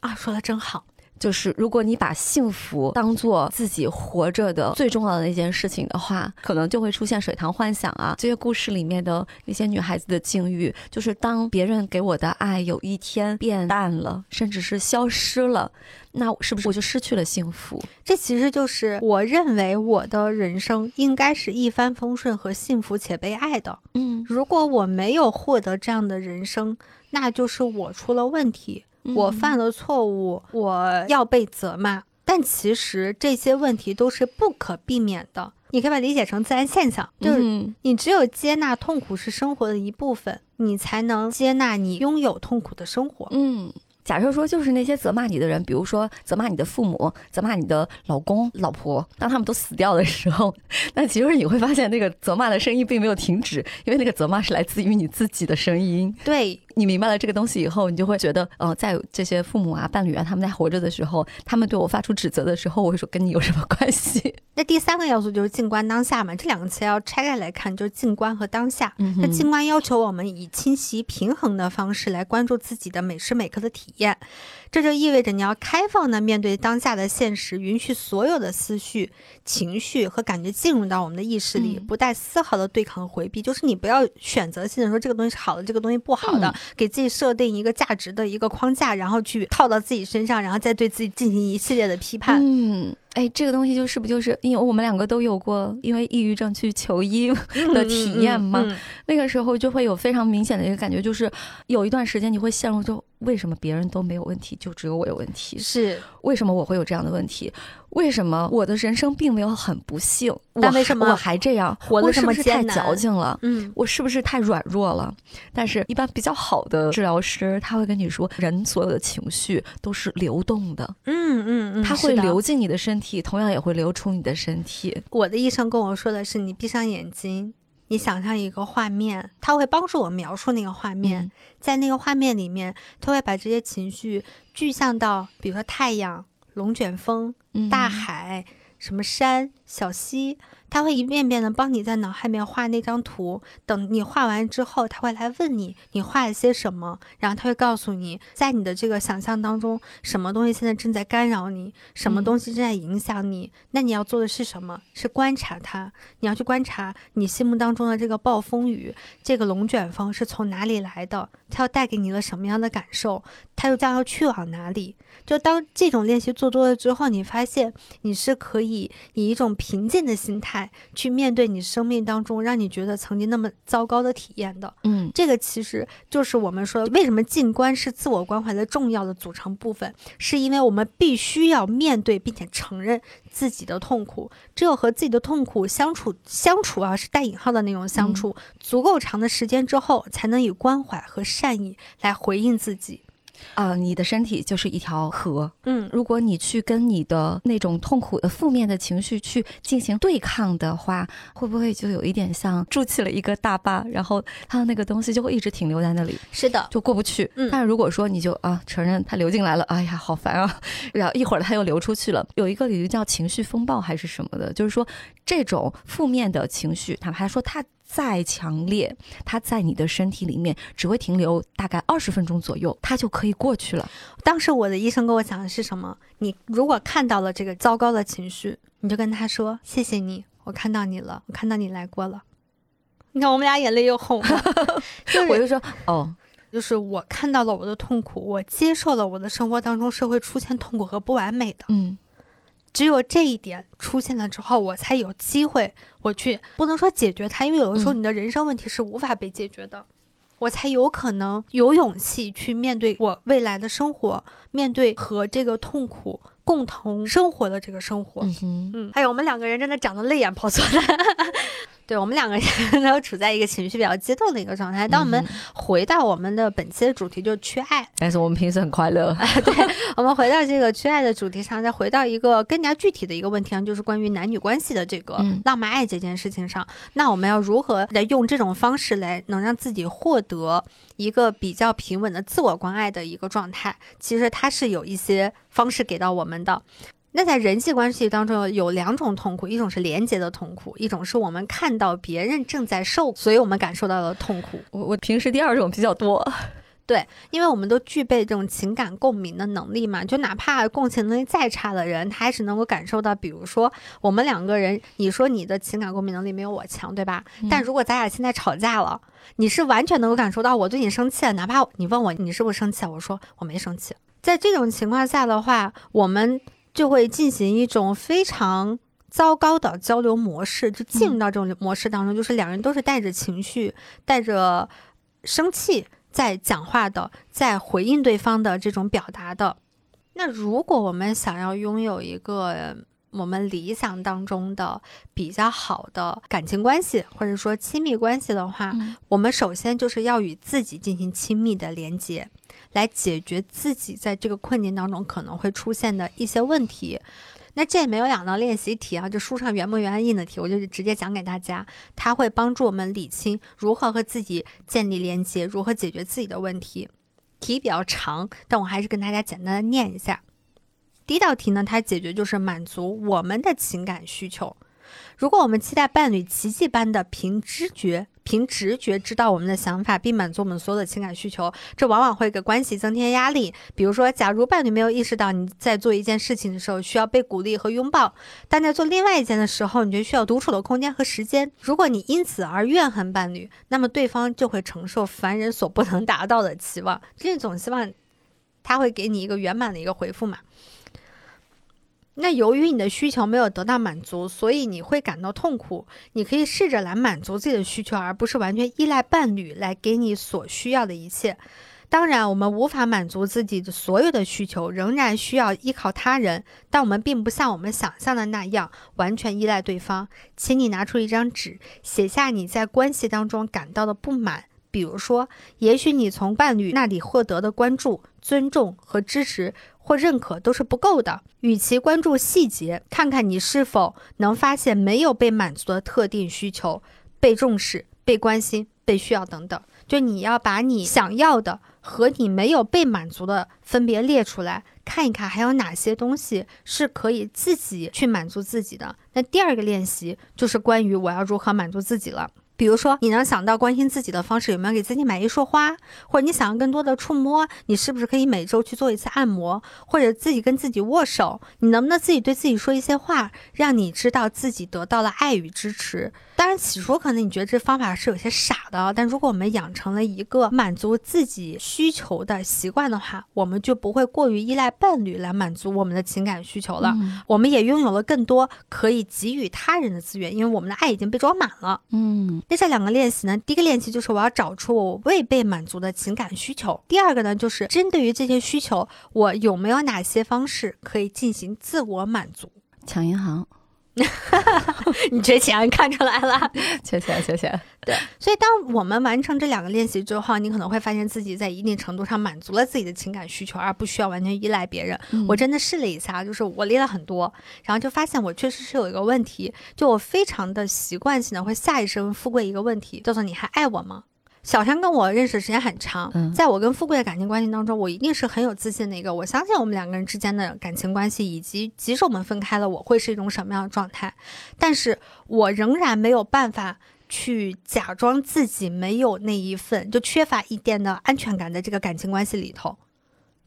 啊，说的真好。就是如果你把幸福当做自己活着的最重要的一件事情的话，可能就会出现水塘幻想啊。这些故事里面的那些女孩子的境遇，就是当别人给我的爱有一天变淡了，甚至是消失了，那是不是我就失去了幸福？这其实就是我认为我的人生应该是一帆风顺和幸福且被爱的。嗯，如果我没有获得这样的人生，那就是我出了问题，我犯了错误，我要被责骂。但其实这些问题都是不可避免的，你可以把它理解成自然现象，就是嗯你只有接纳痛苦是生活的一部分，你才能接纳你拥有痛苦的生活。嗯。假设说，就是那些责骂你的人，比如说责骂你的父母、责骂你的老公、老婆，当他们都死掉的时候，[LAUGHS] 那其实你会发现，那个责骂的声音并没有停止，因为那个责骂是来自于你自己的声音。对，你明白了这个东西以后，你就会觉得，呃，在这些父母啊、伴侣啊，他们在活着的时候，他们对我发出指责的时候，我会说跟你有什么关系？[LAUGHS] 那第三个要素就是静观当下嘛，这两个词要拆开来看，就是静观和当下。嗯那静观要求我们以清晰平衡的方式来关注自己的每时每刻的体验，这就意味着你要开放的面对当下的现实，允许所有的思绪、情绪和感觉进入到我们的意识里，嗯不带丝毫的对抗和回避。就是你不要选择性的说这个东西是好的，这个东西不好的，嗯给自己设定一个价值的一个框架，然后去套到自己身上，然后再对自己进行一系列的批判。嗯，哎，这个东西就是不就是因为我们两个都有过因为抑郁症去求医 [LAUGHS] 的体验吗？嗯嗯嗯那个时候就会有非常明显的一个感觉，就是有一段时间你会陷入就为什么别人都没有问题，就只有我有问题？是，为什么我会有这样的问题？为什么我的人生并没有很不幸？但为什么我还这样？活得这我是不是太矫情了？嗯，我是不是太软弱了？但是，一般比较好的治疗师，他会跟你说，人所有的情绪都是流动的，嗯嗯嗯，它会流进你的身体，同样也会流出你的身体。我的医生跟我说的是，你闭上眼睛，你想象一个画面，他会帮助我描述那个画面，嗯在那个画面里面，他会把这些情绪具象到，比如说太阳、龙卷风、嗯大海、什么山、小溪，他会一遍遍的帮你在脑海里面画那张图。等你画完之后，他会来问你你画了些什么，然后他会告诉你，在你的这个想象当中，什么东西现在正在干扰你，什么东西正在影响你。那你要做的是什么？是观察它。你要去观察你心目当中的这个暴风雨，这个龙卷风是从哪里来的？它要带给你了什么样的感受？它又将要去往哪里？就当这种练习做多了之后，你发现你是可以以一种平静的心态去面对你生命当中让你觉得曾经那么糟糕的体验的。嗯，这个其实就是我们说为什么静观是自我关怀的重要的组成部分，是因为我们必须要面对并且承认自己的痛苦，只有和自己的痛苦相处相处啊，是带引号的那种相处，足够长的时间之后，才能以关怀和善意来回应自己。啊，你的身体就是一条河。嗯，如果你去跟你的那种痛苦的负面的情绪去进行对抗的话，会不会就有一点像筑起了一个大坝，然后它的那个东西就会一直停留在那里，是的，就过不去。嗯但如果说你就啊承认它流进来了，哎呀好烦啊，然后一会儿它又流出去了，有一个理论叫情绪风暴还是什么的，就是说这种负面的情绪，哪怕说它。再强烈，它在你的身体里面只会停留大概二十分钟左右，它就可以过去了。当时我的医生跟我讲的是什么？你如果看到了这个糟糕的情绪，你就跟他说：“谢谢你，我看到你了，我看到你来过了。[LAUGHS] ”你看，我们俩眼泪又红了。[LAUGHS] 就是我就说哦，就是我看到了我的痛苦，我接受了我的生活当中是会出现痛苦和不完美的。嗯只有这一点出现了之后，我才有机会我去不能说解决它，因为有的时候嗯你的人生问题是无法被解决的，我才有可能有勇气去面对我未来的生活，面对和这个痛苦共同生活的这个生活。嗯还有我们两个人真的长得泪眼婆娑的。对我们两个人都处在一个情绪比较激动的一个状态。当我们嗯回到我们的本期的主题，就是缺爱，但是我们平时很快乐。对我们回到这个缺爱的主题上，再回到一个更加具体的一个问题上，就是关于男女关系的这个嗯浪漫爱这件事情上。那我们要如何来用这种方式来能让自己获得一个比较平稳的自我关爱的一个状态？其实它是有一些方式给到我们的。那在人际关系当中有两种痛苦，一种是连接的痛苦，一种是我们看到别人正在受，所以我们感受到的痛苦。我我平时第二种比较多。[LAUGHS] 对因为我们都具备这种情感共鸣的能力嘛，就哪怕共情能力再差的人，他还是能够感受到，比如说我们两个人，你说你的情感共鸣能力没有我强，对吧？但如果咱俩现在吵架了，你是完全能够感受到我对你生气了，哪怕你问我你是不是生气，我说我没生气。在这种情况下的话，我们就会进行一种非常。糟糕的交流模式就进入到这种模式当中，就是两人都是带着情绪、带着生气在讲话的，在回应对方的这种表达的。那如果我们想要拥有一个呃我们理想当中的比较好的感情关系，或者说亲密关系的话，嗯我们首先就是要与自己进行亲密的连接，来解决自己在这个困境当中可能会出现的一些问题。那这也没有两道练习题啊，就书上原模原样印的题，我就直接讲给大家。它会帮助我们理清如何和自己建立连接，如何解决自己的问题。题比较长，但我还是跟大家简单的念一下。第一道题呢，它解决就是满足我们的情感需求。如果我们期待伴侣奇迹般的凭知觉、凭直觉知道我们的想法，并满足我们所有的情感需求，这往往会给关系增添压力。比如说，假如伴侣没有意识到你在做一件事情的时候需要被鼓励和拥抱，但在做另外一件的时候，你就需要独处的空间和时间。如果你因此而怨恨伴侣，那么对方就会承受凡人所不能达到的期望。这种希望，他会给你一个圆满的一个回复嘛？那由于你的需求没有得到满足，所以你会感到痛苦。你可以试着来满足自己的需求，而不是完全依赖伴侣来给你所需要的一切。当然，我们无法满足自己的所有的需求，仍然需要依靠他人，但我们并不像我们想象的那样完全依赖对方。请你拿出一张纸，写下你在关系当中感到的不满。比如说，也许你从伴侣那里获得的关注、尊重和支持或认可都是不够的。与其关注细节，看看你是否能发现没有被满足的特定需求，被重视、被关心、被需要等等。就你要把你想要的和你没有被满足的分别列出来，看一看还有哪些东西是可以自己去满足自己的。那第二个练习就是关于我要如何满足自己了。比如说，你能想到关心自己的方式，有没有给自己买一束花？或者你想要更多的触摸，你是不是可以每周去做一次按摩，或者自己跟自己握手？你能不能自己对自己说一些话，让你知道自己得到了爱与支持？当然，起初可能你觉得这方法是有些傻的，但如果我们养成了一个满足自己需求的习惯的话，我们就不会过于依赖伴侣来满足我们的情感需求了。我们也拥有了更多可以给予他人的资源，因为我们的爱已经被装满了。嗯。那这两个练习呢？第一个练习就是我要找出我未被满足的情感需求。第二个呢，就是针对于这些需求，我有没有哪些方式可以进行自我满足？抢银行。[LAUGHS] 你缺钱看出来了，缺钱缺钱。对，所以当我们完成这两个练习之后，你可能会发现自己在一定程度上满足了自己的情感需求，而不需要完全依赖别人。我真的试了一下，就是我列了很多，然后就发现我确实是有一个问题，就我非常的习惯性的会下意识问富贵一个问题，叫做你还爱我吗？小山跟我认识时间很长，在我跟富贵的感情关系当中，我一定是很有自信的一个。我相信我们两个人之间的感情关系，以及即使我们分开了，我会是一种什么样的状态。但是我仍然没有办法去假装自己没有那一份，就缺乏一点的安全感，在这个感情关系里头。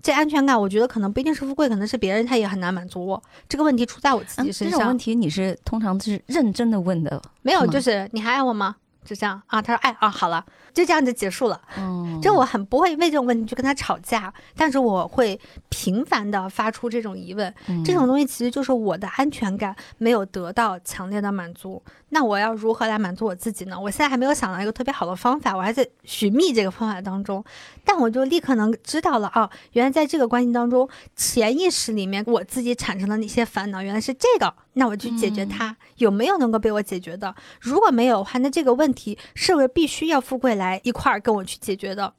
这安全感，我觉得可能不一定是富贵，可能是别人，他也很难满足我。这个问题出在我自己身上。这种问题你是通常是认真的问的，没有，就是你还爱我吗？就这样啊，他说爱啊，好了。就这样就结束了。嗯，就我很不会为这种问题去跟他吵架，但是我会频繁的发出这种疑问。这种东西其实就是我的安全感没有得到强烈的满足。那我要如何来满足我自己呢？我现在还没有想到一个特别好的方法，我还在寻觅这个方法当中。但我就立刻能知道了啊，原来在这个关系当中，潜意识里面我自己产生的那些烦恼，原来是这个。那我去解决它，有没有能够被我解决的？如果没有的话，那这个问题是不是必须要富贵来？来一块儿跟我去解决的，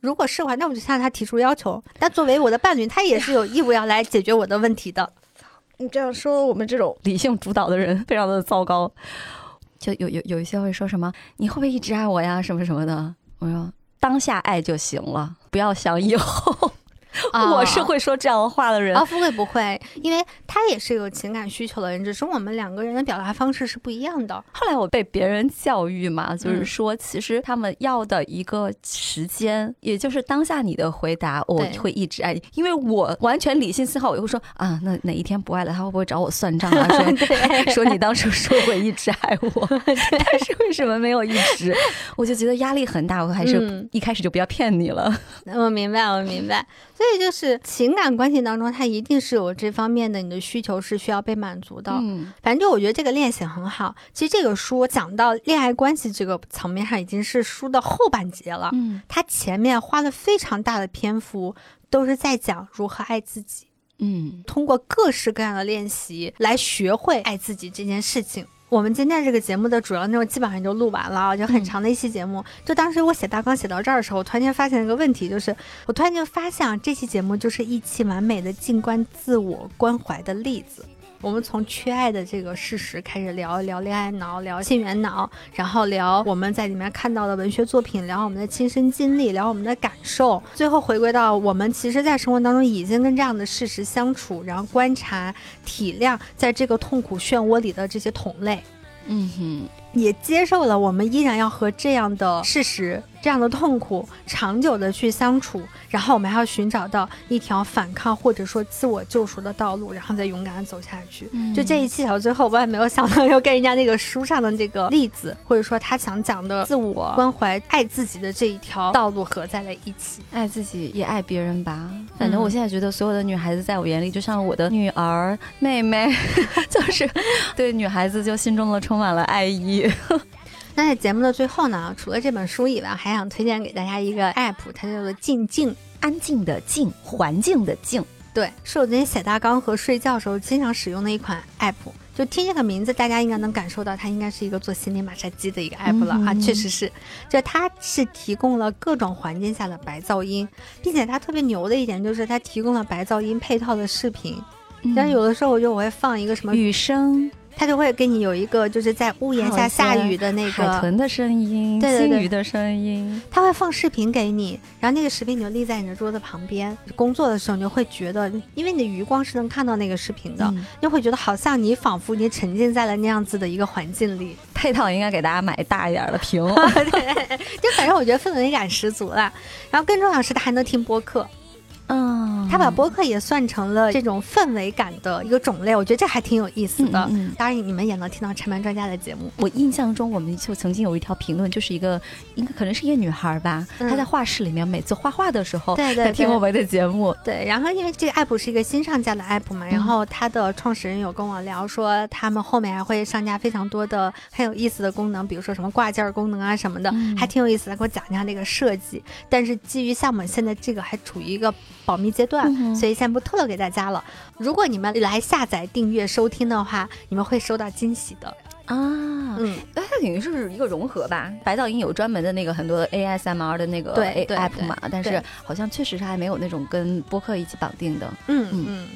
如果是的话，那我就向他提出要求。但作为我的伴侣，他也是有义务要来解决我的问题的。[LAUGHS] 你这样说，我们这种理性主导的人非常的糟糕。就有有有一些会说什么，你会不会一直爱我呀？什么什么的。我说当下爱就行了，不要想以后。[LAUGHS] 我是会说这样的话的人啊，富贵不会，因为他也是有情感需求的人，只是我们两个人的表达方式是不一样的。后来我被别人教育嘛，就是说，其实他们要的一个时间，也就是当下你的回答，我会一直爱你，因为我完全理性思考，我就会说啊，那哪一天不爱了，他会不会找我算账啊？说 [LAUGHS] 说你当时说会一直爱我，[LAUGHS] 但是为什么没有一直？我就觉得压力很大，我还是一开始就不要骗你了。我明白，我明白。所以就是情感关系当中，它一定是有这方面的，你的需求是需要被满足的。嗯，反正就我觉得这个练习很好。其实这个书讲到恋爱关系这个层面上，已经是书的后半截了。嗯，它前面花了非常大的篇幅，都是在讲如何爱自己。嗯，通过各式各样的练习来学会爱自己这件事情。我们今天这个节目的主要内容基本上就录完了，就很长的一期节目。就当时我写大纲写到这儿的时候，我突然间发现一个问题，就是我突然间发现啊这期节目就是一期完美的静观自我关怀的例子。我们从缺爱的这个事实开始聊，聊恋爱脑，聊性缘脑，然后聊我们在里面看到的文学作品，聊我们的亲身经历，聊我们的感受，最后回归到我们其实，在生活当中已经跟这样的事实相处，然后观察、体谅，在这个痛苦漩涡里的这些同类，嗯哼，也接受了我们依然要和这样的事实。这样的痛苦长久的去相处，然后我们还要寻找到一条反抗或者说自我救赎的道路，然后再勇敢的走下去。就这一期到最后，我也没有想到要跟人家那个书上的这个例子，或者说他想讲的自我关怀、爱自己的这一条道路合在了一起。爱自己也爱别人吧。反正我现在觉得所有的女孩子在我眼里就像我的女儿、妹妹，[LAUGHS] 就是对女孩子就心中的充满了爱意。[LAUGHS] 那在节目的最后呢，除了这本书以外，还想推荐给大家一个 app，它叫做“静静”，安静的静，环境的静。对，是我昨天写大纲和睡觉的时候经常使用的一款 app。就听这个名字，大家应该能感受到它应该是一个做心理马杀鸡的一个 app 了啊！确实是，就它是提供了各种环境下的白噪音，并且它特别牛的一点就是它提供了白噪音配套的视频。但是有的时候我就我会放一个什么雨声。它就会给你有一个就是在屋檐下下雨的那个海个，豚的声音，对对对。鲸鱼的声音，它会放视频给你，然后那个视频你就立在你的桌子旁边，工作的时候你就会觉得，因为你的余光是能看到那个视频的，嗯。你就会觉得好像你仿佛你沉浸在了那样子的一个环境里，配套应该给大家买大一点的屏。[LAUGHS] 就反正我觉得氛围感十足了。然后更重要的是，它还能听播客，嗯，他把播客也算成了这种氛围感的一个种类，我觉得这还挺有意思的。嗯当然，你们也能听到拆漫专家的节目。我印象中，我们就曾经有一条评论，就是一个应该可能是一个女孩吧，嗯。她在画室里面每次画画的时候，对对她听我们的节目，对，然后因为这个 app 是一个新上架的 app 嘛，然后它的创始人有跟我聊说，他们后面还会上架非常多的很有意思的功能，比如说什么挂件儿功能啊什么的，嗯。还挺有意思的，给我讲一下那个设计。但是基于像我们现在这个还处于一个保密阶段，嗯所以先不透露给大家了。如果你们来下载、订阅、收听的话，你们会收到惊喜的。啊。嗯，那它等于是一个融合吧。白噪音有专门的那个很多 ASMR 的那个对 app 对嘛，但是好像确实是还没有那种跟播客一起绑定的。嗯嗯。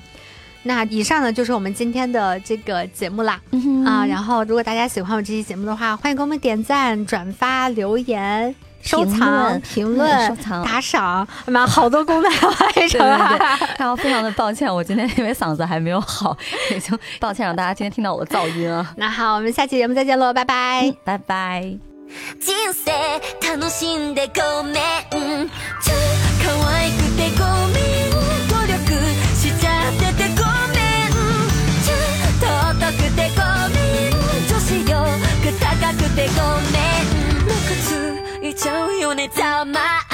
那以上呢就是我们今天的这个节目啦。嗯啊，然后如果大家喜欢我这期节目的话，欢迎给我们点赞、转发、留言、收评藏、论评论、嗯收藏打赏，妈好多功能要完对成对啊！对，然后非常的抱歉，我今天因为嗓子还没有好，[LAUGHS] 也就抱歉让大家今天听到我的噪音啊。那好，我们下期节目再见喽，拜拜。嗯拜拜。人生楽しんでごめんちょ可愛くてごめん努力しちゃっててごめんちょ尊くてごめん女子力高くてごめん show you need to all my